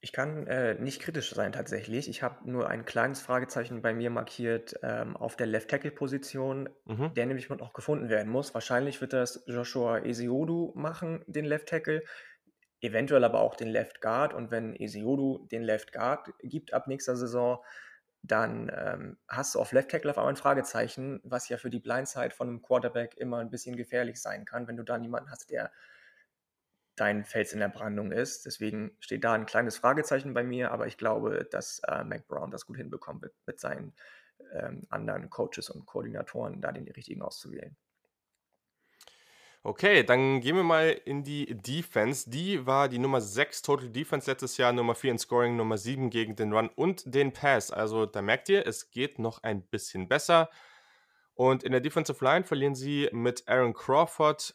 S3: Ich kann äh, nicht kritisch sein tatsächlich. Ich habe nur ein kleines Fragezeichen bei mir markiert ähm, auf der Left Tackle Position, mhm. der nämlich noch gefunden werden muss. Wahrscheinlich wird das Joshua Esiodu machen, den Left Tackle eventuell aber auch den Left Guard. Und wenn Esiodu den Left Guard gibt ab nächster Saison, dann ähm, hast du auf Left Tackle auf einmal ein Fragezeichen, was ja für die Blindside von einem Quarterback immer ein bisschen gefährlich sein kann, wenn du da niemanden hast, der dein Fels in der Brandung ist. Deswegen steht da ein kleines Fragezeichen bei mir, aber ich glaube, dass äh, Mac Brown das gut hinbekommen wird, mit seinen ähm, anderen Coaches und Koordinatoren da den richtigen auszuwählen.
S1: Okay, dann gehen wir mal in die Defense. Die war die Nummer 6 Total Defense letztes Jahr, Nummer 4 in Scoring, Nummer 7 gegen den Run und den Pass. Also da merkt ihr, es geht noch ein bisschen besser. Und in der Defensive Line verlieren sie mit Aaron Crawford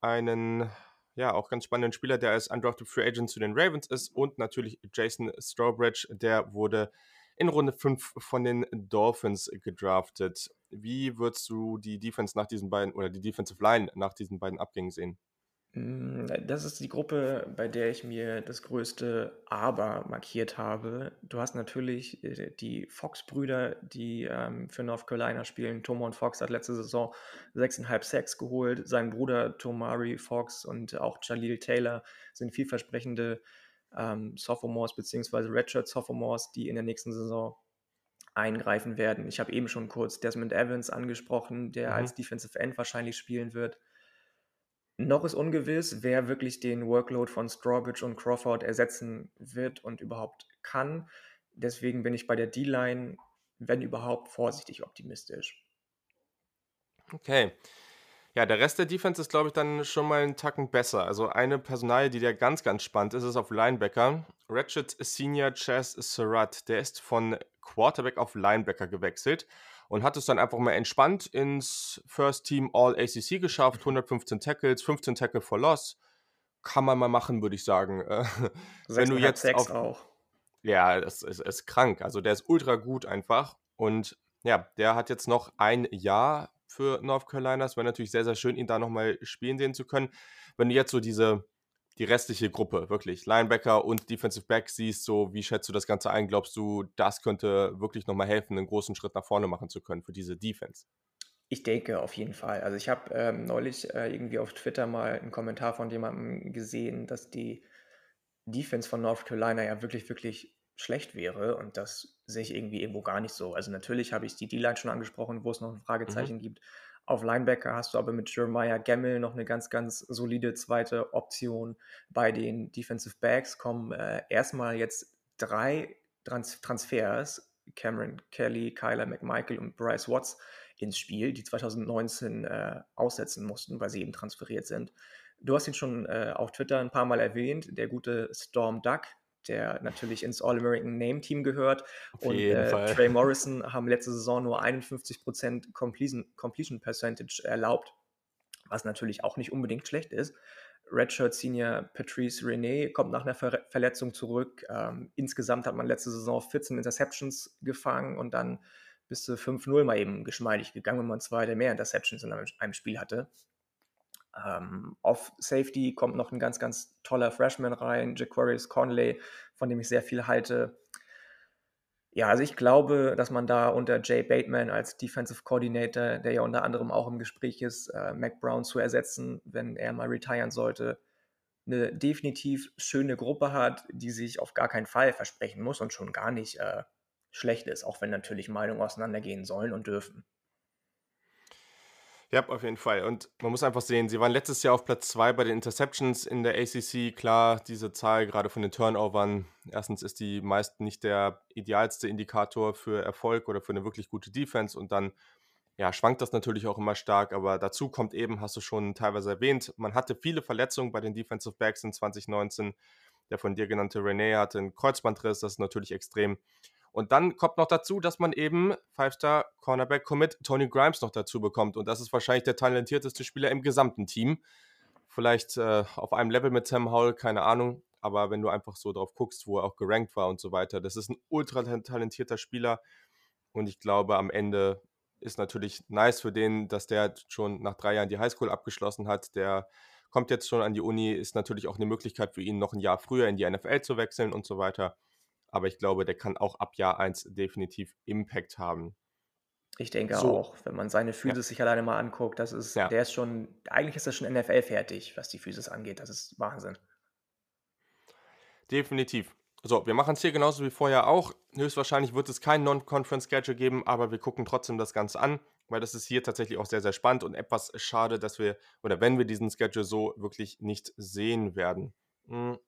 S1: einen, ja, auch ganz spannenden Spieler, der als Undrafted Free Agent zu den Ravens ist und natürlich Jason Strawbridge, der wurde in Runde 5 von den Dolphins gedraftet. Wie würdest du die Defense nach diesen beiden oder die Defensive Line nach diesen beiden Abgängen sehen?
S3: Mm, das ist die Gruppe, bei der ich mir das größte Aber markiert habe. Du hast natürlich äh, die Fox-Brüder, die ähm, für North Carolina spielen. Tomon Fox hat letzte Saison 6,5 Sacks geholt. Sein Bruder Tomari Fox und auch Jalil Taylor sind vielversprechende ähm, Sophomores bzw. Redshirt Sophomores, die in der nächsten Saison eingreifen werden. Ich habe eben schon kurz Desmond Evans angesprochen, der mhm. als Defensive End wahrscheinlich spielen wird. Noch ist ungewiss, wer wirklich den Workload von Strawbridge und Crawford ersetzen wird und überhaupt kann. Deswegen bin ich bei der D-Line, wenn überhaupt, vorsichtig optimistisch.
S1: Okay. Ja, der Rest der Defense ist, glaube ich, dann schon mal einen Tacken besser. Also eine Personalie, die da ganz, ganz spannend ist, ist auf Linebacker. Ratchet Senior Chess Surratt, der ist von Quarterback auf Linebacker gewechselt und hat es dann einfach mal entspannt ins First Team All ACC geschafft. 115 Tackles, 15 Tackle for Loss. Kann man mal machen, würde ich sagen.
S3: Wenn du jetzt auf, auch.
S1: Ja, das ist, ist krank. Also der ist ultra gut einfach. Und ja, der hat jetzt noch ein Jahr für North Carolina. Es wäre natürlich sehr, sehr schön, ihn da nochmal spielen sehen zu können. Wenn du jetzt so diese, die restliche Gruppe, wirklich, Linebacker und Defensive Back siehst, so wie schätzt du das Ganze ein? Glaubst du, das könnte wirklich nochmal helfen, einen großen Schritt nach vorne machen zu können für diese Defense?
S3: Ich denke auf jeden Fall. Also ich habe ähm, neulich äh, irgendwie auf Twitter mal einen Kommentar von jemandem gesehen, dass die Defense von North Carolina ja wirklich, wirklich schlecht wäre. Und das sehe ich irgendwie irgendwo gar nicht so. Also natürlich habe ich die D-Line schon angesprochen, wo es noch ein Fragezeichen mhm. gibt. Auf Linebacker hast du aber mit Jeremiah Gemmel noch eine ganz, ganz solide zweite Option. Bei den Defensive Backs kommen äh, erstmal jetzt drei Trans Transfers, Cameron Kelly, Kyler McMichael und Bryce Watts ins Spiel, die 2019 äh, aussetzen mussten, weil sie eben transferiert sind. Du hast ihn schon äh, auf Twitter ein paar Mal erwähnt, der gute Storm Duck, der natürlich ins All-American Name Team gehört. Auf und äh, Trey Morrison haben letzte Saison nur 51% Completion, Completion Percentage erlaubt, was natürlich auch nicht unbedingt schlecht ist. Redshirt Senior Patrice René kommt nach einer Ver Verletzung zurück. Ähm, insgesamt hat man letzte Saison 14 Interceptions gefangen und dann bis zu 5-0 mal eben geschmeidig gegangen, wenn man zwei oder mehr Interceptions in einem Spiel hatte. Ähm, auf Safety kommt noch ein ganz, ganz toller Freshman rein, Jaquarius Conley, von dem ich sehr viel halte. Ja, also ich glaube, dass man da unter Jay Bateman als Defensive Coordinator, der ja unter anderem auch im Gespräch ist, äh, Mac Brown zu ersetzen, wenn er mal retiren sollte, eine definitiv schöne Gruppe hat, die sich auf gar keinen Fall versprechen muss und schon gar nicht äh, schlecht ist, auch wenn natürlich Meinungen auseinandergehen sollen und dürfen.
S1: Ja, auf jeden Fall. Und man muss einfach sehen, sie waren letztes Jahr auf Platz 2 bei den Interceptions in der ACC. Klar, diese Zahl gerade von den Turnovern. Erstens ist die meist nicht der idealste Indikator für Erfolg oder für eine wirklich gute Defense. Und dann ja, schwankt das natürlich auch immer stark. Aber dazu kommt eben, hast du schon teilweise erwähnt, man hatte viele Verletzungen bei den Defensive Backs in 2019. Der von dir genannte René hatte einen Kreuzbandriss. Das ist natürlich extrem. Und dann kommt noch dazu, dass man eben Five-Star Cornerback Commit Tony Grimes noch dazu bekommt. Und das ist wahrscheinlich der talentierteste Spieler im gesamten Team. Vielleicht äh, auf einem Level mit Sam Howell, keine Ahnung. aber wenn du einfach so drauf guckst, wo er auch gerankt war und so weiter, das ist ein ultra talentierter Spieler und ich glaube, am Ende ist natürlich nice für den, dass der schon nach drei Jahren die Highschool abgeschlossen hat. Der kommt jetzt schon an die Uni, ist natürlich auch eine Möglichkeit für ihn, noch ein Jahr früher in die NFL zu wechseln und so weiter. Aber ich glaube, der kann auch ab Jahr 1 definitiv Impact haben.
S3: Ich denke so. auch, wenn man seine Physis ja. sich alleine mal anguckt, das ist, ja. der ist schon, eigentlich ist er schon NFL fertig, was die Physis angeht. Das ist Wahnsinn.
S1: Definitiv. So, wir machen es hier genauso wie vorher auch. Höchstwahrscheinlich wird es kein Non-Conference-Schedule geben, aber wir gucken trotzdem das Ganze an, weil das ist hier tatsächlich auch sehr, sehr spannend und etwas schade, dass wir, oder wenn wir diesen Schedule so wirklich nicht sehen werden. Hm.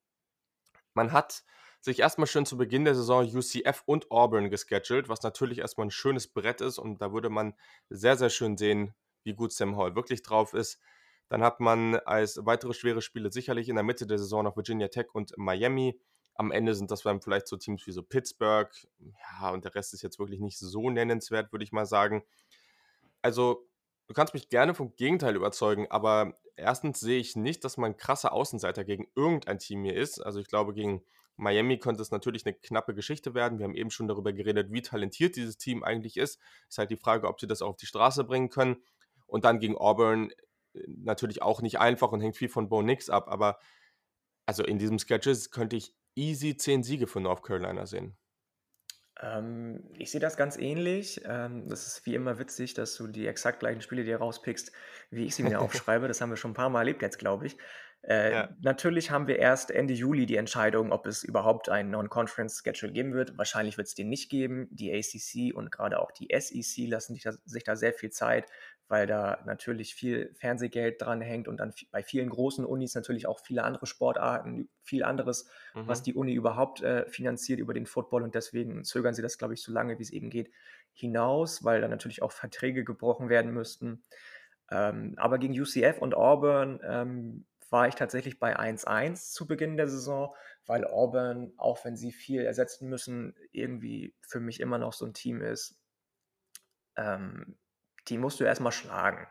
S1: Man hat sich erstmal schön zu Beginn der Saison UCF und Auburn gescheduled, was natürlich erstmal ein schönes Brett ist und da würde man sehr, sehr schön sehen, wie gut Sam Hall wirklich drauf ist. Dann hat man als weitere schwere Spiele sicherlich in der Mitte der Saison noch Virginia Tech und Miami. Am Ende sind das dann vielleicht so Teams wie so Pittsburgh. Ja, und der Rest ist jetzt wirklich nicht so nennenswert, würde ich mal sagen. Also, du kannst mich gerne vom Gegenteil überzeugen, aber erstens sehe ich nicht, dass man krasser Außenseiter gegen irgendein Team hier ist. Also, ich glaube, gegen Miami könnte es natürlich eine knappe Geschichte werden. Wir haben eben schon darüber geredet, wie talentiert dieses Team eigentlich ist. Ist halt die Frage, ob sie das auf die Straße bringen können. Und dann gegen Auburn äh, natürlich auch nicht einfach und hängt viel von Bo Nix ab. Aber also in diesem Sketches könnte ich easy 10 Siege für North Carolina sehen?
S3: Ähm, ich sehe das ganz ähnlich. Ähm, das ist wie immer witzig, dass du die exakt gleichen Spiele dir rauspickst, wie ich sie mir aufschreibe. Das haben wir schon ein paar Mal erlebt jetzt, glaube ich. Äh, ja. Natürlich haben wir erst Ende Juli die Entscheidung, ob es überhaupt einen Non-Conference-Schedule geben wird. Wahrscheinlich wird es den nicht geben. Die ACC und gerade auch die SEC lassen sich da, sich da sehr viel Zeit, weil da natürlich viel Fernsehgeld dran hängt und dann bei vielen großen Unis natürlich auch viele andere Sportarten, viel anderes, mhm. was die Uni überhaupt äh, finanziert über den Football und deswegen zögern sie das, glaube ich, so lange wie es eben geht, hinaus, weil da natürlich auch Verträge gebrochen werden müssten. Ähm, aber gegen UCF und Auburn ähm, war ich tatsächlich bei 1-1 zu Beginn der Saison, weil Auburn, auch wenn sie viel ersetzen müssen, irgendwie für mich immer noch so ein Team ist, ähm, die musst du erstmal schlagen.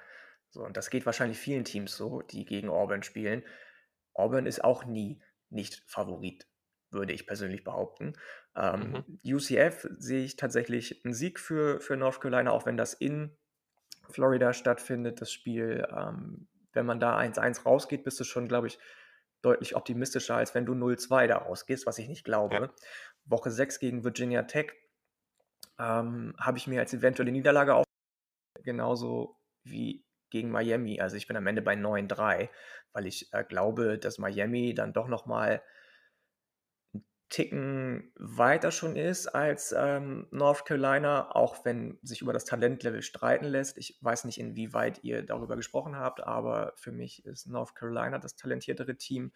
S3: So, und das geht wahrscheinlich vielen Teams so, die gegen Auburn spielen. Auburn ist auch nie nicht Favorit, würde ich persönlich behaupten. Ähm, mhm. UCF sehe ich tatsächlich einen Sieg für, für North Carolina, auch wenn das in Florida stattfindet, das Spiel. Ähm, wenn man da 1-1 rausgeht, bist du schon, glaube ich, deutlich optimistischer, als wenn du 0-2 da rausgehst, was ich nicht glaube. Ja. Woche 6 gegen Virginia Tech ähm, habe ich mir als eventuelle Niederlage auf genauso wie gegen Miami. Also ich bin am Ende bei 9-3, weil ich äh, glaube, dass Miami dann doch nochmal einen Ticken weiter schon ist als ähm, North Carolina, auch wenn sich über das Talentlevel streiten lässt. Ich weiß nicht, inwieweit ihr darüber gesprochen habt, aber für mich ist North Carolina das talentiertere Team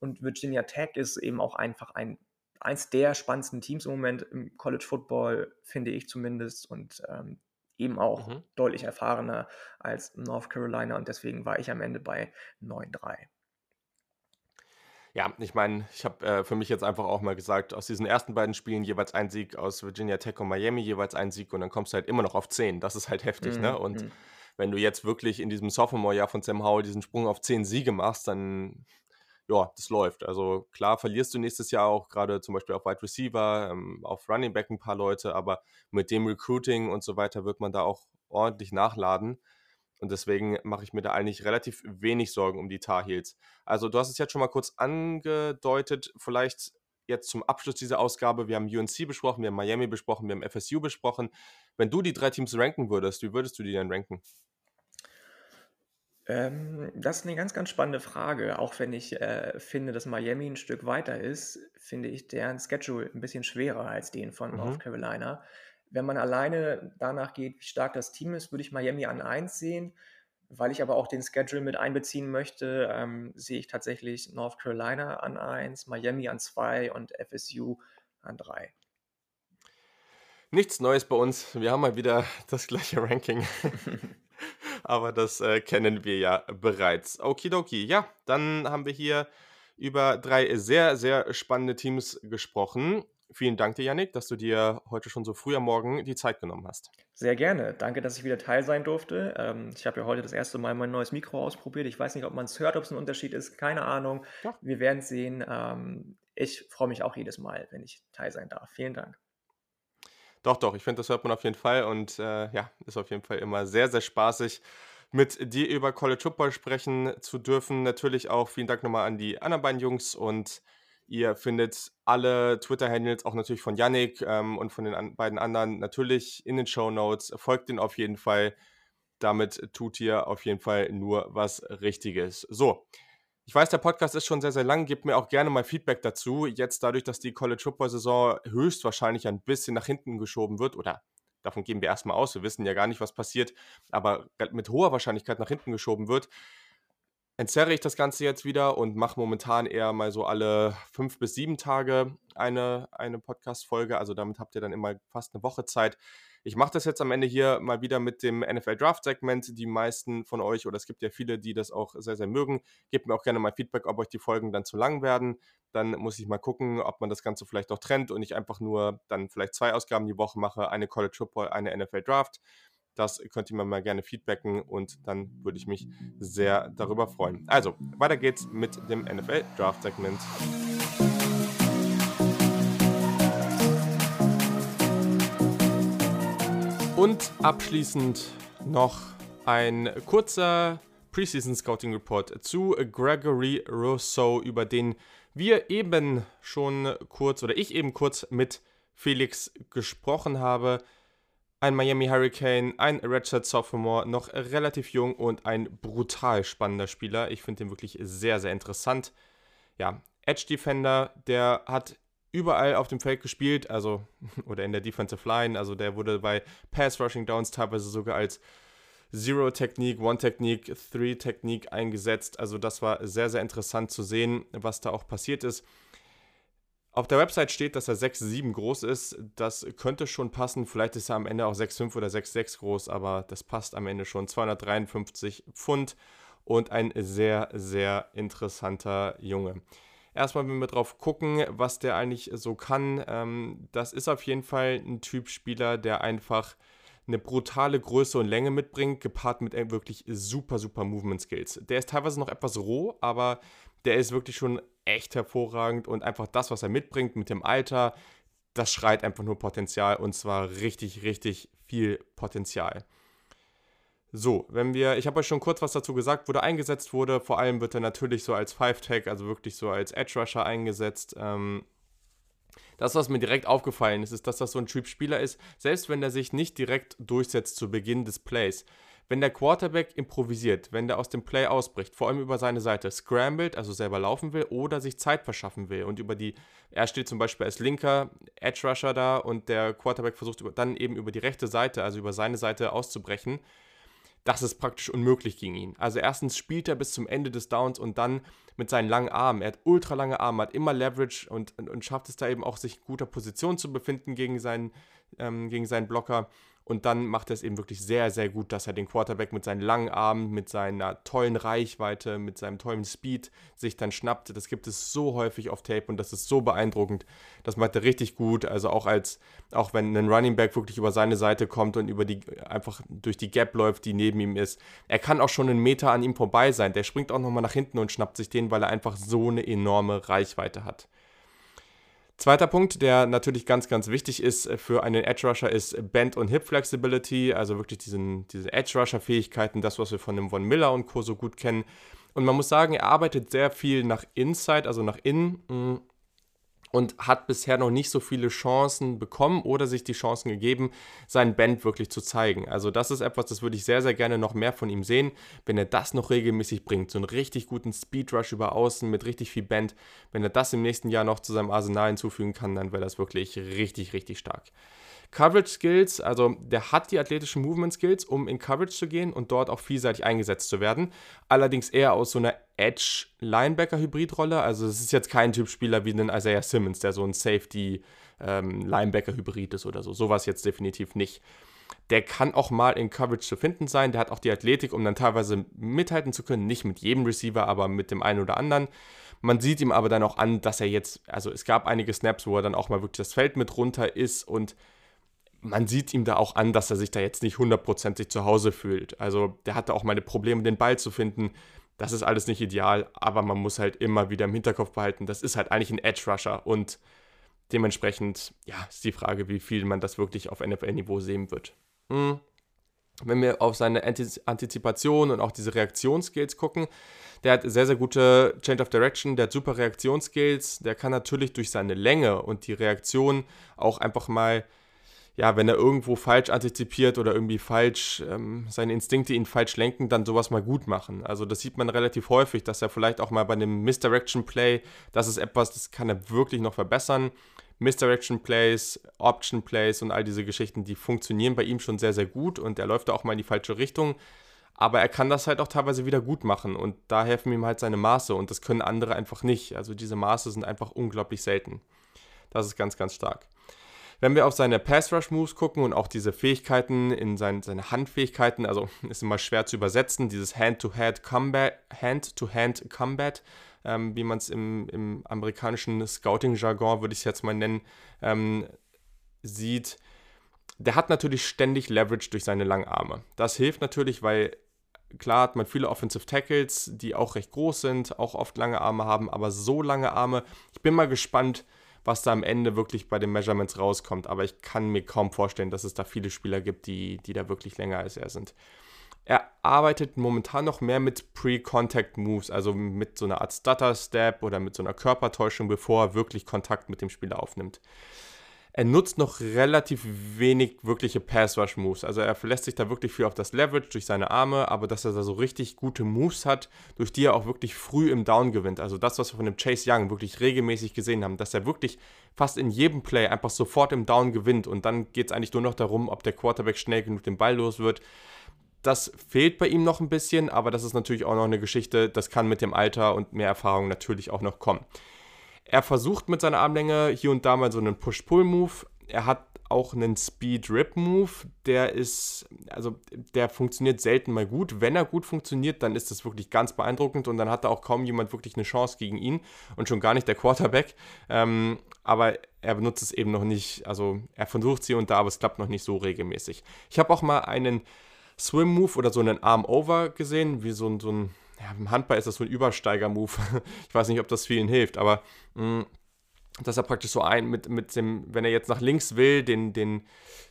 S3: und Virginia Tech ist eben auch einfach ein eins der spannendsten Teams im Moment im College Football, finde ich zumindest. Und ähm, eben auch mhm. deutlich erfahrener als North Carolina und deswegen war ich am Ende bei 9-3.
S1: Ja, ich meine, ich habe äh, für mich jetzt einfach auch mal gesagt, aus diesen ersten beiden Spielen jeweils ein Sieg, aus Virginia Tech und Miami jeweils ein Sieg und dann kommst du halt immer noch auf 10. Das ist halt heftig, mhm. ne? Und mhm. wenn du jetzt wirklich in diesem Sophomore-Jahr von Sam Howell diesen Sprung auf 10 Siege machst, dann ja, das läuft. Also klar verlierst du nächstes Jahr auch gerade zum Beispiel auf Wide Receiver, ähm, auf Running Back ein paar Leute, aber mit dem Recruiting und so weiter wird man da auch ordentlich nachladen. Und deswegen mache ich mir da eigentlich relativ wenig Sorgen um die Tar Heels. Also du hast es jetzt schon mal kurz angedeutet, vielleicht jetzt zum Abschluss dieser Ausgabe, wir haben UNC besprochen, wir haben Miami besprochen, wir haben FSU besprochen. Wenn du die drei Teams ranken würdest, wie würdest du die denn ranken?
S3: Ähm, das ist eine ganz, ganz spannende Frage. Auch wenn ich äh, finde, dass Miami ein Stück weiter ist, finde ich deren Schedule ein bisschen schwerer als den von mhm. North Carolina. Wenn man alleine danach geht, wie stark das Team ist, würde ich Miami an 1 sehen. Weil ich aber auch den Schedule mit einbeziehen möchte, ähm, sehe ich tatsächlich North Carolina an 1, Miami an 2 und FSU an 3.
S1: Nichts Neues bei uns. Wir haben mal wieder das gleiche Ranking. aber das äh, kennen wir ja bereits. Okidoki, ja, dann haben wir hier über drei sehr, sehr spannende Teams gesprochen. Vielen Dank dir, Yannick, dass du dir heute schon so früh am Morgen die Zeit genommen hast.
S3: Sehr gerne. Danke, dass ich wieder Teil sein durfte. Ähm, ich habe ja heute das erste Mal mein neues Mikro ausprobiert. Ich weiß nicht, ob man es hört, ob es ein Unterschied ist. Keine Ahnung. Doch. Wir werden es sehen. Ähm, ich freue mich auch jedes Mal, wenn ich Teil sein darf. Vielen Dank.
S1: Doch, doch, ich finde, das hört man auf jeden Fall und äh, ja, ist auf jeden Fall immer sehr, sehr spaßig, mit dir über College Football sprechen zu dürfen. Natürlich auch vielen Dank nochmal an die anderen beiden Jungs und ihr findet alle Twitter-Handles, auch natürlich von Yannick ähm, und von den an beiden anderen, natürlich in den Show Notes. Folgt den auf jeden Fall. Damit tut ihr auf jeden Fall nur was Richtiges. So, ich weiß, der Podcast ist schon sehr, sehr lang. Gebt mir auch gerne mal Feedback dazu. Jetzt dadurch, dass die College Football Saison höchstwahrscheinlich ein bisschen nach hinten geschoben wird oder davon gehen wir erstmal aus. Wir wissen ja gar nicht, was passiert, aber mit hoher Wahrscheinlichkeit nach hinten geschoben wird, entzerre ich das Ganze jetzt wieder und mache momentan eher mal so alle fünf bis sieben Tage eine, eine Podcast-Folge. Also damit habt ihr dann immer fast eine Woche Zeit, ich mache das jetzt am Ende hier mal wieder mit dem NFL Draft Segment. Die meisten von euch, oder es gibt ja viele, die das auch sehr, sehr mögen, gebt mir auch gerne mal Feedback, ob euch die Folgen dann zu lang werden. Dann muss ich mal gucken, ob man das Ganze vielleicht auch trennt und ich einfach nur dann vielleicht zwei Ausgaben die Woche mache, eine College Football, eine NFL Draft. Das könnt ihr mir mal gerne feedbacken und dann würde ich mich sehr darüber freuen. Also, weiter geht's mit dem NFL Draft Segment. Und abschließend noch ein kurzer Preseason Scouting Report zu Gregory Rousseau, über den wir eben schon kurz oder ich eben kurz mit Felix gesprochen habe. Ein Miami Hurricane, ein Redshirt Sophomore, noch relativ jung und ein brutal spannender Spieler. Ich finde den wirklich sehr, sehr interessant. Ja, Edge Defender, der hat überall auf dem Feld gespielt, also oder in der Defensive Line, also der wurde bei Pass Rushing Downs teilweise sogar als Zero Technik, One Technik, Three Technik eingesetzt. Also das war sehr, sehr interessant zu sehen, was da auch passiert ist. Auf der Website steht, dass er 6,7 groß ist. Das könnte schon passen. Vielleicht ist er am Ende auch 6,5 oder 6,6 groß, aber das passt am Ende schon. 253 Pfund und ein sehr, sehr interessanter Junge. Erstmal, wenn wir drauf gucken, was der eigentlich so kann, ähm, das ist auf jeden Fall ein Typ Spieler, der einfach eine brutale Größe und Länge mitbringt, gepaart mit wirklich super, super Movement Skills. Der ist teilweise noch etwas roh, aber der ist wirklich schon echt hervorragend und einfach das, was er mitbringt mit dem Alter, das schreit einfach nur Potenzial und zwar richtig, richtig viel Potenzial. So, wenn wir, ich habe euch schon kurz was dazu gesagt, wo der eingesetzt wurde. Vor allem wird er natürlich so als Five-Tag, also wirklich so als Edge-Rusher eingesetzt. Ähm, das, was mir direkt aufgefallen ist, ist, dass das so ein Typ Spieler ist, selbst wenn er sich nicht direkt durchsetzt zu Beginn des Plays. Wenn der Quarterback improvisiert, wenn der aus dem Play ausbricht, vor allem über seine Seite, scrambled, also selber laufen will oder sich Zeit verschaffen will und über die, er steht zum Beispiel als linker Edge Rusher da und der Quarterback versucht dann eben über die rechte Seite, also über seine Seite auszubrechen, das ist praktisch unmöglich gegen ihn. Also erstens spielt er bis zum Ende des Downs und dann mit seinen langen Armen. Er hat ultra lange Arme, hat immer Leverage und, und, und schafft es da eben auch, sich in guter Position zu befinden gegen seinen, ähm, gegen seinen Blocker. Und dann macht er es eben wirklich sehr, sehr gut, dass er den Quarterback mit seinen langen Armen, mit seiner tollen Reichweite, mit seinem tollen Speed sich dann schnappt. Das gibt es so häufig auf Tape und das ist so beeindruckend. Das macht er richtig gut. Also auch als, auch wenn ein Running Back wirklich über seine Seite kommt und über die, einfach durch die Gap läuft, die neben ihm ist. Er kann auch schon einen Meter an ihm vorbei sein. Der springt auch nochmal nach hinten und schnappt sich den, weil er einfach so eine enorme Reichweite hat. Zweiter Punkt, der natürlich ganz, ganz wichtig ist für einen Edge Rusher, ist Band- und Hip-Flexibility, also wirklich diesen, diese Edge Rusher-Fähigkeiten, das, was wir von dem Von Miller und Co. so gut kennen. Und man muss sagen, er arbeitet sehr viel nach Inside, also nach innen. Und hat bisher noch nicht so viele Chancen bekommen oder sich die Chancen gegeben, seinen Band wirklich zu zeigen. Also das ist etwas, das würde ich sehr, sehr gerne noch mehr von ihm sehen, wenn er das noch regelmäßig bringt. So einen richtig guten Speedrush über Außen mit richtig viel Band. Wenn er das im nächsten Jahr noch zu seinem Arsenal hinzufügen kann, dann wäre das wirklich richtig, richtig stark. Coverage Skills, also der hat die athletischen Movement Skills, um in Coverage zu gehen und dort auch vielseitig eingesetzt zu werden. Allerdings eher aus so einer Edge Linebacker Hybridrolle. Also es ist jetzt kein Typ Spieler wie ein Isaiah Simmons, der so ein Safety ähm, ist oder so. Sowas jetzt definitiv nicht. der kann auch mal in Coverage zu finden sein. Der hat auch die Athletik, um dann teilweise mithalten zu können. Nicht mit jedem Receiver, aber mit dem einen oder anderen. Man sieht ihm aber dann auch an, dass er jetzt, also es gab einige Snaps, wo er dann auch mal wirklich das Feld mit runter ist und man sieht ihm da auch an, dass er sich da jetzt nicht hundertprozentig zu Hause fühlt. Also der hatte auch meine Probleme, den Ball zu finden. Das ist alles nicht ideal, aber man muss halt immer wieder im Hinterkopf behalten, das ist halt eigentlich ein Edge Rusher und dementsprechend, ja, ist die Frage, wie viel man das wirklich auf NFL-Niveau sehen wird. Hm. Wenn wir auf seine Antizipation und auch diese Reaktionsskills gucken, der hat sehr, sehr gute Change of Direction, der hat super Reaktionsskills, der kann natürlich durch seine Länge und die Reaktion auch einfach mal ja, wenn er irgendwo falsch antizipiert oder irgendwie falsch, ähm, seine Instinkte ihn falsch lenken, dann sowas mal gut machen. Also das sieht man relativ häufig, dass er vielleicht auch mal bei einem Misdirection Play, das ist etwas, das kann er wirklich noch verbessern. Misdirection Plays, Option Plays und all diese Geschichten, die funktionieren bei ihm schon sehr, sehr gut und er läuft da auch mal in die falsche Richtung. Aber er kann das halt auch teilweise wieder gut machen und da helfen ihm halt seine Maße und das können andere einfach nicht. Also diese Maße sind einfach unglaublich selten. Das ist ganz, ganz stark. Wenn wir auf seine Pass-Rush-Moves gucken und auch diese Fähigkeiten in sein, seine Handfähigkeiten, also ist immer schwer zu übersetzen, dieses Hand-to-Hand-Combat, Hand-to-Hand-Combat, ähm, wie man es im, im, amerikanischen Scouting-Jargon, würde ich es jetzt mal nennen, ähm, sieht, der hat natürlich ständig Leverage durch seine langen Arme. Das hilft natürlich, weil klar hat man viele Offensive Tackles, die auch recht groß sind, auch oft lange Arme haben, aber so lange Arme. Ich bin mal gespannt, was da am Ende wirklich bei den Measurements rauskommt. Aber ich kann mir kaum vorstellen, dass es da viele Spieler gibt, die, die da wirklich länger als er sind. Er arbeitet momentan noch mehr mit Pre-Contact Moves, also mit so einer Art Stutter-Step oder mit so einer Körpertäuschung, bevor er wirklich Kontakt mit dem Spieler aufnimmt er nutzt noch relativ wenig wirkliche Pass-Rush-Moves. Also er verlässt sich da wirklich viel auf das Leverage durch seine Arme, aber dass er da so richtig gute Moves hat, durch die er auch wirklich früh im Down gewinnt. Also das, was wir von dem Chase Young wirklich regelmäßig gesehen haben, dass er wirklich fast in jedem Play einfach sofort im Down gewinnt und dann geht es eigentlich nur noch darum, ob der Quarterback schnell genug den Ball los wird. Das fehlt bei ihm noch ein bisschen, aber das ist natürlich auch noch eine Geschichte, das kann mit dem Alter und mehr Erfahrung natürlich auch noch kommen. Er versucht mit seiner Armlänge hier und da mal so einen Push-Pull-Move. Er hat auch einen Speed-Rip-Move. Der ist, also der funktioniert selten mal gut. Wenn er gut funktioniert, dann ist das wirklich ganz beeindruckend und dann hat da auch kaum jemand wirklich eine Chance gegen ihn und schon gar nicht der Quarterback. Ähm, aber er benutzt es eben noch nicht. Also er versucht sie und da, aber es klappt noch nicht so regelmäßig. Ich habe auch mal einen Swim-Move oder so einen Arm-Over gesehen, wie so so ein ja, im Handball ist das so ein Übersteiger-Move. ich weiß nicht, ob das vielen hilft, aber mh, mm, dass er praktisch so ein mit, mit dem, wenn er jetzt nach links will, den, den,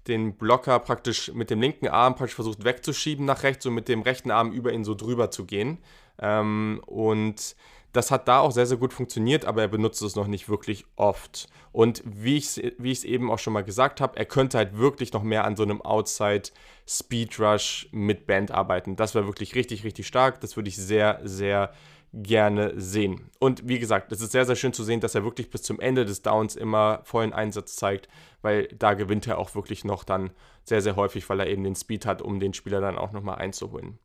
S1: den Blocker praktisch mit dem linken Arm praktisch versucht wegzuschieben nach rechts und mit dem rechten Arm über ihn so drüber zu gehen. Ähm, und das hat da auch sehr, sehr gut funktioniert, aber er benutzt es noch nicht wirklich oft. Und wie ich es wie eben auch schon mal gesagt habe, er könnte halt wirklich noch mehr an so einem Outside Speed Rush mit Band arbeiten. Das wäre wirklich richtig, richtig stark. Das würde ich sehr, sehr gerne sehen. Und wie gesagt, es ist sehr, sehr schön zu sehen, dass er wirklich bis zum Ende des Downs immer vollen Einsatz zeigt, weil da gewinnt er auch wirklich noch dann sehr, sehr häufig, weil er eben den Speed hat, um den Spieler dann auch nochmal einzuholen.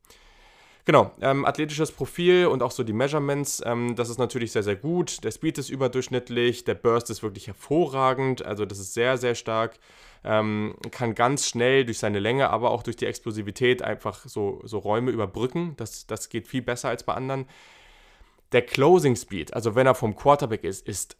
S1: Genau, ähm, athletisches Profil und auch so die Measurements, ähm, das ist natürlich sehr, sehr gut. Der Speed ist überdurchschnittlich, der Burst ist wirklich hervorragend, also das ist sehr, sehr stark. Ähm, kann ganz schnell durch seine Länge, aber auch durch die Explosivität einfach so, so Räume überbrücken. Das, das geht viel besser als bei anderen. Der Closing Speed, also wenn er vom Quarterback ist, ist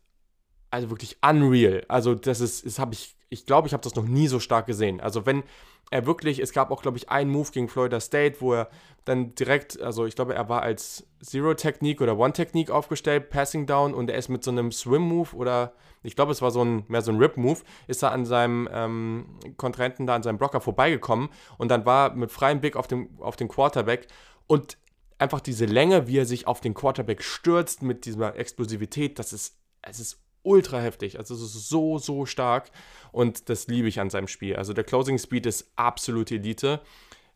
S1: also wirklich unreal. Also das ist, das habe ich, ich glaube, ich habe das noch nie so stark gesehen. Also wenn er wirklich, es gab auch, glaube ich, einen Move gegen Florida State, wo er dann direkt, also ich glaube, er war als Zero-Technik oder One-Technik aufgestellt, Passing Down und er ist mit so einem Swim-Move oder ich glaube, es war so ein, mehr so ein Rip-Move, ist er an seinem ähm, Kontrahenten da, an seinem Blocker vorbeigekommen und dann war mit freiem Blick auf den, auf den Quarterback und einfach diese Länge, wie er sich auf den Quarterback stürzt mit dieser Explosivität, das ist, es ist ultra heftig. Also es ist so, so stark und das liebe ich an seinem Spiel. Also der Closing Speed ist absolute Elite.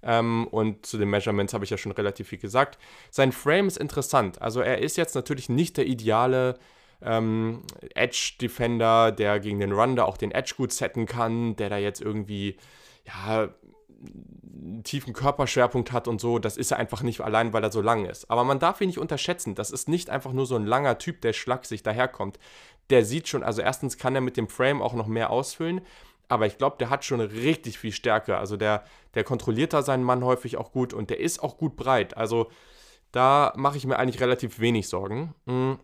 S1: Ähm, und zu den Measurements habe ich ja schon relativ viel gesagt. Sein Frame ist interessant. Also er ist jetzt natürlich nicht der ideale ähm, Edge-Defender, der gegen den Run da auch den Edge gut setten kann, der da jetzt irgendwie ja, tiefen Körperschwerpunkt hat und so, das ist er einfach nicht allein, weil er so lang ist. Aber man darf ihn nicht unterschätzen. Das ist nicht einfach nur so ein langer Typ, der schlaksig daherkommt. Der sieht schon, also erstens kann er mit dem Frame auch noch mehr ausfüllen, aber ich glaube, der hat schon richtig viel Stärke. Also der, der kontrolliert da seinen Mann häufig auch gut und der ist auch gut breit. Also da mache ich mir eigentlich relativ wenig Sorgen. Mhm.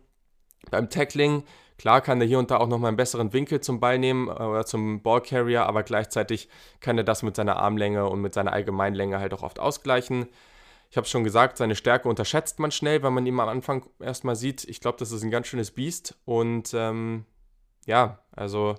S1: Beim Tackling, klar kann er hier und da auch nochmal einen besseren Winkel zum Ball nehmen äh, oder zum Ballcarrier, aber gleichzeitig kann er das mit seiner Armlänge und mit seiner Allgemeinlänge halt auch oft ausgleichen. Ich habe schon gesagt, seine Stärke unterschätzt man schnell, wenn man ihn am Anfang erstmal sieht. Ich glaube, das ist ein ganz schönes Biest und ähm, ja, also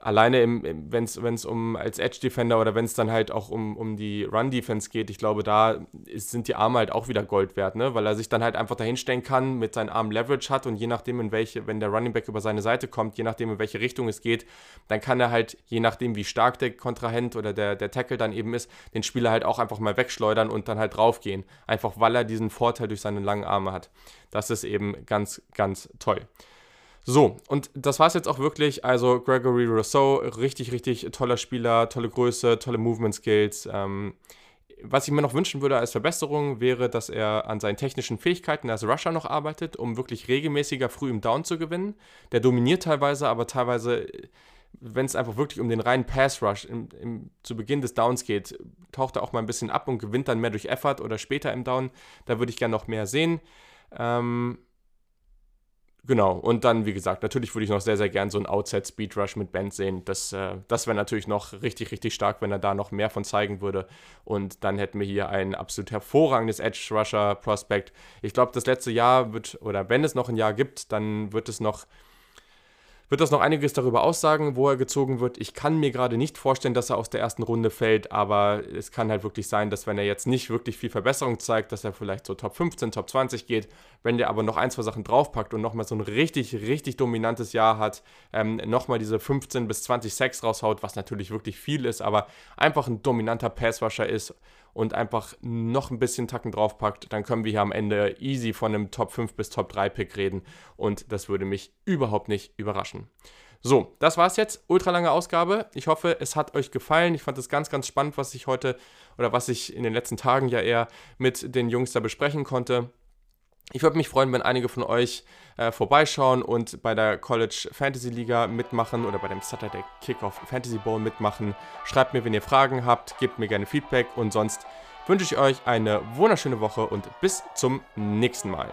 S1: alleine wenn es um als Edge-Defender oder wenn es dann halt auch um, um die Run-Defense geht, ich glaube, da ist, sind die Arme halt auch wieder Gold wert, ne? Weil er sich dann halt einfach dahinstellen kann, mit seinen Armen Leverage hat und je nachdem, in welche, wenn der Running Back über seine Seite kommt, je nachdem, in welche Richtung es geht, dann kann er halt, je nachdem, wie stark der Kontrahent oder der, der Tackle dann eben ist, den Spieler halt auch einfach mal wegschleudern und dann halt draufgehen. Einfach weil er diesen Vorteil durch seine langen Arme hat. Das ist eben ganz, ganz toll. So, und das war es jetzt auch wirklich. Also Gregory Rousseau, richtig, richtig toller Spieler, tolle Größe, tolle Movement Skills. Ähm, was ich mir noch wünschen würde als Verbesserung, wäre, dass er an seinen technischen Fähigkeiten als Rusher noch arbeitet, um wirklich regelmäßiger früh im Down zu gewinnen. Der dominiert teilweise, aber teilweise, wenn es einfach wirklich um den reinen Pass-Rush im, im, zu Beginn des Downs geht, taucht er auch mal ein bisschen ab und gewinnt dann mehr durch Effort oder später im Down. Da würde ich gerne noch mehr sehen. Ähm, Genau, und dann, wie gesagt, natürlich würde ich noch sehr, sehr gern so einen Outside Speed Rush mit Band sehen. Das, äh, das wäre natürlich noch richtig, richtig stark, wenn er da noch mehr von zeigen würde. Und dann hätten wir hier ein absolut hervorragendes Edge Rusher Prospect. Ich glaube, das letzte Jahr wird, oder wenn es noch ein Jahr gibt, dann wird es noch wird das noch einiges darüber aussagen, wo er gezogen wird. Ich kann mir gerade nicht vorstellen, dass er aus der ersten Runde fällt, aber es kann halt wirklich sein, dass wenn er jetzt nicht wirklich viel Verbesserung zeigt, dass er vielleicht so Top 15, Top 20 geht, wenn der aber noch ein, zwei Sachen draufpackt und nochmal so ein richtig, richtig dominantes Jahr hat, ähm, nochmal diese 15 bis 20 Sacks raushaut, was natürlich wirklich viel ist, aber einfach ein dominanter Passwasher ist und einfach noch ein bisschen Tacken draufpackt, dann können wir hier am Ende easy von einem Top 5 bis Top 3 Pick reden und das würde mich überhaupt nicht überraschen. So, das war's jetzt. Ultra lange Ausgabe. Ich hoffe, es hat euch gefallen. Ich fand es ganz, ganz spannend, was ich heute oder was ich in den letzten Tagen ja eher mit den Jungs da besprechen konnte. Ich würde mich freuen, wenn einige von euch äh, vorbeischauen und bei der College Fantasy Liga mitmachen oder bei dem Saturday Kickoff Fantasy Bowl mitmachen. Schreibt mir, wenn ihr Fragen habt, gebt mir gerne Feedback und sonst wünsche ich euch eine wunderschöne Woche und bis zum nächsten Mal.